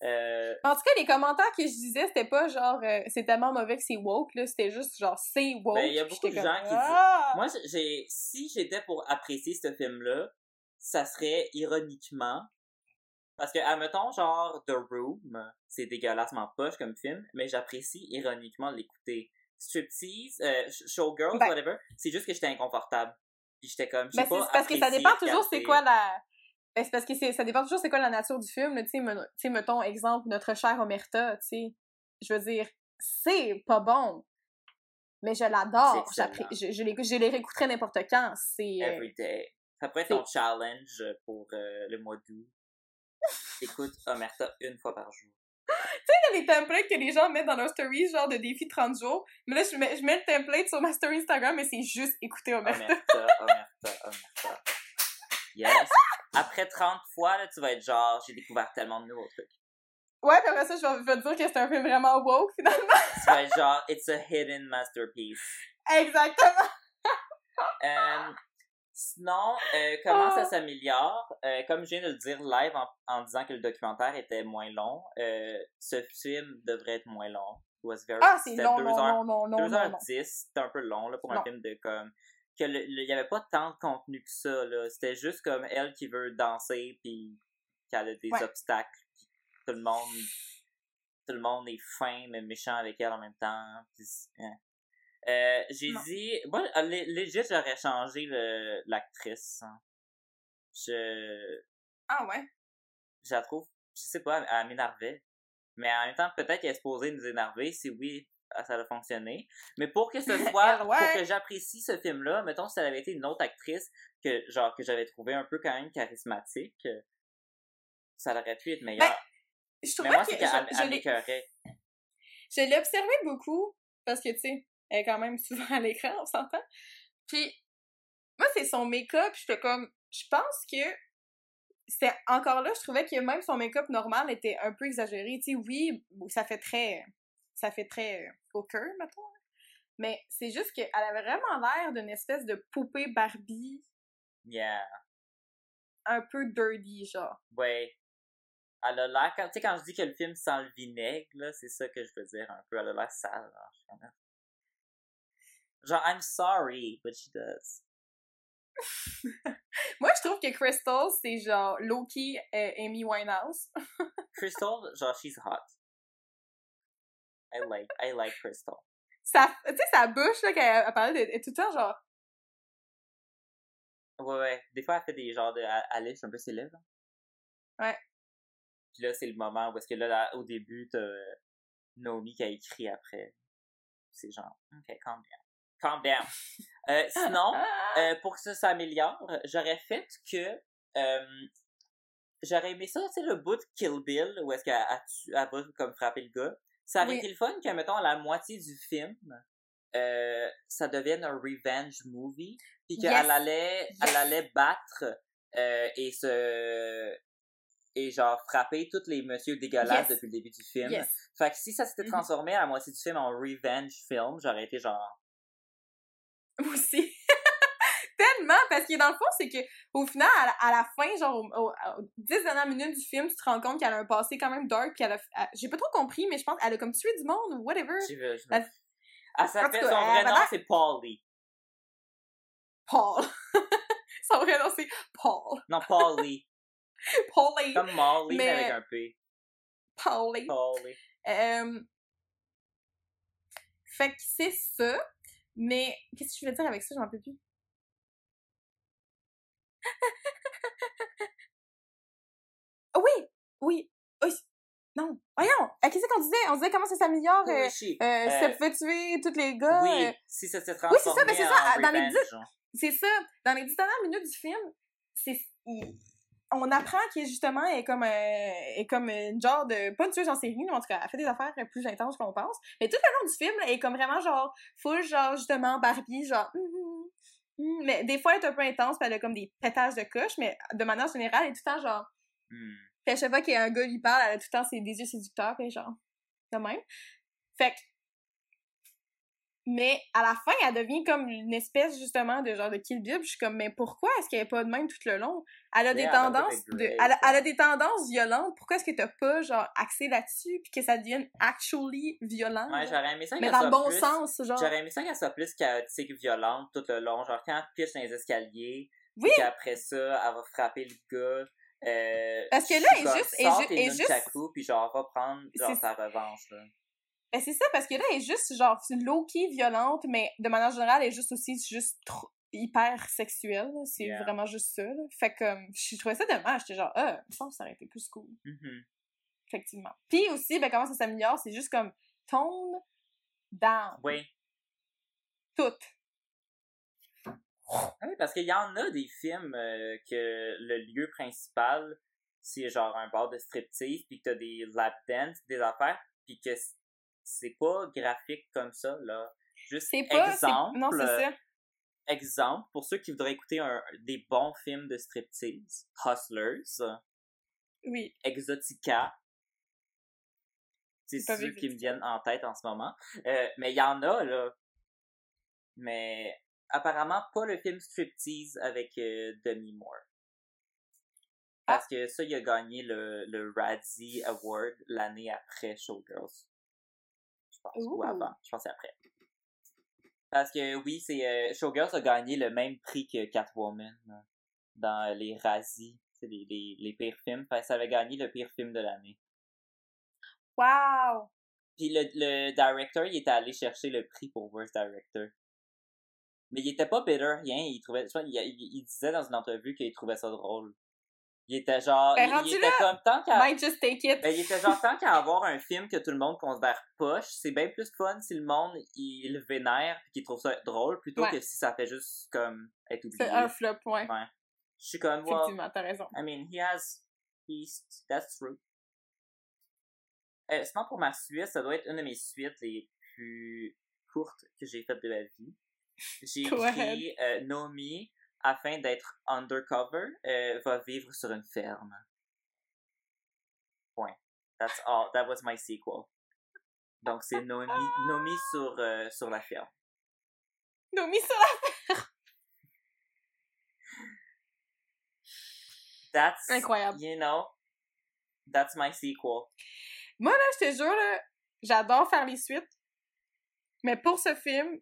[SPEAKER 2] Euh,
[SPEAKER 1] En tout cas, les commentaires que je disais, c'était pas genre euh, c'est tellement mauvais que c'est woke, là. C'était juste genre c'est woke.
[SPEAKER 2] Ben, il y a beaucoup de gens
[SPEAKER 1] comme,
[SPEAKER 2] qui disent-
[SPEAKER 1] Ah!
[SPEAKER 2] moi, j'ai- j'ai, si j'étais pour apprécier ce film-là, ça serait ironiquement. Parce que, admettons, genre, The Room, c'est dégueulassement poche comme film, mais j'apprécie ironiquement l'écouter. Striptease, euh, sh- Showgirls,
[SPEAKER 1] Ben-
[SPEAKER 2] whatever, c'est juste que j'étais inconfortable. Puis j'étais comme,
[SPEAKER 1] Ben,
[SPEAKER 2] pas
[SPEAKER 1] parce que ça dépend toujours c'est quoi la. Ben, c'est parce que c'est- ça dépend toujours c'est quoi la nature du film, tu sais, sais, mettons, exemple, notre chère Omerta, tu sais. Je veux dire, c'est pas bon. Mais je l'adore. Je, je, les, je les réécouterai n'importe quand. C'est. euh,
[SPEAKER 2] Every day. Ça pourrait être ton challenge pour euh, le mois d'août. Écoute Omerta une fois par jour.
[SPEAKER 1] Sais, les templates que les gens mettent dans leur story, genre de défi 30 jours. Mais là, je mets, je mets le template sur ma story Instagram, mais c'est juste écouter Omerta.
[SPEAKER 2] Omerta, Omerta, Omerta. Yes. Après 30 fois, là, tu vas être genre, j'ai découvert tellement de nouveaux trucs.
[SPEAKER 1] Ouais, puis après ça, je vais, je vais te dire que c'est un film vraiment woke, finalement.
[SPEAKER 2] Tu vas être genre, it's a hidden masterpiece.
[SPEAKER 1] Exactement.
[SPEAKER 2] Euh, sinon, euh, comment ça
[SPEAKER 1] Ah.
[SPEAKER 2] s'améliore? Euh, comme je viens de le dire live en, en disant que le documentaire était moins long, euh, ce film devrait être moins long. It was very-
[SPEAKER 1] Ah, c'est long,
[SPEAKER 2] deux
[SPEAKER 1] non,
[SPEAKER 2] heures-
[SPEAKER 1] non, non, non, non, non.
[SPEAKER 2] 2h10, c'était un peu long là, pour un film de comme. que Il y avait pas tant de contenu que ça, là. C'était juste comme elle qui veut danser, puis qu'elle a des
[SPEAKER 1] Ouais.
[SPEAKER 2] obstacles, puis tout le monde. Tout le monde est fin, mais méchant avec elle en même temps. hein. Euh, j'ai dit. Moi, legit, j'aurais changé l'actrice. hein. Je.
[SPEAKER 1] Ah ouais?
[SPEAKER 2] Je la trouve. Je sais pas, elle, m'énervait. Mais en même temps, peut-être qu'elle est supposée nous énerver. Si oui, ah, ça a fonctionné. Mais pour que ce soit,
[SPEAKER 1] ouais.
[SPEAKER 2] pour que j'apprécie ce film-là, mettons si elle avait été une autre actrice que genre que j'avais trouvé un peu quand même charismatique, ça aurait pu être meilleur.
[SPEAKER 1] Ben, Je
[SPEAKER 2] Mais moi,
[SPEAKER 1] que
[SPEAKER 2] c'est qu'elle m'écœurait.
[SPEAKER 1] je l'ai observé beaucoup, parce que, tu sais, elle est quand même souvent à l'écran, on s'entend. Puis, moi, c'est son make-up, j'étais comme, je pense que c'est encore là, je trouvais que même son make-up normal était un peu exagéré. Tu sais, oui, ça fait très, ça fait très au cœur, mettons. là. Mais c'est juste qu'elle avait vraiment l'air d'une espèce de poupée Barbie
[SPEAKER 2] Yeah.
[SPEAKER 1] un peu dirty, genre.
[SPEAKER 2] Ouais. Elle a l'air, quand, tu sais, quand je dis que le film sent le vinaigre, là, c'est ça que je veux dire un peu. Elle a l'air sale, genre. Genre, I'm sorry, but she does.
[SPEAKER 1] Moi, je trouve que Crystal, c'est genre Loki euh, Amy Winehouse.
[SPEAKER 2] Crystal, genre, she's hot. I like, I like Crystal.
[SPEAKER 1] Sa, tu sais, sa bouche, là, quand elle, elle parlait, de, elle est tout le temps genre,
[SPEAKER 2] Ouais, ouais. Des fois, elle fait des genres de. Elle, lèche un peu ses lèvres.
[SPEAKER 1] Ouais.
[SPEAKER 2] Puis là, c'est le moment où est-ce que là, là, au début, t'as Naomi qui a écrit après. C'est genre, ok, calm down. Calm down. Euh, sinon, euh, pour que ça s'améliore, j'aurais fait que. euh, j'aurais aimé ça, tu sais, le bout de Kill Bill, où est-ce qu'elle va comme frapper le gars. Ça aurait
[SPEAKER 1] Oui.
[SPEAKER 2] été le fun que, mettons, à la moitié du film, euh, ça devienne un revenge movie, puis qu'elle
[SPEAKER 1] Yes.
[SPEAKER 2] allait,
[SPEAKER 1] Yes.
[SPEAKER 2] elle allait battre et se et genre frapper tous les messieurs dégueulasses
[SPEAKER 1] Yes.
[SPEAKER 2] depuis le début du film. Fait que si ça s'était
[SPEAKER 1] Mhm.
[SPEAKER 2] transformé à la moitié du film en revenge film, j'aurais été genre
[SPEAKER 1] aussi. Tellement, parce que dans le fond, c'est que au final, à la, à la fin, genre, au- au- aux 10 dernières minutes du film, tu te rends compte qu'elle a un passé quand même dark, qu'elle a... elle- J'ai pas trop compris, mais je pense qu'elle a comme tué du monde ou whatever.
[SPEAKER 2] je veux- je
[SPEAKER 1] La- tout
[SPEAKER 2] fait
[SPEAKER 1] cas,
[SPEAKER 2] son
[SPEAKER 1] elle
[SPEAKER 2] vrai nom, c'est Paulie.
[SPEAKER 1] Paul. Son vrai nom, c'est Paul.
[SPEAKER 2] Non, Paulie.
[SPEAKER 1] Paulie.
[SPEAKER 2] Comme Molly, mais...
[SPEAKER 1] Mais-
[SPEAKER 2] avec un P.
[SPEAKER 1] Paulie.
[SPEAKER 2] Paulie.
[SPEAKER 1] Euh, Fait que c'est ça. Mais qu'est-ce que je voulais dire avec ça? Je m'en peux plus. Oui! Oui! Oui! Non! Voyons! Euh, Qu'est-ce qu'on disait? On disait comment ça s'améliore? euh,
[SPEAKER 2] Oui, chi.
[SPEAKER 1] euh,
[SPEAKER 2] Euh,
[SPEAKER 1] ça pouvait tuer tous les gars.
[SPEAKER 2] oui,
[SPEAKER 1] euh,
[SPEAKER 2] si ça s'est
[SPEAKER 1] Oui, c'est
[SPEAKER 2] transformé
[SPEAKER 1] ça, mais c'est ça, dans les dix- c'est ça. Dans les dix dernières minutes du film, c'est il- on apprend qu'elle justement est comme euh, est comme une genre de pas une tueuse en série, mais en tout cas, elle fait des affaires plus intenses qu'on pense. Mais tout le long du film, elle est comme vraiment genre full genre justement Barbie genre hum, hum, hum. mais des fois elle est un peu intense, puis elle a comme des pétages de coche, mais de manière générale, elle est tout le temps genre
[SPEAKER 2] Hmm.
[SPEAKER 1] puis à chaque fois qu'un gars lui parle, elle a tout le temps ses, des yeux séducteurs, puis genre, de même. Fait que... Mais à la fin, elle devient comme une espèce, justement, de genre de Kill Bill. Je suis comme, mais pourquoi est-ce qu'elle est pas de même tout le long? Elle a des
[SPEAKER 2] Yeah,
[SPEAKER 1] tendances... De, elle, elle a des tendances violentes. Pourquoi est-ce que t'as pas, genre, axé là-dessus, puis que ça devienne actually violent?
[SPEAKER 2] Ouais, j'aurais aimé ça
[SPEAKER 1] mais dans le bon
[SPEAKER 2] plus...
[SPEAKER 1] sens, genre.
[SPEAKER 2] J'aurais aimé ça qu'elle soit plus chaotique, violente tout le long. Genre, quand elle pitch dans les escaliers,
[SPEAKER 1] Oui!
[SPEAKER 2] puis qu'après ça, elle va frapper le gars. Euh,
[SPEAKER 1] Parce que là, elle est juste- est juste-
[SPEAKER 2] puis genre, va prendre genre, ta revanche, là.
[SPEAKER 1] Ben c'est ça, parce que là, elle est juste, genre, low-key violente, mais de manière générale, elle est juste aussi juste trop hyper sexuelle. C'est
[SPEAKER 2] Yeah.
[SPEAKER 1] vraiment juste ça. là. Fait que je trouvais ça dommage. J'étais genre, ah, me semble que ça aurait été plus cool.
[SPEAKER 2] Mhm.
[SPEAKER 1] Effectivement. Puis aussi, ben comment ça s'améliore, c'est juste comme tone down.
[SPEAKER 2] Oui.
[SPEAKER 1] Tout.
[SPEAKER 2] Ah Oui, parce qu'il y en a des films euh, que le lieu principal c'est genre un bar de striptease, puis que t'as des lap dance, des affaires, puis que c'est pas graphique comme ça, là. Juste
[SPEAKER 1] pas.
[SPEAKER 2] exemple,
[SPEAKER 1] Non, c'est ça.
[SPEAKER 2] exemple, pour ceux qui voudraient écouter un, des bons films de striptease, Hustlers,
[SPEAKER 1] Oui.
[SPEAKER 2] Exotica. C'est ceux qui me viennent en tête en ce moment. Euh, mais il y en a, là. Mais apparemment, pas le film Striptease avec euh, Demi Moore.
[SPEAKER 1] Ah.
[SPEAKER 2] Parce que ça, il a gagné le, le Razzie Award l'année après Showgirls. Ou avant. Je pense que c'est après. Parce que oui, c'est euh, Showgirls a gagné le même prix que Catwoman euh, dans les Razzie. C'est les, les, les pires films. Que ça avait gagné le pire film de l'année.
[SPEAKER 1] Wow!
[SPEAKER 2] Puis le, le director, il était allé chercher le prix pour Worst Director. Mais il était pas bitter, rien. Il trouvait, il, il disait dans une entrevue qu'il trouvait ça drôle. Il était genre,
[SPEAKER 1] Ben,
[SPEAKER 2] il, était comme tant qu'à,
[SPEAKER 1] Might just take it.
[SPEAKER 2] ben, il était genre tant qu'à avoir un film que tout le monde considère poche, c'est bien plus fun si le monde il le vénère puis qu'il trouve ça drôle plutôt
[SPEAKER 1] Ouais.
[SPEAKER 2] que si ça fait juste comme être oublié.
[SPEAKER 1] C'est un flop, ouais.
[SPEAKER 2] Ouais. Je suis comme, well,
[SPEAKER 1] Effectivement, t'as raison.
[SPEAKER 2] I mean, he has. He's, that's true. Euh, sinon, pour ma suite, ça doit être une de mes suites les plus courtes que j'ai faites de ma vie. J'ai écrit euh, Nomi, afin d'être undercover, euh, va vivre sur une ferme. Point. That's all. That was my sequel. Donc, c'est Nomi, Nomi sur, euh, sur la ferme.
[SPEAKER 1] Nomi sur la...
[SPEAKER 2] That's,
[SPEAKER 1] Incroyable.
[SPEAKER 2] you know, that's my sequel.
[SPEAKER 1] Moi, là, je te jure, là, j'adore faire les suites. Mais pour ce film,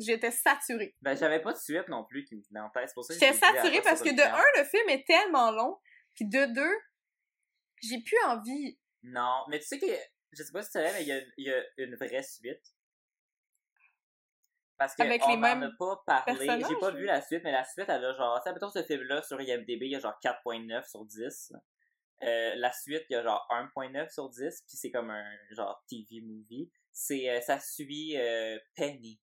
[SPEAKER 1] j'étais saturée.
[SPEAKER 2] Ben, j'avais pas de suite non plus qui me venait en tête. C'est pour ça que
[SPEAKER 1] J'étais saturée parce que de un, le film est tellement long. Puis de deux, j'ai plus envie.
[SPEAKER 2] Non, mais tu sais que, je sais pas si tu savais, mais il y a, il y a une vraie suite. Parce que
[SPEAKER 1] Avec
[SPEAKER 2] on
[SPEAKER 1] les mêmes
[SPEAKER 2] a pas parlé. J'ai pas vu la suite, mais la suite, elle a genre, tu sais, mettons ce film-là sur IMDB, il y a genre 4.9 sur 10. Euh, la suite, il y a genre 1.9 sur 10, puis c'est comme un genre TV movie. C'est, euh, ça suit euh, Penny.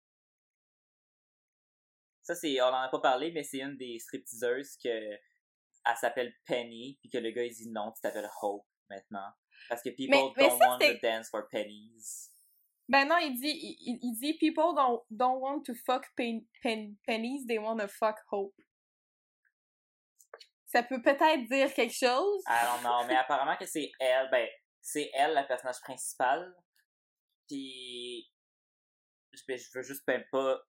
[SPEAKER 2] Ça, c'est, on en a pas parlé, mais c'est une des stripteaseuses que, elle s'appelle Penny, puis que le gars, il dit non, tu t'appelles Hope maintenant. Parce que people
[SPEAKER 1] Mais- mais
[SPEAKER 2] don't
[SPEAKER 1] ça,
[SPEAKER 2] want to dance for pennies.
[SPEAKER 1] Ben non, il dit, il, dit people don't, don't want to fuck pen, pen- pennies, they want to fuck hope. Ça peut peut-être dire quelque chose.
[SPEAKER 2] I don't know, mais apparemment que c'est elle, ben, c'est elle la personnage principale. Puis, je, ben, je veux juste même pas,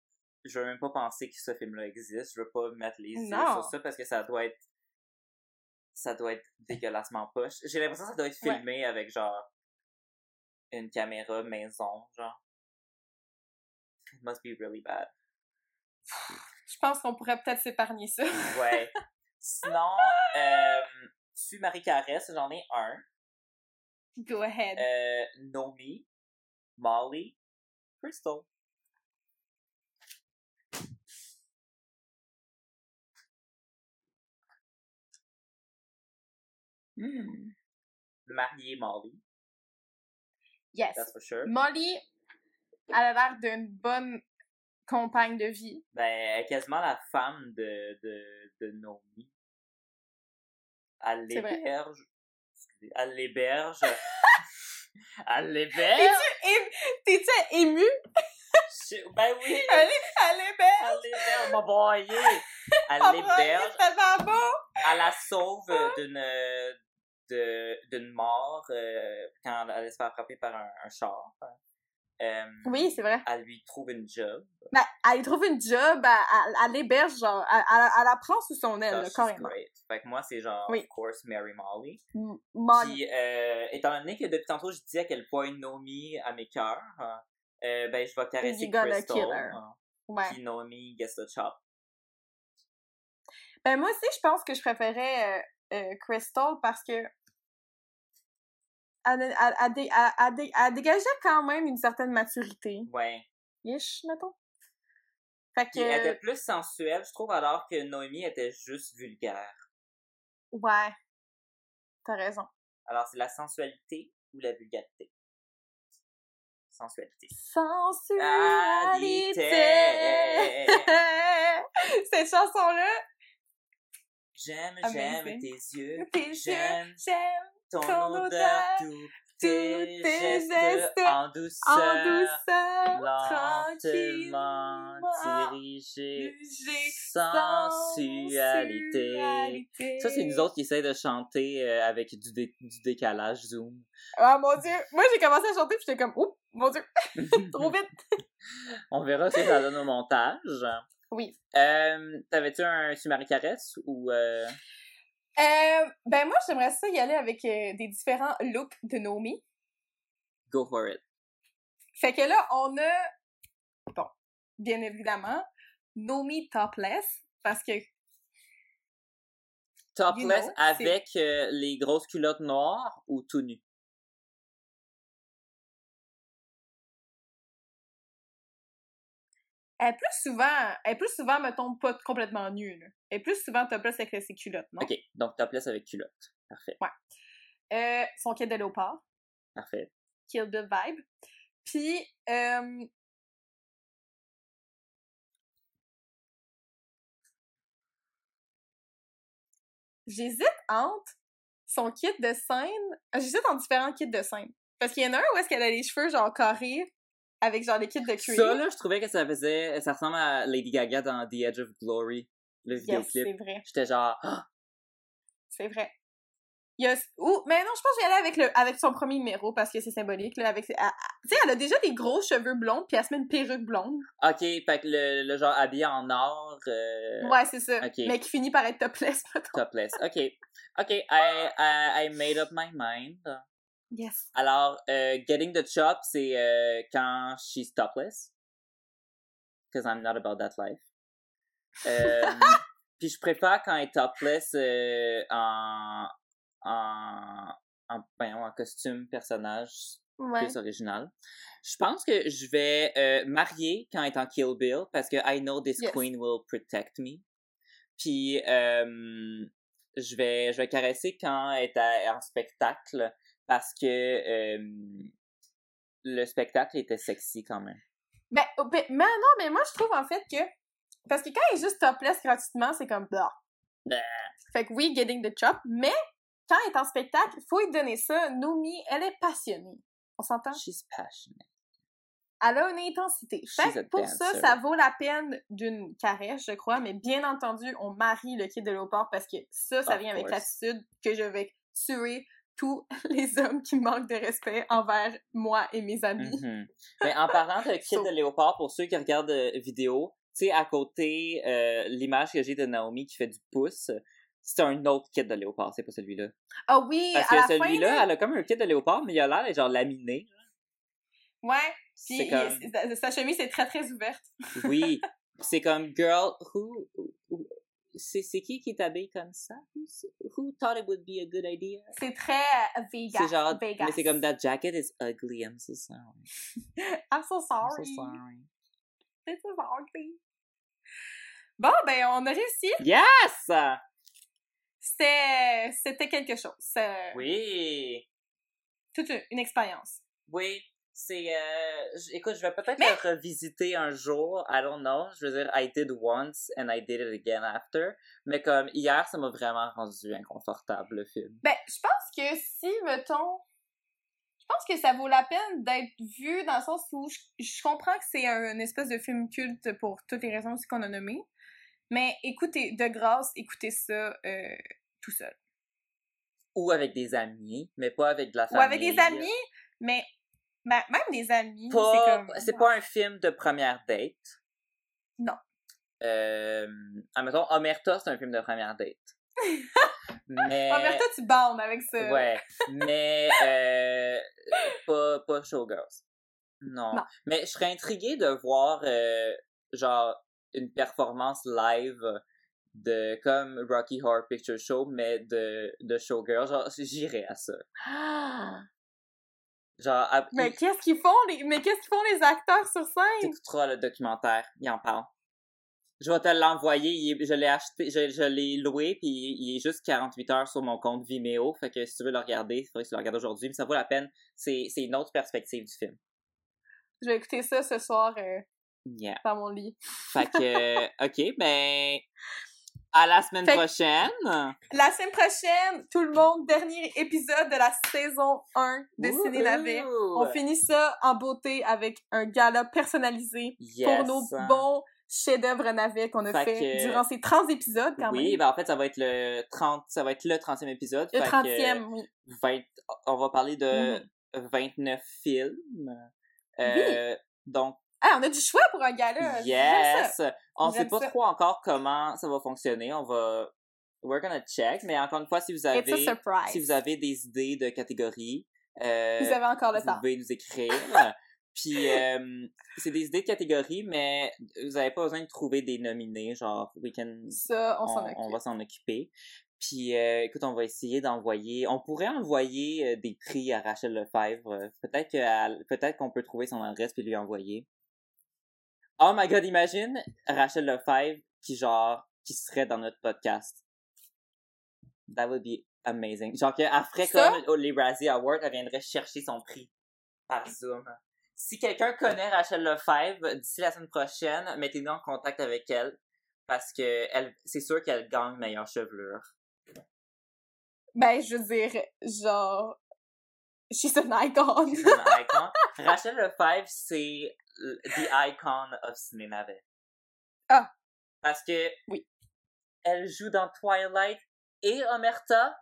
[SPEAKER 2] je veux même pas penser que ce film-là existe. Je veux pas mettre les yeux
[SPEAKER 1] Non.
[SPEAKER 2] sur ça parce que ça doit être, ça doit être dégueulassement poche. J'ai l'impression que ça doit être
[SPEAKER 1] Ouais.
[SPEAKER 2] filmé avec genre une caméra maison, genre. It must be really bad.
[SPEAKER 1] Je pense qu'on pourrait peut-être s'épargner ça.
[SPEAKER 2] Ouais. Sinon, euh, tu Marie Caresse, j'en ai un.
[SPEAKER 1] Go ahead.
[SPEAKER 2] Euh, Nomi, Molly, Crystal. Le marié Molly,
[SPEAKER 1] Yes.
[SPEAKER 2] that's for sure.
[SPEAKER 1] Molly, elle a l'air d'une bonne compagne de vie.
[SPEAKER 2] Ben, elle est quasiment la femme de, de, de Nomi. Elle
[SPEAKER 1] C'est vrai.
[SPEAKER 2] l'héberge. Elle l'héberge. elle l'héberge.
[SPEAKER 1] T'es-tu ému?
[SPEAKER 2] Ben oui.
[SPEAKER 1] Elle est, elle est belle!
[SPEAKER 2] Elle l'héberge, mon boy. Elle l'héberge. Elle la sauve euh, d'une d'une mort euh, quand elle se faire frapper par un, un char. Euh,
[SPEAKER 1] Oui, c'est vrai.
[SPEAKER 2] Elle lui trouve une job.
[SPEAKER 1] Ben, elle y trouve une job, elle, elle, l'héberge, genre, elle, elle, elle la prend sous son aile, là,
[SPEAKER 2] she's
[SPEAKER 1] carrément.
[SPEAKER 2] great. Fait que moi, c'est genre,
[SPEAKER 1] Oui.
[SPEAKER 2] of course, Mary Molly.
[SPEAKER 1] M- Molly.
[SPEAKER 2] Puis, euh, étant donné que depuis tantôt, je dis à quel point Nomi a mes cœurs, euh, ben, je vais caresser Crystal. hein,
[SPEAKER 1] Ouais.
[SPEAKER 2] Puis Nomi gets the chop.
[SPEAKER 1] Ben, moi aussi, je pense que je préférais euh, Crystal parce que elle, elle, elle, elle- elle dé- elle dégageait quand même une certaine maturité.
[SPEAKER 2] Ouais.
[SPEAKER 1] Ish, mettons. Fait
[SPEAKER 2] Puis elle était
[SPEAKER 1] que,
[SPEAKER 2] plus sensuelle, je trouve, alors que Nomi était juste vulgaire.
[SPEAKER 1] ouais. T'as raison.
[SPEAKER 2] Alors, c'est la sensualité ou la vulgarité? Sensualité.
[SPEAKER 1] Sensualité!
[SPEAKER 2] Alité.
[SPEAKER 1] Cette chanson-là,
[SPEAKER 2] J'aime, j'aime tes yeux.
[SPEAKER 1] Tes
[SPEAKER 2] J'aime
[SPEAKER 1] j'aime
[SPEAKER 2] ton,
[SPEAKER 1] ton
[SPEAKER 2] odeur, tes,
[SPEAKER 1] tes
[SPEAKER 2] gestes,
[SPEAKER 1] gestes
[SPEAKER 2] en
[SPEAKER 1] en
[SPEAKER 2] douceur.
[SPEAKER 1] douceur,
[SPEAKER 2] lentement
[SPEAKER 1] tranquillement,
[SPEAKER 2] dirigé,
[SPEAKER 1] dirigé,
[SPEAKER 2] sensualité.
[SPEAKER 1] sensualité.
[SPEAKER 2] Ça, c'est nous autres qui essayent de chanter euh, avec du, dé- du décalage Zoom.
[SPEAKER 1] Ah mon dieu! Moi j'ai commencé à chanter puis j'étais comme, oups, mon dieu, trop vite!
[SPEAKER 2] On verra si ça donne au montage.
[SPEAKER 1] Oui.
[SPEAKER 2] Euh, T'avais-tu un Sumari Caresse ou... euh,
[SPEAKER 1] Euh, ben moi j'aimerais ça y aller avec euh, des différents looks de Nomi.
[SPEAKER 2] Go for it.
[SPEAKER 1] Fait que là, on a, bon, bien évidemment, Nomi topless, parce que,
[SPEAKER 2] Topless
[SPEAKER 1] You know,
[SPEAKER 2] avec les grosses culottes noires ou tout nu?
[SPEAKER 1] Elle est plus souvent, elle est plus souvent, mettons, pas complètement nue, là. Elle est plus souvent topless avec ses culottes, non?
[SPEAKER 2] Ok, donc topless avec culotte. Parfait,
[SPEAKER 1] Euh, son kit de léopard,
[SPEAKER 2] parfait.
[SPEAKER 1] Kill Bill vibe. Puis, euh, j'hésite entre son kit de scène. J'hésite entre différents kits de scène. Parce qu'il y en a un où est-ce qu'elle a les cheveux genre carrés avec genre les kits de cuir.
[SPEAKER 2] Ça, là, je trouvais que ça faisait... Ça ressemble à Lady Gaga dans The Edge of Glory, le
[SPEAKER 1] yes,
[SPEAKER 2] vidéoclip.
[SPEAKER 1] c'est vrai.
[SPEAKER 2] J'étais genre... Ah!
[SPEAKER 1] C'est vrai. Il y a... Ouh, mais non, je pense que je vais aller avec, le... avec son premier numéro parce que c'est symbolique. Là, avec... elle- elle- Tu sais, elle a déjà des gros cheveux blonds puis elle se met une perruque blonde.
[SPEAKER 2] Ok, fait que le, le genre habillé en or, euh,
[SPEAKER 1] Ouais, c'est ça.
[SPEAKER 2] ok.
[SPEAKER 1] Mais qui finit par être topless, mettons.
[SPEAKER 2] topless. Ok, ok, I, I, I made up my mind.
[SPEAKER 1] Yes.
[SPEAKER 2] Alors, euh, getting the chop, c'est euh, quand she's topless. Because I'm not about that life. Euh, Puis je préfère quand elle est topless euh, en, en, en, ben, en costume personnage
[SPEAKER 1] Ouais.
[SPEAKER 2] plus original. Je pense que je vais euh, marier quand elle est en Kill Bill parce que I know this
[SPEAKER 1] Yes.
[SPEAKER 2] queen will protect me. Puis je vais je vais caresser quand elle est à- en spectacle parce que euh, le spectacle était sexy quand même.
[SPEAKER 1] Ben, oh, ben, mais non, mais moi, je trouve en fait que. Parce que quand il est juste topless gratuitement, c'est comme. Bah.
[SPEAKER 2] Bah.
[SPEAKER 1] Fait que oui, getting the chop, mais quand il est en spectacle, il faut lui donner ça. Nomi, elle est passionnée. On s'entend?
[SPEAKER 2] She's passionate.
[SPEAKER 1] Elle a une intensité. Fait que pour ça,
[SPEAKER 2] dancer.
[SPEAKER 1] ça vaut la peine d'une caresse, je crois, mais bien entendu, on marie le kit de léopard parce que ça, ça
[SPEAKER 2] Of
[SPEAKER 1] vient avec l'attitude que je vais tuer tous les hommes qui manquent de respect envers moi et mes amis.
[SPEAKER 2] Mhm. Mais en parlant de kit
[SPEAKER 1] So-
[SPEAKER 2] de léopard, pour ceux qui regardent euh, vidéo, tu sais, à côté, euh, l'image que j'ai de Naomi qui fait du pouce, c'est un autre kit de léopard, c'est pas celui-là.
[SPEAKER 1] Ah oui,
[SPEAKER 2] Parce
[SPEAKER 1] à
[SPEAKER 2] que celui-là,
[SPEAKER 1] là,
[SPEAKER 2] elle a comme un kit de léopard, mais il a l'air genre laminé.
[SPEAKER 1] ouais, puis
[SPEAKER 2] comme,
[SPEAKER 1] sa- sa chemise est très très ouverte.
[SPEAKER 2] oui, c'est comme, girl, who, who- c'est c'est qui qui t'habille comme ça? Who thought it would be a good idea?
[SPEAKER 1] C'est très euh, Vegas.
[SPEAKER 2] C'est genre,
[SPEAKER 1] Vegas.
[SPEAKER 2] mais c'est comme, that jacket is ugly, I'm so sorry.
[SPEAKER 1] I'm so
[SPEAKER 2] I'm
[SPEAKER 1] sorry.
[SPEAKER 2] so sorry.
[SPEAKER 1] This is ugly. Bon, ben, on a réussi.
[SPEAKER 2] Yes!
[SPEAKER 1] C'était, c'était quelque chose. C'est
[SPEAKER 2] Oui!
[SPEAKER 1] toute une, une expérience.
[SPEAKER 2] Oui, c'est. Euh, écoute, je vais peut-être
[SPEAKER 1] Mais-
[SPEAKER 2] le revisiter un jour. I don't know. Je veux dire, I did once and I did it again after. Mais comme hier, ça m'a vraiment rendu inconfortable le film.
[SPEAKER 1] Ben, je pense que si, mettons, je pense que ça vaut la peine d'être vu dans le sens où je, je comprends que c'est un, une espèce de film culte pour toutes les raisons qu'on a nommées. Mais écoutez, de grâce, écoutez ça euh, tout seul.
[SPEAKER 2] Ou avec des amis, mais pas avec de la
[SPEAKER 1] Ou
[SPEAKER 2] famille.
[SPEAKER 1] avec des amis, mais ben, même des amis, c'est
[SPEAKER 2] Pas-
[SPEAKER 1] comme...
[SPEAKER 2] C'est pas un film de première date.
[SPEAKER 1] Non.
[SPEAKER 2] Euh, admettons, Omerta, c'est un film de première date. mais.
[SPEAKER 1] Toi, tu bandes avec ça.
[SPEAKER 2] Ouais, mais euh, pas, pas Showgirls. Non.
[SPEAKER 1] Non.
[SPEAKER 2] Mais je serais intriguée de voir, euh, genre, une performance live de comme Rocky Horror Picture Show, mais de, de Showgirls. Genre, j'irais à ça.
[SPEAKER 1] Ah!
[SPEAKER 2] Genre, à-
[SPEAKER 1] Mais qu'est-ce qu'ils font, les... mais qu'est-ce qu'ils font les acteurs sur scène?
[SPEAKER 2] t'écouteras le documentaire, il en parle. Je vais te l'envoyer, je l'ai acheté, je, je l'ai loué, puis il est juste 48 heures sur mon compte Vimeo, fait que si tu veux le regarder, il faudrait que tu le regardes aujourd'hui, mais ça vaut la peine, c'est c'est une autre perspective du film.
[SPEAKER 1] Je vais écouter ça ce soir euh,
[SPEAKER 2] Yeah.
[SPEAKER 1] dans mon lit.
[SPEAKER 2] Fait que, ok, ben, À la semaine
[SPEAKER 1] Fait
[SPEAKER 2] prochaine!
[SPEAKER 1] La semaine prochaine, tout le monde, dernier épisode de la saison 1 de Ciné Navet. On finit ça en beauté avec un gala personnalisé
[SPEAKER 2] Yes.
[SPEAKER 1] pour nos bons chefs-d'œuvre navets qu'on a
[SPEAKER 2] Fait
[SPEAKER 1] fait,
[SPEAKER 2] que-
[SPEAKER 1] durant ces 30 épisodes quand
[SPEAKER 2] Oui,
[SPEAKER 1] même.
[SPEAKER 2] ben en fait, ça va être le 30, ça va être le 30e épisode.
[SPEAKER 1] Le
[SPEAKER 2] fait que
[SPEAKER 1] 30e, oui.
[SPEAKER 2] 20 on va parler de
[SPEAKER 1] Mhm.
[SPEAKER 2] 29 films. Euh, Donc,
[SPEAKER 1] Ah, on a du choix pour un gala. ça.
[SPEAKER 2] yes! On sait
[SPEAKER 1] J'aime
[SPEAKER 2] pas
[SPEAKER 1] ça.
[SPEAKER 2] trop encore comment ça va fonctionner. On va... We're gonna check. Mais encore une fois, si vous avez,
[SPEAKER 1] surprise.
[SPEAKER 2] si vous avez des idées de catégories, euh,
[SPEAKER 1] Vous avez encore le
[SPEAKER 2] vous
[SPEAKER 1] temps.
[SPEAKER 2] pouvez nous écrire. Puis, euh, c'est des idées de catégories, mais vous avez pas besoin de trouver des nominés. Genre, we can
[SPEAKER 1] Ça, on,
[SPEAKER 2] on, on va s'en occuper. Puis, euh, écoute, on va essayer d'envoyer. On pourrait envoyer euh, des prix à Rachel Lefebvre. Euh, Peut-être que peut-être qu'on peut trouver son adresse puis lui envoyer. Oh my god, imagine Rachel Lefebvre qui genre qui serait dans notre podcast. That would be amazing. Genre qu'elle ferait
[SPEAKER 1] Ça?
[SPEAKER 2] comme les Razzie Awards, elle viendrait chercher son prix par Zoom. Si quelqu'un connaît Rachel Lefebvre, d'ici la semaine prochaine, mettez-nous en contact avec elle parce que elle, c'est sûr qu'elle gagne meilleure chevelure.
[SPEAKER 1] Ben, je veux dire, genre, she's an icon.
[SPEAKER 2] C'est une icon. Rachel Lefebvre, c'est the icon of cinéma.
[SPEAKER 1] Ah.
[SPEAKER 2] Parce que
[SPEAKER 1] Oui.
[SPEAKER 2] elle joue dans Twilight et Omerta.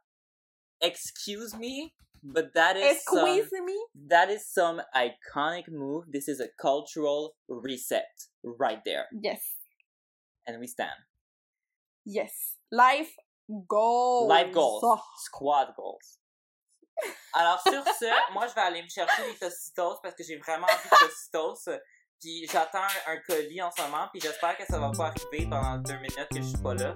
[SPEAKER 2] Excuse me, but that is some,
[SPEAKER 1] me.
[SPEAKER 2] that is some iconic move. This is a cultural reset right there,
[SPEAKER 1] Yes.
[SPEAKER 2] and we stand.
[SPEAKER 1] Yes. Life goals.
[SPEAKER 2] Life goals.
[SPEAKER 1] Oh.
[SPEAKER 2] Squad goals. Alors sur ce, moi je vais aller me chercher des Tostitos parce que j'ai vraiment envie de Tostitos. Puis j'attends un, colis en ce moment, puis j'espère que ça va pas arriver pendant deux minutes que je suis pas là.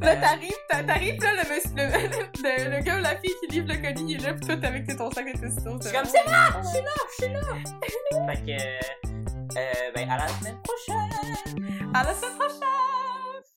[SPEAKER 1] Là,
[SPEAKER 2] Euh,
[SPEAKER 1] t'arrives, t'a- t'arrives, là, le, monsieur, le, le, le gars ou la fille qui livre le colis, il est là, pis toi, t'es avec ton sac de testos.
[SPEAKER 2] Je suis comme c'est là, je suis là, je suis là. fait que, euh, ben à la semaine prochaine.
[SPEAKER 1] À la semaine prochaine!